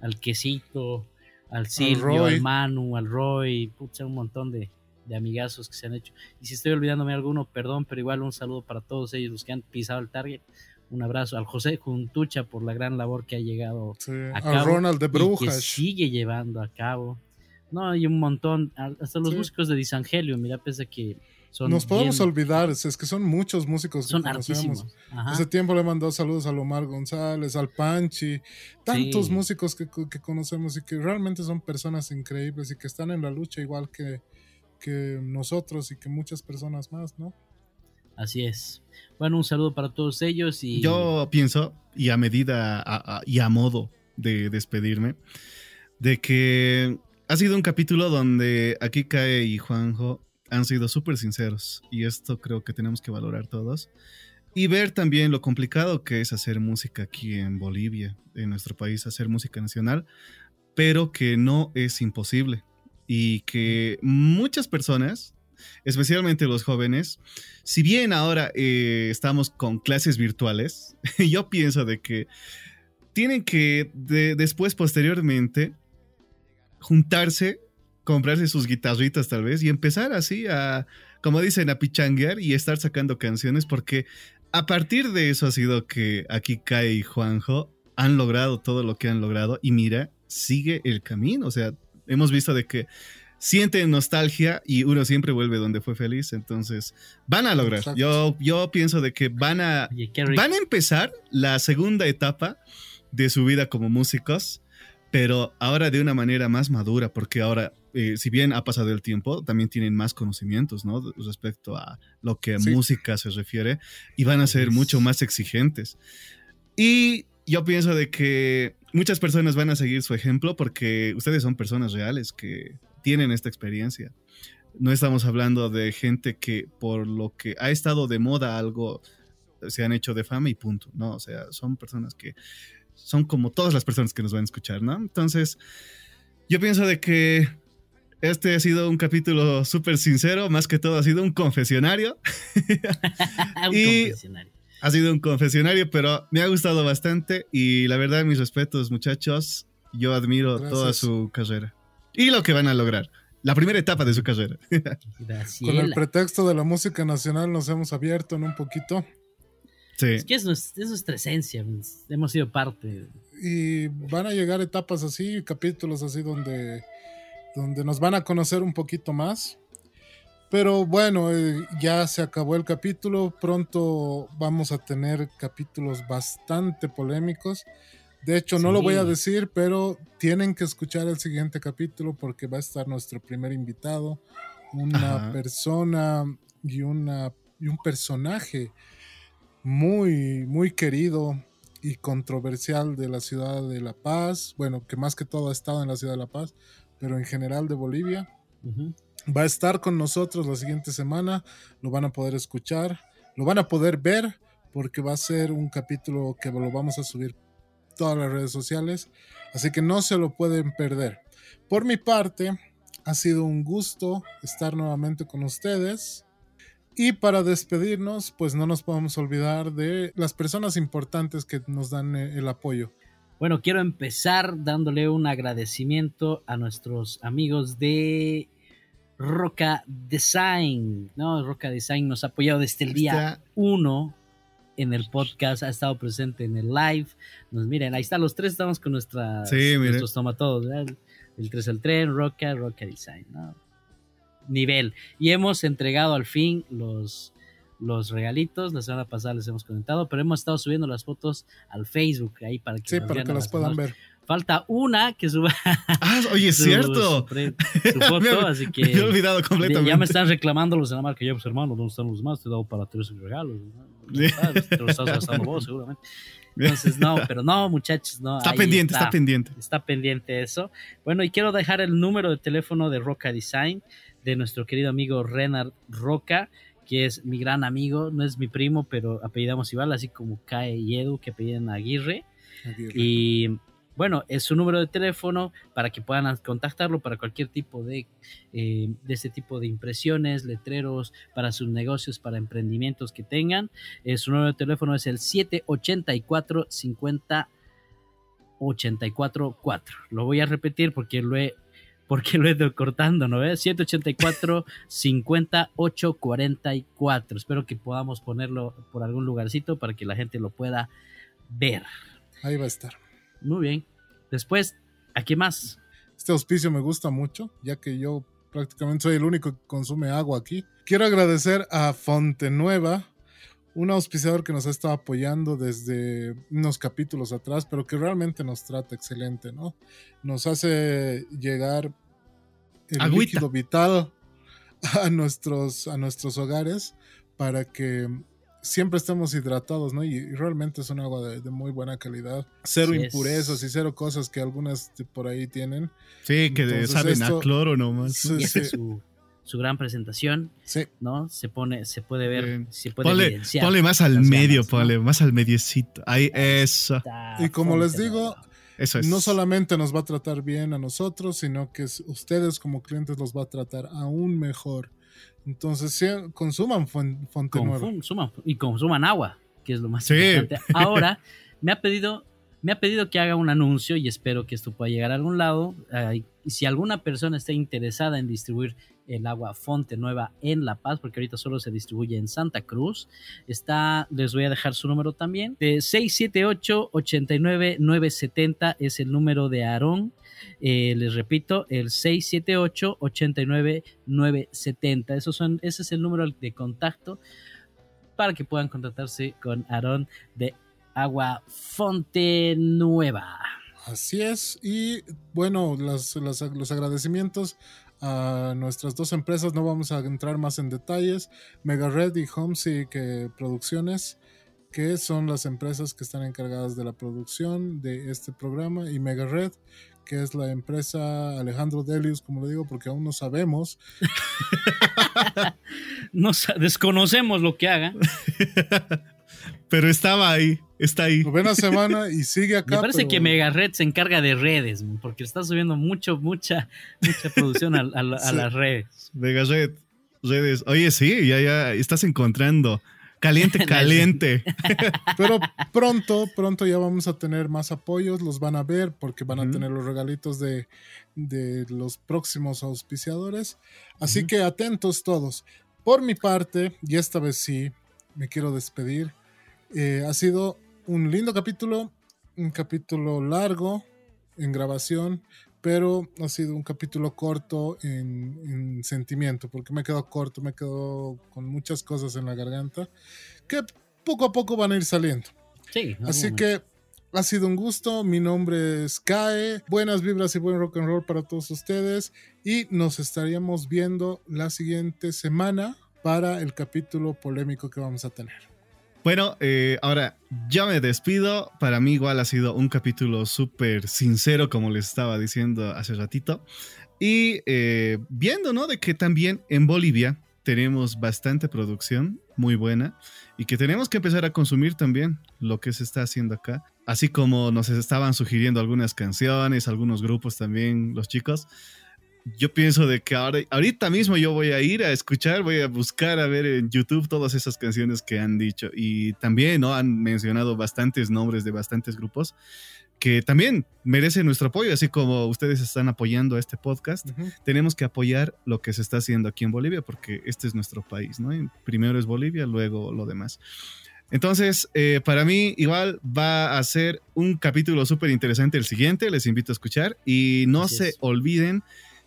al Quesito, al Silvio, al, Manu, al Roy, pucha, un montón de, amigazos que se han hecho. Y si estoy olvidándome alguno, perdón, pero igual un saludo para todos ellos los que han pisado el target. Un abrazo al José Juntucha por la gran labor que ha llegado a cabo. Ronald de Brujas. Y que sigue llevando a cabo. No, hay un montón, hasta los músicos de Disangelio, mira, pese a que son Nos podemos olvidar, es que son muchos músicos que son conocemos. Hace tiempo le mandó saludos a Lomar González, al Panchi, tantos músicos que, que, conocemos y que realmente son personas increíbles y que están en la lucha igual que, que nosotros y que muchas personas más, ¿no? Así es. Bueno, un saludo para todos ellos y... Yo pienso, y a medida y a modo de despedirme, de que ha sido un capítulo donde aquí Cae y Juanjo han sido súper sinceros y esto creo que tenemos que valorar todos. Y ver también lo complicado que es hacer música aquí en Bolivia, en nuestro país, hacer música nacional, pero que no es imposible. Y que muchas personas, especialmente los jóvenes, si bien ahora eh, estamos con clases virtuales, yo pienso de que tienen que después, posteriormente, juntarse, comprarse sus guitarritas tal vez y empezar así a, como dicen, a pichanguear y estar sacando canciones porque a partir de eso ha sido que aquí Kai y Juanjo han logrado todo lo que han logrado y mira, sigue el camino, o sea, hemos visto de que sienten nostalgia y uno siempre vuelve donde fue feliz, entonces van a lograr. Yo, yo pienso de que van a, van a empezar la segunda etapa de su vida como músicos pero ahora de una manera más madura, porque ahora, eh, si bien ha pasado el tiempo, también tienen más conocimientos, ¿no? Respecto a lo que a música se refiere, y van a ser mucho más exigentes. Y yo pienso de que muchas personas van a seguir su ejemplo porque ustedes son personas reales que tienen esta experiencia. No estamos hablando de gente que por lo que ha estado de moda algo se han hecho de fama y punto, ¿no? O sea, son personas que son como todas las personas que nos van a escuchar, ¿no? Entonces, yo pienso de que este ha sido un capítulo súper sincero, más que todo ha sido un confesionario. un y confesionario. Ha sido un confesionario, pero me ha gustado bastante y la verdad, mis respetos, muchachos. Yo admiro toda su carrera y lo que van a lograr. La primera etapa de su carrera. Con el pretexto de la música nacional nos hemos abierto en un poquito. Es que es nuestra, esencia, hemos sido parte. Y van a llegar etapas así, capítulos así donde, donde nos van a conocer un poquito más. Pero bueno, eh, ya se acabó el capítulo, pronto vamos a tener capítulos bastante polémicos. De hecho, no lo voy a decir, pero tienen que escuchar el siguiente capítulo porque va a estar nuestro primer invitado, una persona y, una, y un personaje muy, muy querido y controversial de la ciudad de La Paz, bueno, que más que todo ha estado en la ciudad de La Paz, pero en general de Bolivia. Va a estar con nosotros la siguiente semana, lo van a poder escuchar, lo van a poder ver, porque va a ser un capítulo que lo vamos a subir todas las redes sociales, así que no se lo pueden perder. Por mi parte, ha sido un gusto estar nuevamente con ustedes. Y para despedirnos, pues no nos podemos olvidar de las personas importantes que nos dan eh, el apoyo. Bueno, quiero empezar dándole un agradecimiento a nuestros amigos de Roca Design, ¿no? Roca Design nos ha apoyado desde el día 1 en el podcast, ha estado presente en el live. Nos miren, ahí están los tres, estamos con nuestra, sí, nuestros tomatodos, el, el 3 al tren, Roca, Roca Design, ¿no? Nivel. Y hemos entregado al fin los, los regalitos. La semana pasada les hemos comentado, pero hemos estado subiendo las fotos al Facebook ahí para que, sí, para que las puedan ver. Falta una que suba. Ah, oye, es cierto. Su, foto, así que. Me he olvidado completamente. Ya me están reclamando los de la marca. Yo, pues hermano, ¿dónde están los más? Te he dado para tres regalos. Te lo estás gastando vos, seguramente. Entonces, no, pero no, muchachos, no. Está pendiente, está, pendiente. Está pendiente eso. Bueno, y quiero dejar el número de teléfono de Roca Design, de nuestro querido amigo Renard Roca, que es mi gran amigo, no es mi primo, pero apellidamos igual, así como Cae y Edu, que apellidan Aguirre. Aguirre. Y bueno, es su número de teléfono para que puedan contactarlo para cualquier tipo de, eh, de este tipo de impresiones, letreros, para sus negocios, para emprendimientos que tengan. Eh, su número de teléfono es el 784 50 844. Lo voy a repetir porque lo he porque lo he ido cortando, ¿no ves? 784 5844. Espero que podamos ponerlo por algún lugarcito para que la gente lo pueda ver. Ahí va a estar. Muy bien. Después, ¿a qué más? Este auspicio me gusta mucho, ya que yo prácticamente soy el único que consume agua aquí. Quiero agradecer a Fonte Nueva, un auspiciador que nos ha estado apoyando desde unos capítulos atrás, pero que realmente nos trata excelente, ¿no? Nos hace llegar el líquido vital a nuestros, a nuestros hogares para que siempre estemos hidratados, ¿no? Y, realmente es un agua de, muy buena calidad. Cero impurezas y cero cosas que algunas por ahí tienen. Sí, que saben a cloro nomás. Sí, sí. Su, gran presentación, sí. ¿no? Se pone, se puede ver, se puede ponle, ponle más al medio, ganas, ponle más al mediecito. Ahí, eso. Y como les digo, eso es. no solamente nos va a tratar bien a nosotros, sino que ustedes como clientes los va a tratar aún mejor. Entonces, sí, consuman fuente consuman, y consuman agua, que es lo más importante. Ahora, me ha pedido me ha pedido que haga un anuncio y espero que esto pueda llegar a algún lado. y si alguna persona está interesada en distribuir el agua Fonte Nueva en La Paz, porque ahorita solo se distribuye en Santa Cruz, está, les voy a dejar su número también. De 678-89970 es el número de Aarón. Eh, les repito, el 678-89-970. Esos son, ese es el número de contacto para que puedan contactarse con Aarón de Agua Fonte Nueva. Así es. Y bueno, los, los, los agradecimientos a nuestras dos empresas. No vamos a entrar más en detalles. Mega Red y Homesick Producciones, que son las empresas que están encargadas de la producción de este programa. Y Mega Red, que es la empresa Alejandro Delius, como le digo, porque aún no sabemos. no, desconocemos lo que haga. Pero estaba ahí, está ahí. Novena semana y sigue acá. Me parece que Mega Red se encarga de redes, porque está subiendo mucho, mucha, mucha producción a, las redes. Mega Red, redes. Oye, sí, ya, ya estás encontrando Caliente, caliente. Pero pronto, pronto ya vamos a tener más apoyos, los van a ver porque van a tener los regalitos de, de, los próximos auspiciadores. Así que atentos todos. Por mi parte, y esta vez sí, me quiero despedir. Eh, ha sido un lindo capítulo, un capítulo largo en grabación, pero ha sido un capítulo corto en, sentimiento, porque me quedo corto, me quedo con muchas cosas en la garganta que poco a poco van a ir saliendo. Sí, Así que ha sido un gusto, mi nombre es Kae, buenas vibras y buen rock and roll para todos ustedes y nos estaríamos viendo la siguiente semana para el capítulo polémico que vamos a tener. Bueno, eh, ahora ya me despido. Para mí igual ha sido un capítulo súper sincero, como les estaba diciendo hace ratito. Y eh, viendo, ¿no? De que también en Bolivia tenemos bastante producción muy buena y que tenemos que empezar a consumir también lo que se está haciendo acá. Así como nos estaban sugiriendo algunas canciones, algunos grupos también, los chicos yo pienso de que ahora, ahorita mismo yo voy a ir a escuchar, voy a buscar a ver en YouTube todas esas canciones que han dicho. Y también ¿no? han mencionado bastantes nombres de bastantes grupos que también merece nuestro apoyo, así como ustedes están apoyando a este podcast, tenemos que apoyar lo que se está haciendo aquí en Bolivia, porque este es nuestro país, ¿no? primero es Bolivia, luego lo demás. Entonces, eh, para mí igual va a ser un capítulo súper interesante el siguiente, les invito a escuchar y no se olviden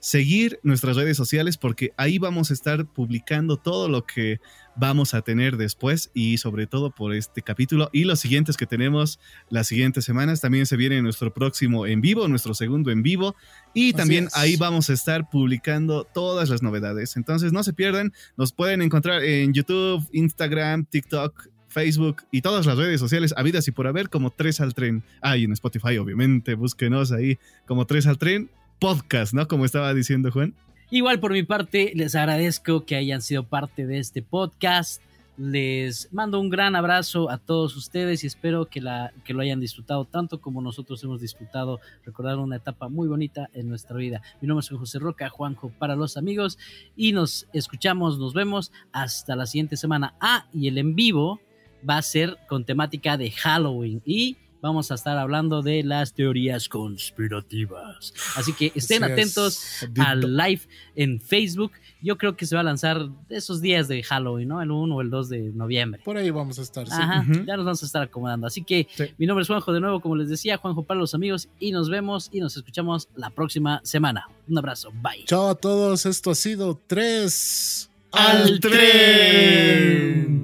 seguir nuestras redes sociales porque ahí vamos a estar publicando todo lo que vamos a tener después y sobre todo por este capítulo y los siguientes que tenemos las siguientes semanas. También se viene nuestro próximo en vivo, nuestro segundo en vivo y también ahí vamos a estar publicando todas las novedades. Entonces no se pierdan, nos pueden encontrar en YouTube, Instagram, TikTok. Facebook y todas las redes sociales habidas y por haber como 3 al tren. Ah, y en Spotify, obviamente, búsquenos ahí como 3 al tren podcast, ¿no? Como estaba diciendo Juan. Igual por mi parte, les agradezco que hayan sido parte de este podcast. Les mando un gran abrazo a todos ustedes y espero que, la, que lo hayan disfrutado tanto como nosotros hemos disfrutado. Recordar una etapa muy bonita en nuestra vida. Mi nombre es José Roca, Juanjo para los amigos y nos escuchamos, nos vemos hasta la siguiente semana. Ah, y el en vivo va a ser con temática de Halloween y vamos a estar hablando de las teorías conspirativas. Así que estén atentos al live en Facebook. Yo creo que se va a lanzar esos días de Halloween, ¿no? El 1 o el 2 de noviembre. Por ahí vamos a estar. Ajá, ya nos vamos a estar acomodando. Así que mi nombre es Juanjo de nuevo, como les decía, Juanjo para los amigos y nos vemos y nos escuchamos la próxima semana. Un abrazo, bye. Chao a todos, esto ha sido 3 al tren.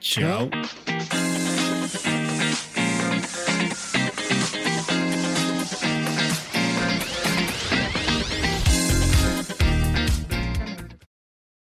Chao.